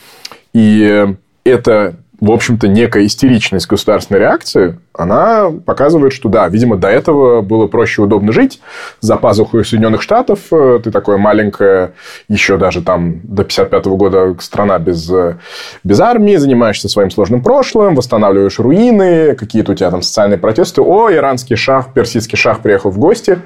И это в общем-то, некая истеричность государственной реакции, она показывает, что да, видимо, до этого было проще и удобно жить. За пазухой Соединенных Штатов э, ты такое маленькое, еще даже там до 55 года страна без, э, без армии, занимаешься своим сложным прошлым, восстанавливаешь руины, какие-то у тебя там социальные протесты. О, иранский шах, персидский шах приехал в гости.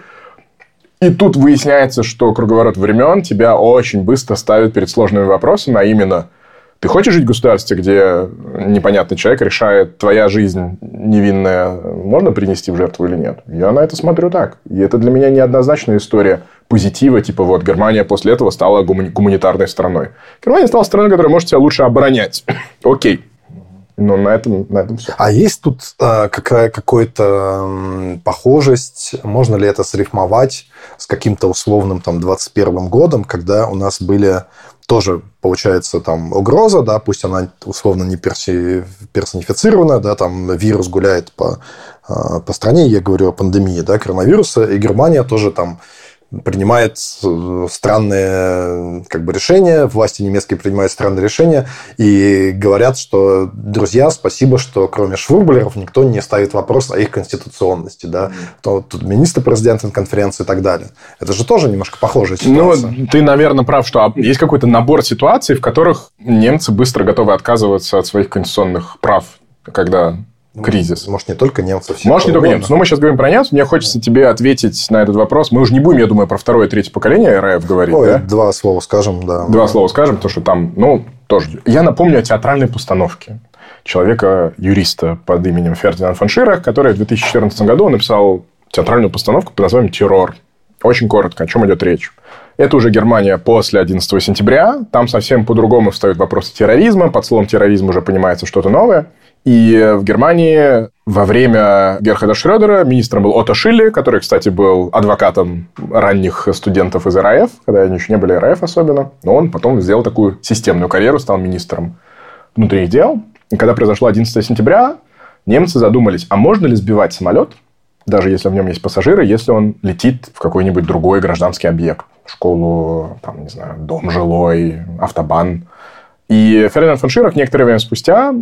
И тут выясняется, что круговорот времен тебя очень быстро ставит перед сложными вопросами, а именно – ты хочешь жить в государстве, где непонятный человек решает, твоя жизнь невинная можно принести в жертву или нет? Я на это смотрю так. И это для меня неоднозначная история позитива, типа вот Германия после этого стала гуманитарной страной. Германия стала страной, которая может себя лучше оборонять. Окей. Но на этом, на этом все. А есть тут э, какая, какая-то похожесть? Можно ли это срифмовать с каким-то условным там 21 годом, когда у нас были тоже получается там угроза, да, пусть она условно не перси, да, там вирус гуляет по, э, по стране, я говорю о пандемии, да, коронавируса, и Германия тоже там принимает странные как бы, решения, власти немецкие принимают странные решения и говорят, что, друзья, спасибо, что кроме швурблеров никто не ставит вопрос о их конституционности. Да? То, тут министр-президент конференции и так далее. Это же тоже немножко похожая ну, ситуация. Ну, ты, наверное, прав, что есть какой-то набор ситуаций, в которых немцы быстро готовы отказываться от своих конституционных прав, когда кризис. Может, не только немцев. Может, не только немцев. Но мы сейчас говорим про немцев. Мне хочется тебе ответить на этот вопрос. Мы уже не будем, я думаю, про второе и третье поколение РФ говорить. Ой, да? два слова скажем, да. Два слова скажем, потому что там, ну, тоже. Я напомню о театральной постановке человека-юриста под именем Фердинанд фон Ширах, который в 2014 году написал театральную постановку под названием «Террор». Очень коротко, о чем идет речь. Это уже Германия после 11 сентября. Там совсем по-другому встают вопросы терроризма. Под словом терроризм уже понимается что-то новое. И в Германии во время Герхарда Шрёдера министром был Отто Шилли, который, кстати, был адвокатом ранних студентов из РАФ, когда они еще не были РАФ особенно. Но он потом сделал такую системную карьеру, стал министром внутренних дел. И когда произошло 11 сентября, немцы задумались, а можно ли сбивать самолет, даже если в нем есть пассажиры, если он летит в какой-нибудь другой гражданский объект, школу, там, не знаю, дом жилой, автобан, и Фердинанд фон Ширах некоторое время спустя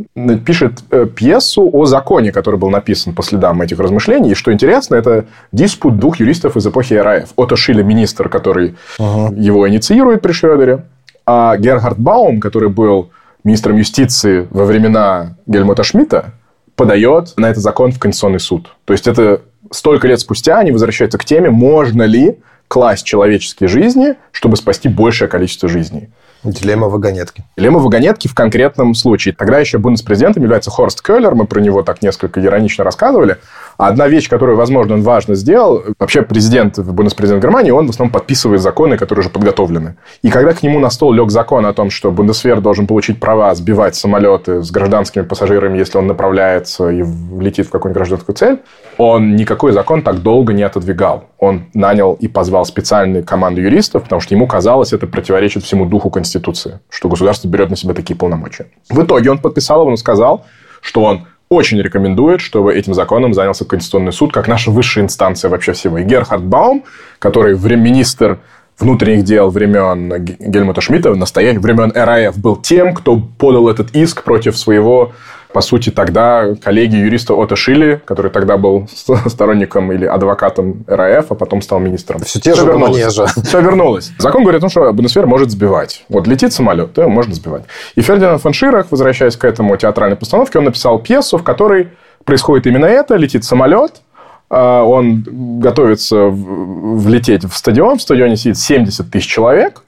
пишет э, пьесу о законе, который был написан по следам этих размышлений. И что интересно, это диспут двух юристов из эпохи РАФ. Отто Шиле, министр, который ага. его инициирует при Шрёдере, а Герхард Баум, который был министром юстиции во времена Гельмута Шмидта, подает на этот закон в Конституционный суд. То есть, это столько лет спустя они возвращаются к теме, можно ли класть человеческие жизни, чтобы спасти большее количество жизней. Дилемма вагонетки. Дилемма вагонетки в конкретном случае. Тогда еще бундеспрезидентом является Хорст Келлер. Мы про него так несколько иронично рассказывали. Одна вещь, которую, возможно, он важно сделал, вообще президент, бундеспрезидент Германии, он в основном подписывает законы, которые уже подготовлены. И когда к нему на стол лег закон о том, что Бундесвер должен получить права сбивать самолеты с гражданскими пассажирами, если он направляется и летит в какую-нибудь гражданскую цель, он никакой закон так долго не отодвигал. Он нанял и позвал специальную команду юристов, потому что ему казалось, это противоречит всему духу Конституции, что государство берет на себя такие полномочия. В итоге он подписал его, он сказал, что он очень рекомендует, чтобы этим законом занялся Конституционный суд, как наша высшая инстанция вообще всего. И Герхард Баум, который министр внутренних дел времен Гельмута Шмидта, настоящих времен РАФ, был тем, кто подал этот иск против своего по сути, тогда коллеги юриста Ота Шили, который тогда был сторонником или адвокатом РАФ, а потом стал министром. Все те же манежа. Все вернулось. Закон говорит о том, что Бундесвер может сбивать. Вот летит самолет, то можно сбивать. И Фердинанд фон Ширах, возвращаясь к этому театральной постановке, он написал пьесу, в которой происходит именно это. Летит самолет, а, он готовится влететь в стадион. В стадионе сидит 70 тысяч человек.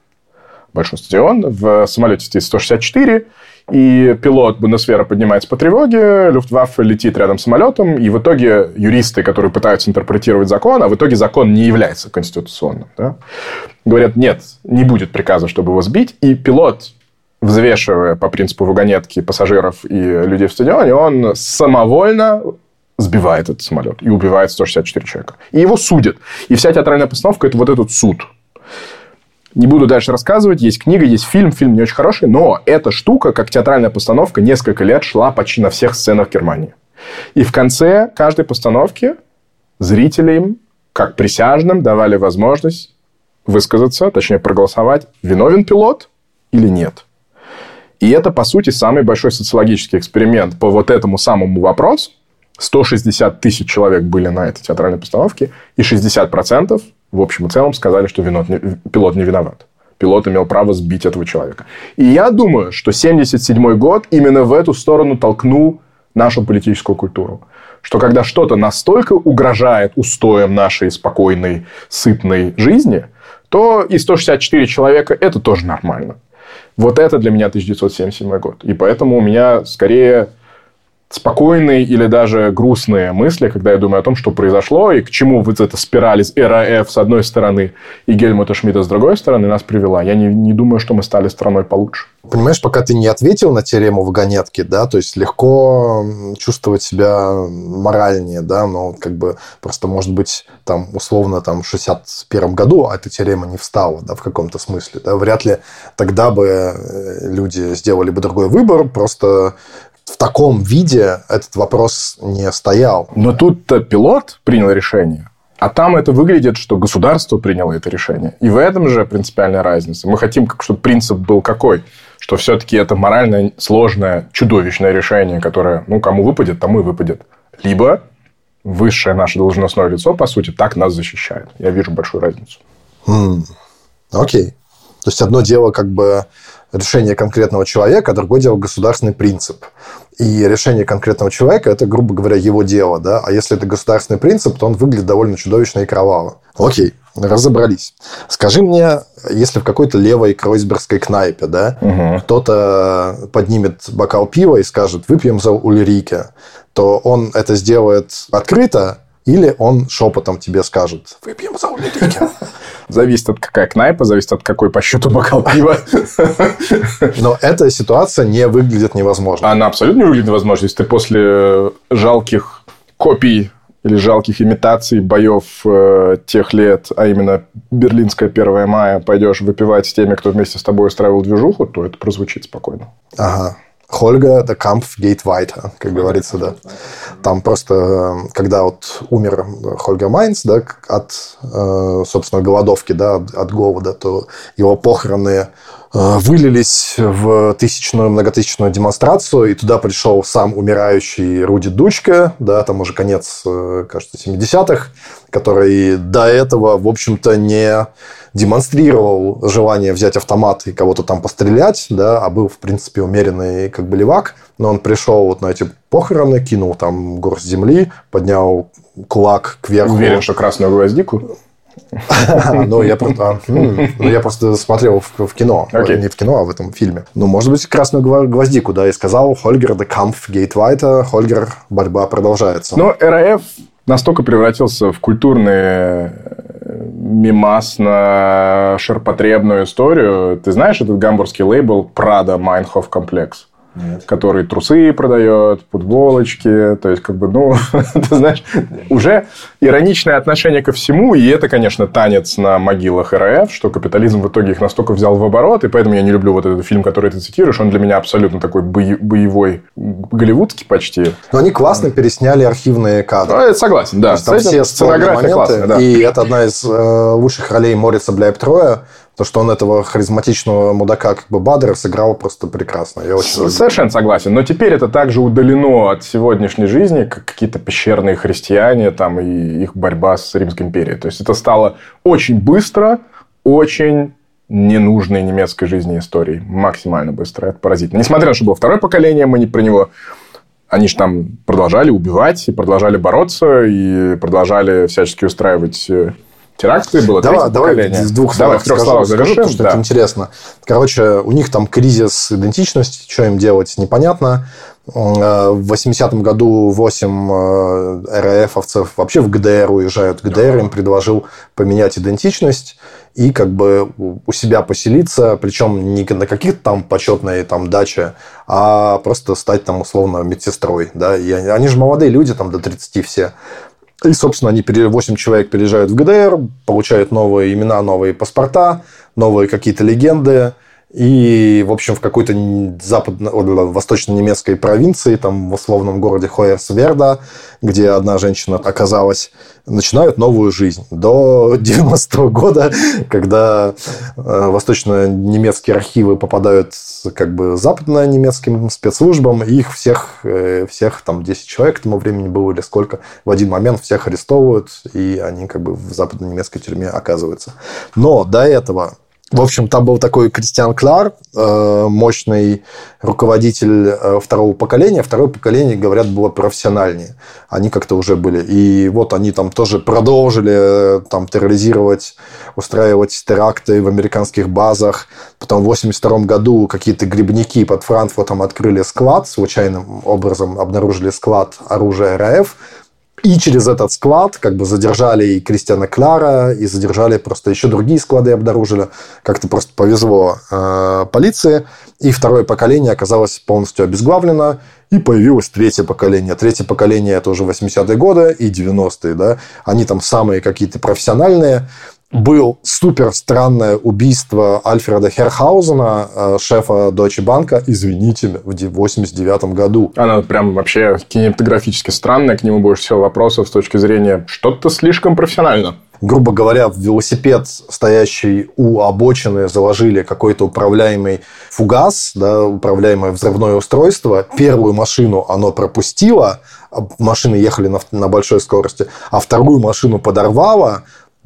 Большой стадион. В самолете сидит 164 и пилот Бундесвера поднимается по тревоге, Люфтваффе летит рядом с самолетом, и в итоге юристы, которые пытаются интерпретировать закон, а в итоге закон не является конституционным, да, говорят, нет, не будет приказа, чтобы его сбить, и пилот взвешивая по принципу вагонетки пассажиров и людей в стадионе, он самовольно сбивает этот самолет и убивает 164 человека. И его судят. И вся театральная постановка – это вот этот суд. Не буду дальше рассказывать. Есть книга, есть фильм. Фильм не очень хороший. Но эта штука, как театральная постановка, несколько лет шла почти на всех сценах Германии. И в конце каждой постановки зрителям, как присяжным, давали возможность высказаться, точнее проголосовать, виновен пилот или нет. И это, по сути, самый большой социологический эксперимент по вот этому самому вопросу. 160 тысяч человек были на этой театральной постановке, и 60% в общем и целом сказали, что винот пилот не виноват. Пилот имел право сбить этого человека. И я думаю, что 1977 год именно в эту сторону толкнул нашу политическую культуру. Что когда что-то настолько угрожает устоям нашей спокойной, сытной жизни, то и 164 человека – это тоже нормально. Вот это для меня 1977 год. И поэтому у меня скорее спокойные или даже грустные мысли, когда я думаю о том, что произошло и к чему вот эта спираль из РАФ с одной стороны и Гельмута Шмидта с другой стороны нас привела. Я не, не думаю, что мы стали страной получше. Понимаешь, пока ты не ответил на теорему вагонетки, да, то есть легко чувствовать себя моральнее, да, но как бы просто, может быть, там, условно, там, в 61 году эта теорема не встала, да, в каком-то смысле, да, вряд ли тогда бы э, люди сделали бы другой выбор, просто в таком виде этот вопрос не стоял. Но тут-то пилот принял решение. А там это выглядит, что государство приняло это решение. И в этом же принципиальная разница. Мы хотим, чтобы принцип был какой? Что все-таки это морально сложное, чудовищное решение, которое, ну, кому выпадет, тому и выпадет. Либо высшее наше должностное лицо, по сути, так нас защищает. Я вижу большую разницу. Mm. Окей. То есть, одно дело, как бы решение конкретного человека, а другое дело государственный принцип. И решение конкретного человека – это, грубо говоря, его дело. Да? А если это государственный принцип, то он выглядит довольно чудовищно и кроваво. Окей, разобрались. Скажи мне, если в какой-то левой кройсбергской кнайпе да, угу. кто-то поднимет бокал пива и скажет «выпьем за Ульрике», то он это сделает открыто или он шепотом тебе скажет «выпьем за Ульрике». Зависит от какая кнайпа, зависит от какой по счету бокал пива. Но эта ситуация не выглядит невозможно. Она абсолютно не выглядит невозможно. Если ты после жалких копий или жалких имитаций боев э, тех лет, а именно Берлинская 1 мая, пойдешь выпивать с теми, кто вместе с тобой устраивал движуху, то это прозвучит спокойно. Ага. Хольга, the Kampf geht weiter, как говорится, да. Там просто, когда вот умер Хольга Майнц, да, от, э, собственно, голодовки, да, от голода, то его похороны Э, вылились в тысячную, многотысячную демонстрацию, и туда пришел сам умирающий Руди Дучка, да, там уже конец, э, кажется, 70-х, который до этого, в общем-то, не демонстрировал желание взять автомат и кого-то там пострелять, да, а был, в принципе, умеренный как бы левак, но он пришел вот на эти похороны, кинул там горсть земли, поднял кулак кверху. Уверен, что красную гвоздику? Ну, я просто, ну, я просто смотрел в, кино. Не в кино, а в этом фильме. Ну, может быть, красную гвоздику, да, и сказал Хольгер, Kampf geht weiter, Хольгер, борьба продолжается. Ну, РАФ настолько превратился в культурный э, мимас на ширпотребную историю. Ты знаешь этот гамбургский лейбл Prada Майнхоф Комплекс? Нет. который трусы продает, футболочки. То есть, как бы, ну, ты знаешь, уже ироничное отношение ко всему. И это, конечно, танец на могилах РФ, что капитализм в итоге их настолько взял в оборот. И поэтому я не люблю вот этот фильм, который ты цитируешь. Он для меня абсолютно такой боевой, голливудский почти. Но они классно пересняли архивные кадры. Ну, согласен, да. там все сценография классная, да. И это одна из э, лучших ролей Морица Бляйптроя то, что он этого харизматичного мудака, как бы Бадера, сыграл просто прекрасно. Я очень Совершенно согласен. Но теперь это также удалено от сегодняшней жизни, как какие-то пещерные христиане там, и их борьба с Римской империей. То есть, это стало очень быстро, очень ненужной немецкой жизни истории. Максимально быстро. Это поразительно. Несмотря на то, что было второе поколение, мы не про него они же там продолжали убивать, и продолжали бороться, и продолжали всячески устраивать э, теракты, было давай, давай в двух словах, давай, в трех словах завершим, потому что да. это интересно. Короче, у них там кризис идентичности, что им делать, непонятно. Э, в 80-м году 8 э, РФовцев вообще в ГДР уезжают. ГДР им предложил поменять идентичность и как бы у себя поселиться, причем не на каких-то там почетной там даче, а просто стать там условно медсестрой. Да? И они же молодые люди, там до 30 все. И, собственно, они 8 человек переезжают в ГДР, получают новые имена, новые паспорта, новые какие-то легенды. И, в общем, в какой-то западно восточно-немецкой провинции, там в условном городе Хойерсверда, где одна женщина оказалась, начинают новую жизнь. До 90-го года, когда э, восточно-немецкие архивы попадают как бы западно-немецким спецслужбам, их всех, э, всех там 10 человек к тому времени было или сколько, в один момент всех арестовывают, и они как бы в западно-немецкой тюрьме оказываются. Но до этого В общем, там был такой Кристиан Клар, э, мощный руководитель э, второго поколения. Второе поколение, говорят, было профессиональнее. Они как-то уже были. И вот они там тоже продолжили там терроризировать, устраивать теракты в американских базах. Потом в 1982 году какие-то грибники под Франкфуртом открыли склад, случайным образом обнаружили склад оружия РАФ и через этот склад как бы задержали и Кристиана Клара, и задержали просто еще другие склады обнаружили. Как-то просто повезло э, полиции. И второе поколение оказалось полностью обезглавлено. И появилось третье поколение. Третье поколение это уже 80-е годы и 90-е. Да? Они там самые какие-то профессиональные был супер странное убийство Альфреда Херхаузена, э, шефа Deutsche Bank, извините, в 89 году. Она прям вообще кинематографически странная, к нему больше всего вопросов с точки зрения что-то слишком профессионально грубо говоря, в велосипед, стоящий у обочины, заложили какой-то управляемый фугас, да, управляемое взрывное устройство. Первую машину оно пропустило, а машины ехали на, на большой скорости, а вторую машину подорвало,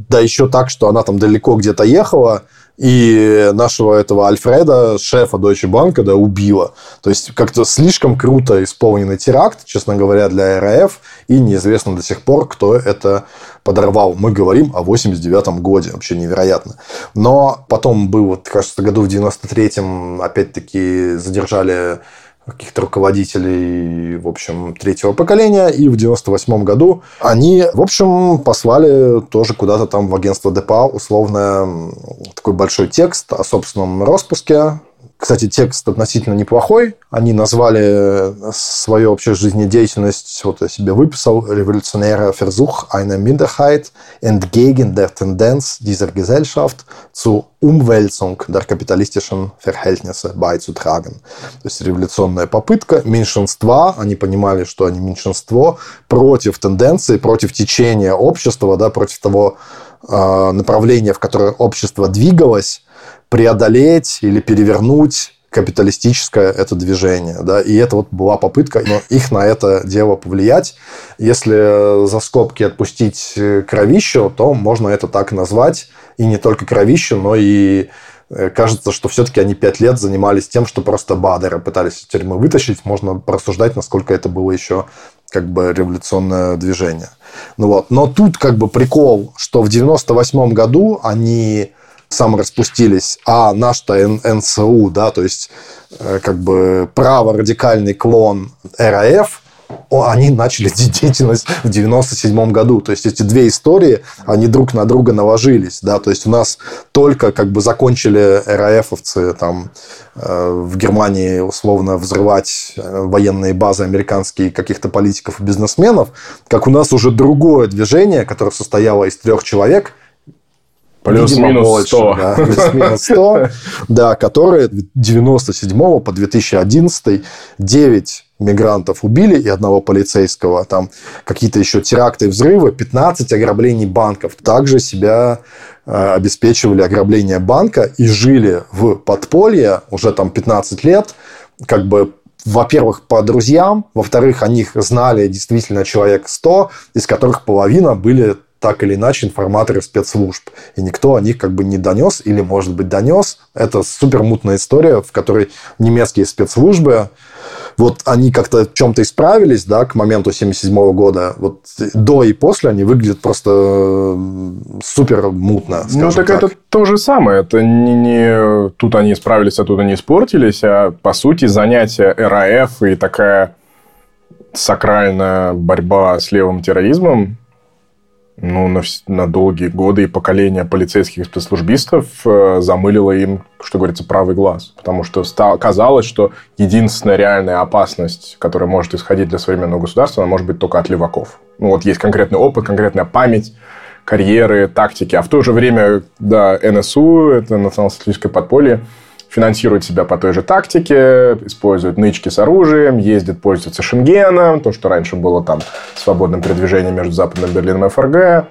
да еще так, что она там далеко где-то ехала, и нашего этого Альфреда, шефа Deutsche Bank, да, убила. То есть, как-то слишком круто исполненный теракт, честно говоря, для РФ, и неизвестно до сих пор, кто это подорвал. Мы говорим о 89 годе, вообще невероятно. Но потом был, вот, кажется, году в 93-м, опять-таки, задержали каких-то руководителей, в общем, третьего поколения. И в 98 году они, в общем, послали тоже куда-то там в агентство ДПА условно такой большой текст о собственном распуске кстати, текст относительно неплохой. Они назвали свою вообще жизнедеятельность, вот я себе выписал, революционärer Versuch einer Minderheit entgegen der Tendenz dieser Gesellschaft zur Umwälzung der kapitalistischen Verhältnisse beizutragen. То есть революционная попытка меньшинства, они понимали, что они меньшинство, против тенденции, против течения общества, да, против того э, направления, в которое общество двигалось, преодолеть или перевернуть капиталистическое это движение. Да? И это вот была попытка но их на это дело повлиять. Если за скобки отпустить кровищу, то можно это так назвать. И не только кровищу, но и э, кажется, что все-таки они пять лет занимались тем, что просто Бадера пытались из тюрьмы вытащить. Можно порассуждать, насколько это было еще как бы революционное движение. Ну вот. Но тут как бы прикол, что в 98 году они самораспустились, а наш-то НСУ, да, то есть э, как бы право-радикальный клон РАФ, они начали деятельность в 97 году. То есть, эти две истории, они друг на друга наложились. Да? То есть, у нас только как бы закончили РАФовцы там, э, в Германии условно взрывать э, военные базы американские каких-то политиков и бизнесменов, как у нас уже другое движение, которое состояло из трех человек – Плюс-минус 100. Да, плюс-минус 100, да, которые 97 по 2011 9 мигрантов убили и одного полицейского. Там какие-то еще теракты взрывы, 15 ограблений банков. Также себя э, обеспечивали ограбление банка и жили в подполье уже там 15 лет, как бы во-первых, по друзьям, во-вторых, о них знали действительно человек 100, из которых половина были так или иначе информаторы спецслужб. И никто о них как бы не донес, или, может быть, донес. Это супер мутная история, в которой немецкие спецслужбы, вот они как-то в чем-то исправились, да, к моменту 77 года. Вот до и после они выглядят просто супер мутно. Ну, так, так это то же самое. Это не, не тут они исправились, а тут они испортились, а по сути занятие РАФ и такая сакральная борьба с левым терроризмом ну, на, на долгие годы и поколения полицейских спецслужбистов э, замылило им, что говорится, правый глаз. Потому что стало, казалось, что единственная реальная опасность, которая может исходить для современного государства, она может быть только от леваков. Ну, вот есть конкретный опыт, конкретная память, карьеры, тактики. А в то же время, да, НСУ, это национал-социалистическое подполье, финансирует себя по той же тактике, использует нычки с оружием, ездит, пользуется Шенгеном, то, что раньше было там свободным передвижением между Западным Берлином и ФРГ.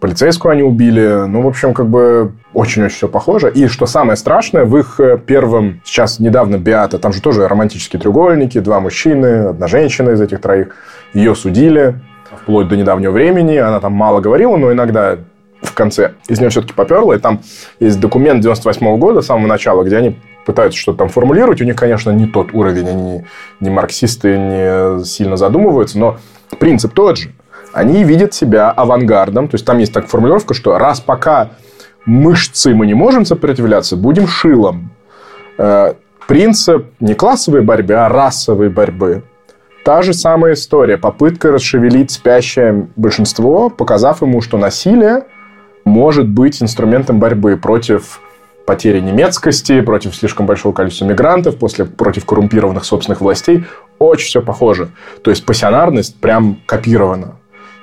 Полицейскую они убили. Ну, в общем, как бы очень-очень все похоже. И что самое страшное, в их э, первом, сейчас недавно Биата, там же тоже романтические треугольники, два мужчины, одна женщина из этих троих. Ее судили вплоть до недавнего времени. Она там мало говорила, но иногда в конце из нее все-таки поперло, и там есть документ 98 года, с самого начала, где они пытаются что-то там формулировать. У них, конечно, не тот уровень, они не марксисты, не сильно задумываются, но принцип тот же. Они видят себя авангардом, то есть там есть так формулировка, что раз пока мышцы мы не можем сопротивляться, будем шилом. Э, принцип не классовой борьбы, а расовой борьбы. Та же самая история. Попытка расшевелить спящее большинство, показав ему, что насилие может быть инструментом борьбы против потери немецкости, против слишком большого количества мигрантов, после, против коррумпированных собственных властей. Очень все похоже. То есть пассионарность прям копирована.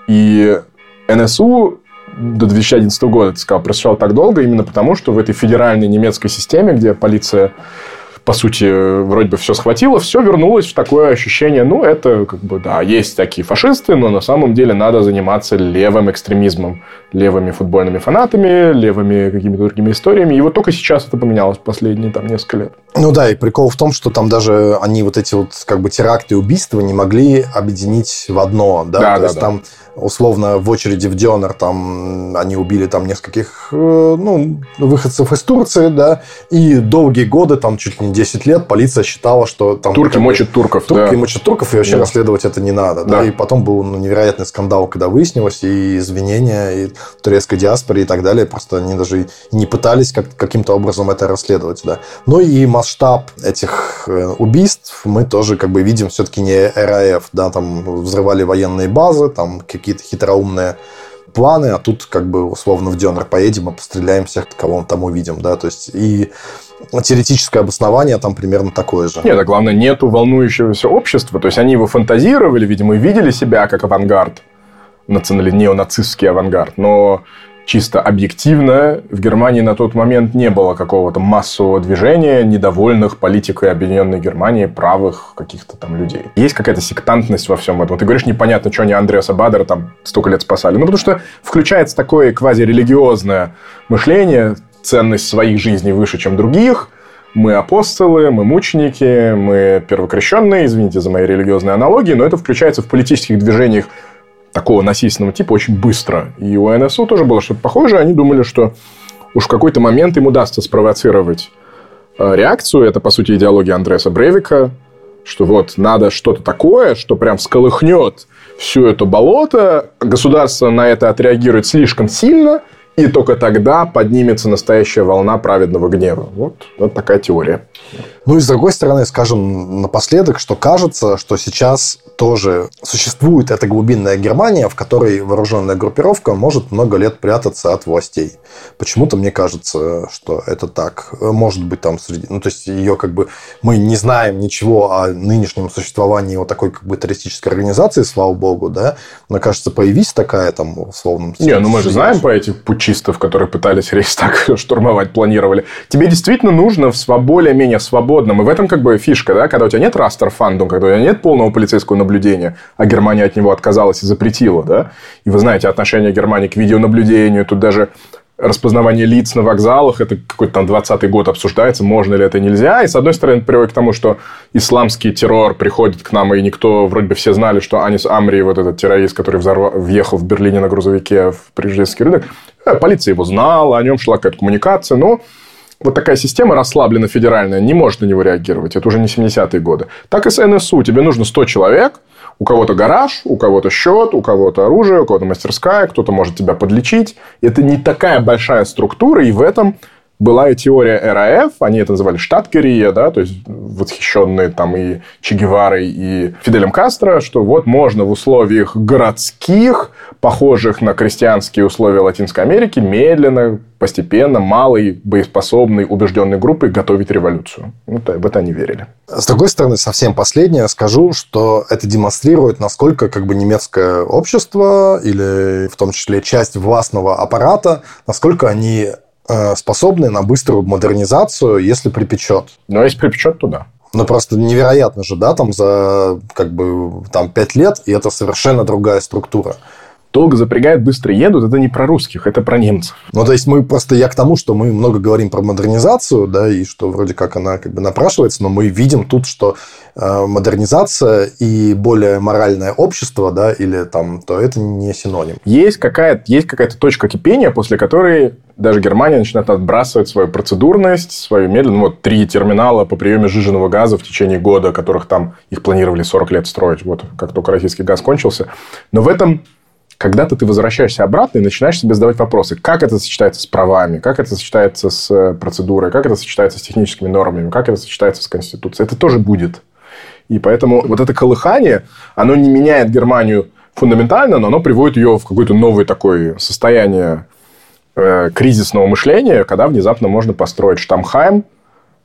И НСУ до 2011 года, ты сказал, просуществовал так долго именно потому, что в этой федеральной немецкой системе, где полиция по сути, вроде бы все схватило, все вернулось в такое ощущение, ну, это как бы, да, есть такие фашисты, но на самом деле надо заниматься левым экстремизмом, левыми футбольными фанатами, левыми какими-то другими историями. И вот только сейчас это поменялось последние там несколько лет. Ну да, и прикол в том, что там даже они вот эти вот как бы теракты и убийства не могли объединить в одно, да, да то да, есть да. там условно в очереди в Дионер там они убили там нескольких э, ну, выходцев из Турции, да, и долгие годы, там чуть ли не 10 лет, полиция считала, что там... Турки как мочат турков. Турки да. мочат турков, и вообще да. расследовать это не надо. Да. да. И потом был ну, невероятный скандал, когда выяснилось, и извинения, и турецкой диаспоре и так далее. Просто они даже не пытались как, каким-то образом это расследовать. Да. Ну и масштаб этих э, убийств мы тоже как бы видим все-таки не РАФ. Да, там взрывали военные базы, там какие-то хитроумные планы, а тут как бы условно в Дёнер поедем и постреляем всех, кого мы там увидим, да, то есть и теоретическое обоснование там примерно такое же. Нет, а главное, нету волнующегося общества, то есть они его фантазировали, видимо, и видели себя как авангард, национали неонацистский авангард, но чисто объективно в Германии на тот момент не было какого-то массового движения недовольных политикой Объединенной Германии правых каких-то там людей. Есть какая-то сектантность во всем этом. Ты говоришь, непонятно, что они Андреаса Бадера там столько лет спасали. Ну, потому что включается такое квазирелигиозное мышление, ценность своих жизней выше, чем других – мы апостолы, мы мученики, мы первокрещенные, извините за мои религиозные аналогии, но это включается в политических движениях такого насильственного типа очень быстро. И у НСУ тоже было что-то похожее. Они думали, что уж в какой-то момент им удастся спровоцировать э, реакцию. Это, по сути, идеология Андреса Брейвика, что вот надо что-то такое, что прям сколыхнет всю это болото, государство на это отреагирует слишком сильно – и только тогда поднимется настоящая волна праведного гнева. Вот, вот такая теория. Ну и с другой стороны, скажем напоследок, что кажется, что сейчас тоже существует эта глубинная Германия, в которой вооруженная группировка может много лет прятаться от властей. Почему-то мне кажется, что это так. Может быть, там среди... Ну, то есть, ее как бы... Мы не знаем ничего о нынешнем существовании вот такой как бы террористической организации, слава богу, да? Но, кажется, появись такая там, условно... Не, ну мы же знаем по этих путчистов, которые пытались Рейхстаг штурмовать, планировали. Тебе действительно нужно в более-менее свободном, и в этом как бы фишка, да, когда у тебя нет растерфандум, когда у тебя нет полного полицейского наблюдения, а Германия от него отказалась и запретила, да, и вы знаете отношение Германии к видеонаблюдению, тут даже распознавание лиц на вокзалах, это какой-то там 20-й год обсуждается, можно ли это, нельзя. И, с одной стороны, это приводит к тому, что исламский террор приходит к нам, и никто, вроде бы все знали, что Анис Амри, вот этот террорист, который взорвал, въехал в Берлине на грузовике в Приждественский рынок, полиция его знала, о нем шла какая-то коммуникация, но вот такая система расслабленно федеральная не может на него реагировать. Это уже не 70-е годы. Так и с НСУ. Тебе нужно 100 человек, у кого-то гараж, у кого-то счет, у кого-то оружие, у кого-то мастерская, кто-то может тебя подлечить. Это не такая большая структура, и в этом была и теория РАФ, они это называли штаткерия, да, то есть восхищенные там и Че Геварой, и Фиделем Кастро, что вот можно в условиях городских, похожих на крестьянские условия Латинской Америки, медленно, постепенно, малой, боеспособной, убежденной группой готовить революцию. Вот в это они верили. С другой стороны, совсем последнее скажу, что это демонстрирует, насколько как бы немецкое общество или в том числе часть властного аппарата, насколько они Э, способны на быструю модернизацию, если припечет. Ну, если припечет, то да. Ну, просто невероятно же, да, там за как бы там 5 лет, и это совершенно другая структура. Долго запрягают, быстро едут, это не про русских, это про немцев. Ну, то есть, мы просто, я к тому, что мы много говорим про модернизацию, да, и что вроде как она как бы напрашивается, но мы видим тут, что э, модернизация и более моральное общество, да, или там, то это не синоним. Есть какая-то, есть какая-то точка кипения, после которой даже Германия начинает отбрасывать свою процедурность, свою медленную. Ну, вот три терминала по приеме жиженного газа в течение года, которых там их планировали 40 лет строить, вот как только российский газ кончился. Но в этом когда-то ты возвращаешься обратно и начинаешь себе задавать вопросы. Как это сочетается с правами? Как это сочетается с э, процедурой? Как это сочетается с техническими нормами? Как это сочетается с Конституцией? Это тоже будет. И поэтому вот это колыхание, оно не меняет Германию фундаментально, но оно приводит ее в какое-то новое такое состояние э, кризисного мышления, когда внезапно можно построить Штамхайм,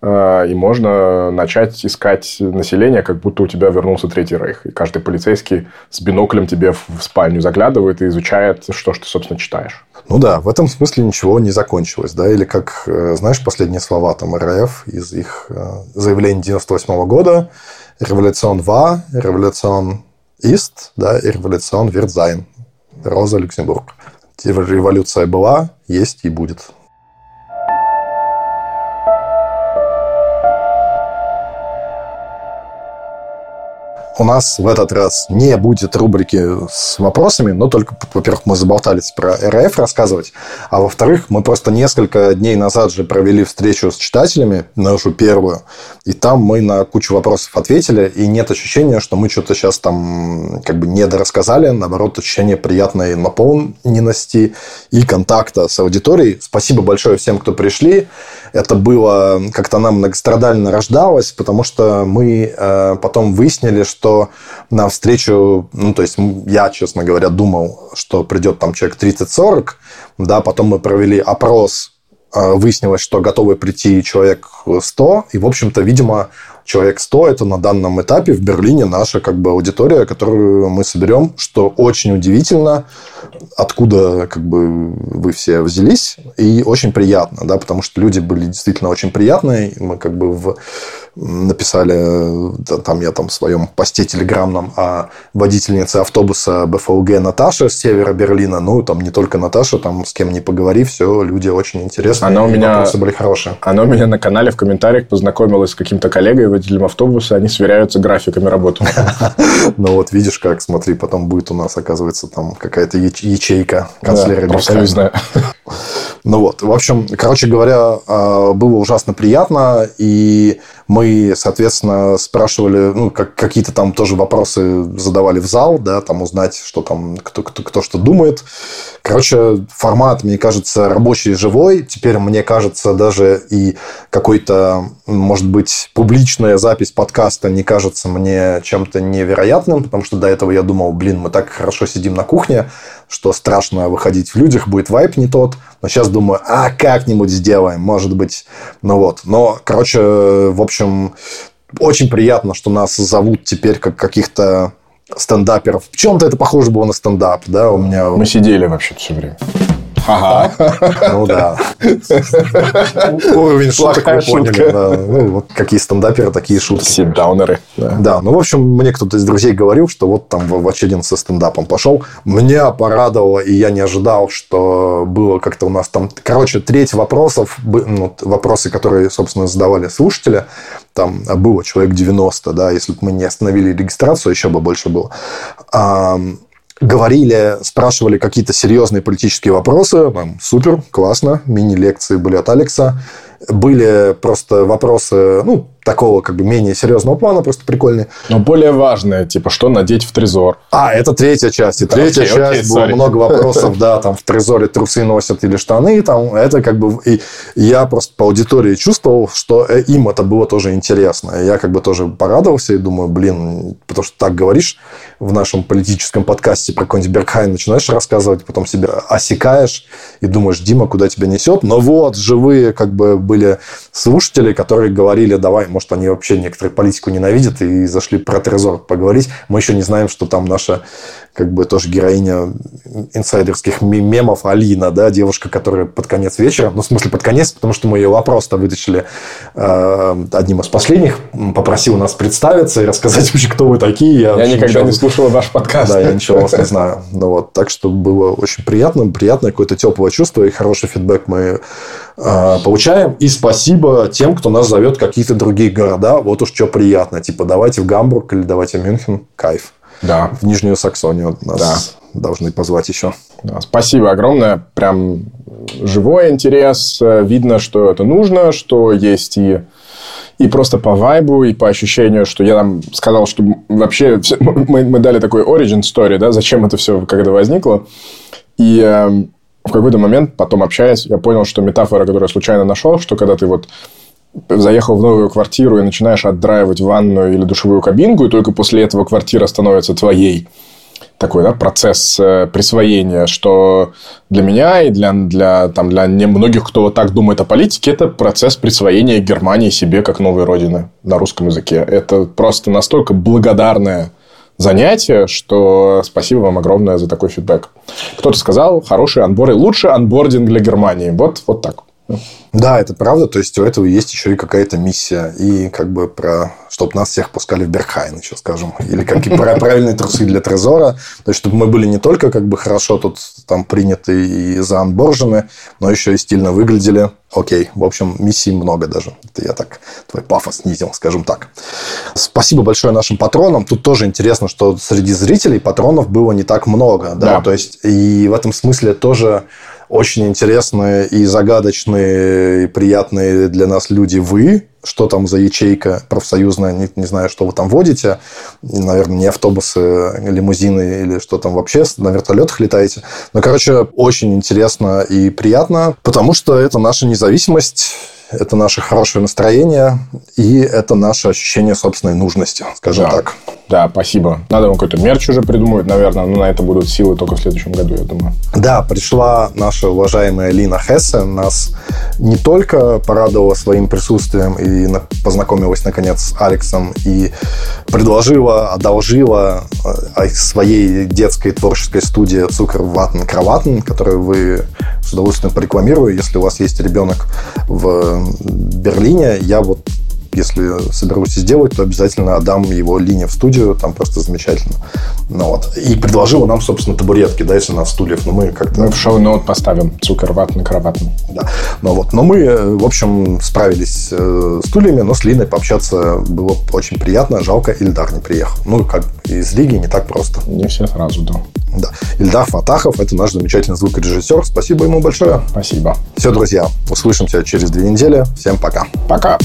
и можно начать искать население, как будто у тебя вернулся Третий Рейх. И каждый полицейский с биноклем тебе в спальню заглядывает и изучает, что ж ты, собственно, читаешь. Ну да, в этом смысле ничего не закончилось. Да? Или как, э, знаешь, последние слова там РФ из их э, заявления 98 года. Революцион ва, революцион ист, да, и революцион виртзайн. Роза Люксембург. Революция была, есть и будет. У нас в этот раз не будет рубрики с вопросами, но только, во-первых, мы заболтались про РФ рассказывать, а во-вторых, мы просто несколько дней назад же провели встречу с читателями, нашу первую, и там мы на кучу вопросов ответили, и нет ощущения, что мы что-то сейчас там как бы недорассказали, наоборот, ощущение приятной наполненности и контакта с аудиторией. Спасибо большое всем, кто пришли. Это было как-то нам многострадально рождалось, потому что мы э, потом выяснили, что что на встречу, ну, то есть я, честно говоря, думал, что придет там человек 30-40, да, потом мы провели опрос, а, выяснилось, что готовы прийти человек 100, и, в общем-то, видимо, человек 100 – это на данном этапе в Берлине наша как бы аудитория, которую мы соберем, что очень удивительно, откуда как бы вы все взялись, и очень приятно, да, потому что люди были действительно очень приятные, мы как бы в написали, там я там в своем посте телеграмном о водительнице автобуса БФУГ Наташа с севера Берлина. Ну, там не только Наташа, там с кем не поговори, все, люди очень интересные. Она у меня, вопросы были хорошие. Она у меня на канале в комментариях познакомилась с каким-то коллегой, водителем автобуса, они сверяются графиками работы. Ну, вот видишь как, смотри, потом будет у нас, оказывается, там какая-то ячейка канцлера профсоюзная. Ну вот, в общем, короче говоря, а, было ужасно приятно, и мы, соответственно, спрашивали, ну, как, какие-то там тоже вопросы задавали в зал, да, там узнать, что там, кто, кто, кто что думает. Короче, формат, мне кажется, рабочий, живой. Теперь, мне кажется, даже и какой-то, может быть, публичная запись подкаста не кажется мне чем-то невероятным, потому что до этого я думал, блин, мы так хорошо сидим на кухне, что страшно выходить в людях, будет вайп не тот. Но сейчас думаю, а как-нибудь сделаем, может быть. Ну вот. Но, короче, в общем, очень приятно, что нас зовут теперь как каких-то стендаперов. В чем-то это похоже было на стендап, да, у меня... Мы сидели вообще все время. Ага. Ну да. Уровень шуток вы поняли. Ну, вот какие стендаперы, такие шутки. Ситдаунеры. Да. Ну, в общем, мне кто-то из друзей говорил, что вот там в очередин со стендапом пошел. Меня порадовало, и я не ожидал, что было как-то у нас там... Короче, треть вопросов, ну, вопросы, которые, собственно, задавали слушатели, там было человек 90, да, если бы мы не остановили регистрацию, еще бы больше было говорили, спрашивали какие-то серьезные политические вопросы. Там, супер, классно. Мини-лекции были от Алекса. Были просто вопросы, ну, такого как бы менее серьезного плана, просто прикольные. Но более важные, типа, что надеть в трезор. А, это третья часть. И третья okay, часть, okay, было sorry. много вопросов, да, там в трезоре трусы носят или штаны, там, это как бы... И я просто по аудитории чувствовал, что э, им это было тоже интересно. Я как бы тоже порадовался и думаю, блин, потому что так говоришь в нашем политическом подкасте про какой-нибудь Беркхайн, начинаешь рассказывать, потом себя осекаешь и думаешь, Дима, куда тебя несет? Но вот живые как бы были слушатели, которые говорили, давай, может, они вообще некоторые политику ненавидят и зашли про Трезор поговорить. Мы еще не знаем, что там наша как бы тоже героиня инсайдерских мемов Алина, да, девушка, которая под конец вечера, ну, в смысле, под конец, потому что мы ее вопрос-то вытащили э, одним из последних, попросил нас представиться и рассказать вообще, кто вы такие. Я, я никогда ничего... не слушал ваш подкаст. Да, я ничего вас не знаю. Ну, вот, так что было очень приятно, приятное какое-то теплое чувство и хороший фидбэк мы э, получаем. И спасибо тем, кто нас зовет в какие-то другие города. Вот уж что приятно. Типа, давайте в Гамбург или давайте в Мюнхен. Кайф. Да. В Нижнюю Саксонию нас да. должны позвать еще. Да, спасибо огромное. Прям живой интерес. Видно, что это нужно, что есть и и просто по вайбу, и по ощущению, что я там сказал, что вообще мы, мы дали такой origin story, да, зачем это все когда возникло. И э, в какой-то момент, потом общаясь, я понял, что метафора, которую я случайно нашел, что когда ты вот заехал в новую квартиру и начинаешь отдраивать ванную или душевую кабинку, и только после этого квартира становится твоей. Такой да, процесс э, присвоения, что для меня и для, для, там, для многих, кто вот так думает о политике, это процесс присвоения Германии себе как новой родины на русском языке. Это просто настолько благодарное занятие, что спасибо вам огромное за такой фидбэк. Кто-то сказал, хороший анбор и лучший анбординг для Германии. Вот, вот так. Да, это правда. То есть у этого есть еще и какая-то миссия. И как бы про чтобы нас всех пускали в Берхайн, еще скажем. Или как и правильные трусы для Трезора. То есть, чтобы мы были не только как бы хорошо тут там приняты и заанборжены, но еще и стильно выглядели. Окей, в общем, миссий много даже. Это я так твой пафос снизил, скажем так. Спасибо большое нашим патронам. Тут тоже интересно, что среди зрителей патронов было не так много. Да? да. То есть, и в этом смысле тоже очень интересные и загадочные, и приятные для нас люди вы, что там за ячейка профсоюзная, не, не знаю, что вы там водите. Наверное, не автобусы, лимузины или что там вообще, на вертолетах летаете. Но, короче, очень интересно и приятно, потому что это наша независимость, это наше хорошее настроение и это наше ощущение собственной нужности, скажем да. так. Да, спасибо. Надо вам какой-то мерч уже придумать, наверное. Но на это будут силы только в следующем году, я думаю. Да, пришла наша уважаемая Лина Хессе. Нас не только порадовала своим присутствием и познакомилась, наконец, с Алексом и предложила, одолжила э, своей детской творческой студии «Цукер Ватн Кроватн», которую вы с удовольствием порекламирую. Если у вас есть ребенок в Берлине, я вот если соберусь сделать, то обязательно отдам его линию в студию, там просто замечательно. Ну, вот. И предложила нам, собственно, табуретки, да, если у нас стульев, но мы как-то... Мы в шоу-ноут поставим цукерватный, кроватный. Да. Ну, вот. Но мы, в общем, справились э, с стульями, но с Линой пообщаться было очень приятно. Жалко, Ильдар не приехал. Ну, как из Лиги не так просто. Не все сразу, да. Да. Ильдар Фатахов – это наш замечательный звукорежиссер. Спасибо ему большое. Спасибо. Все, друзья, услышимся через две недели. Всем пока. Пока.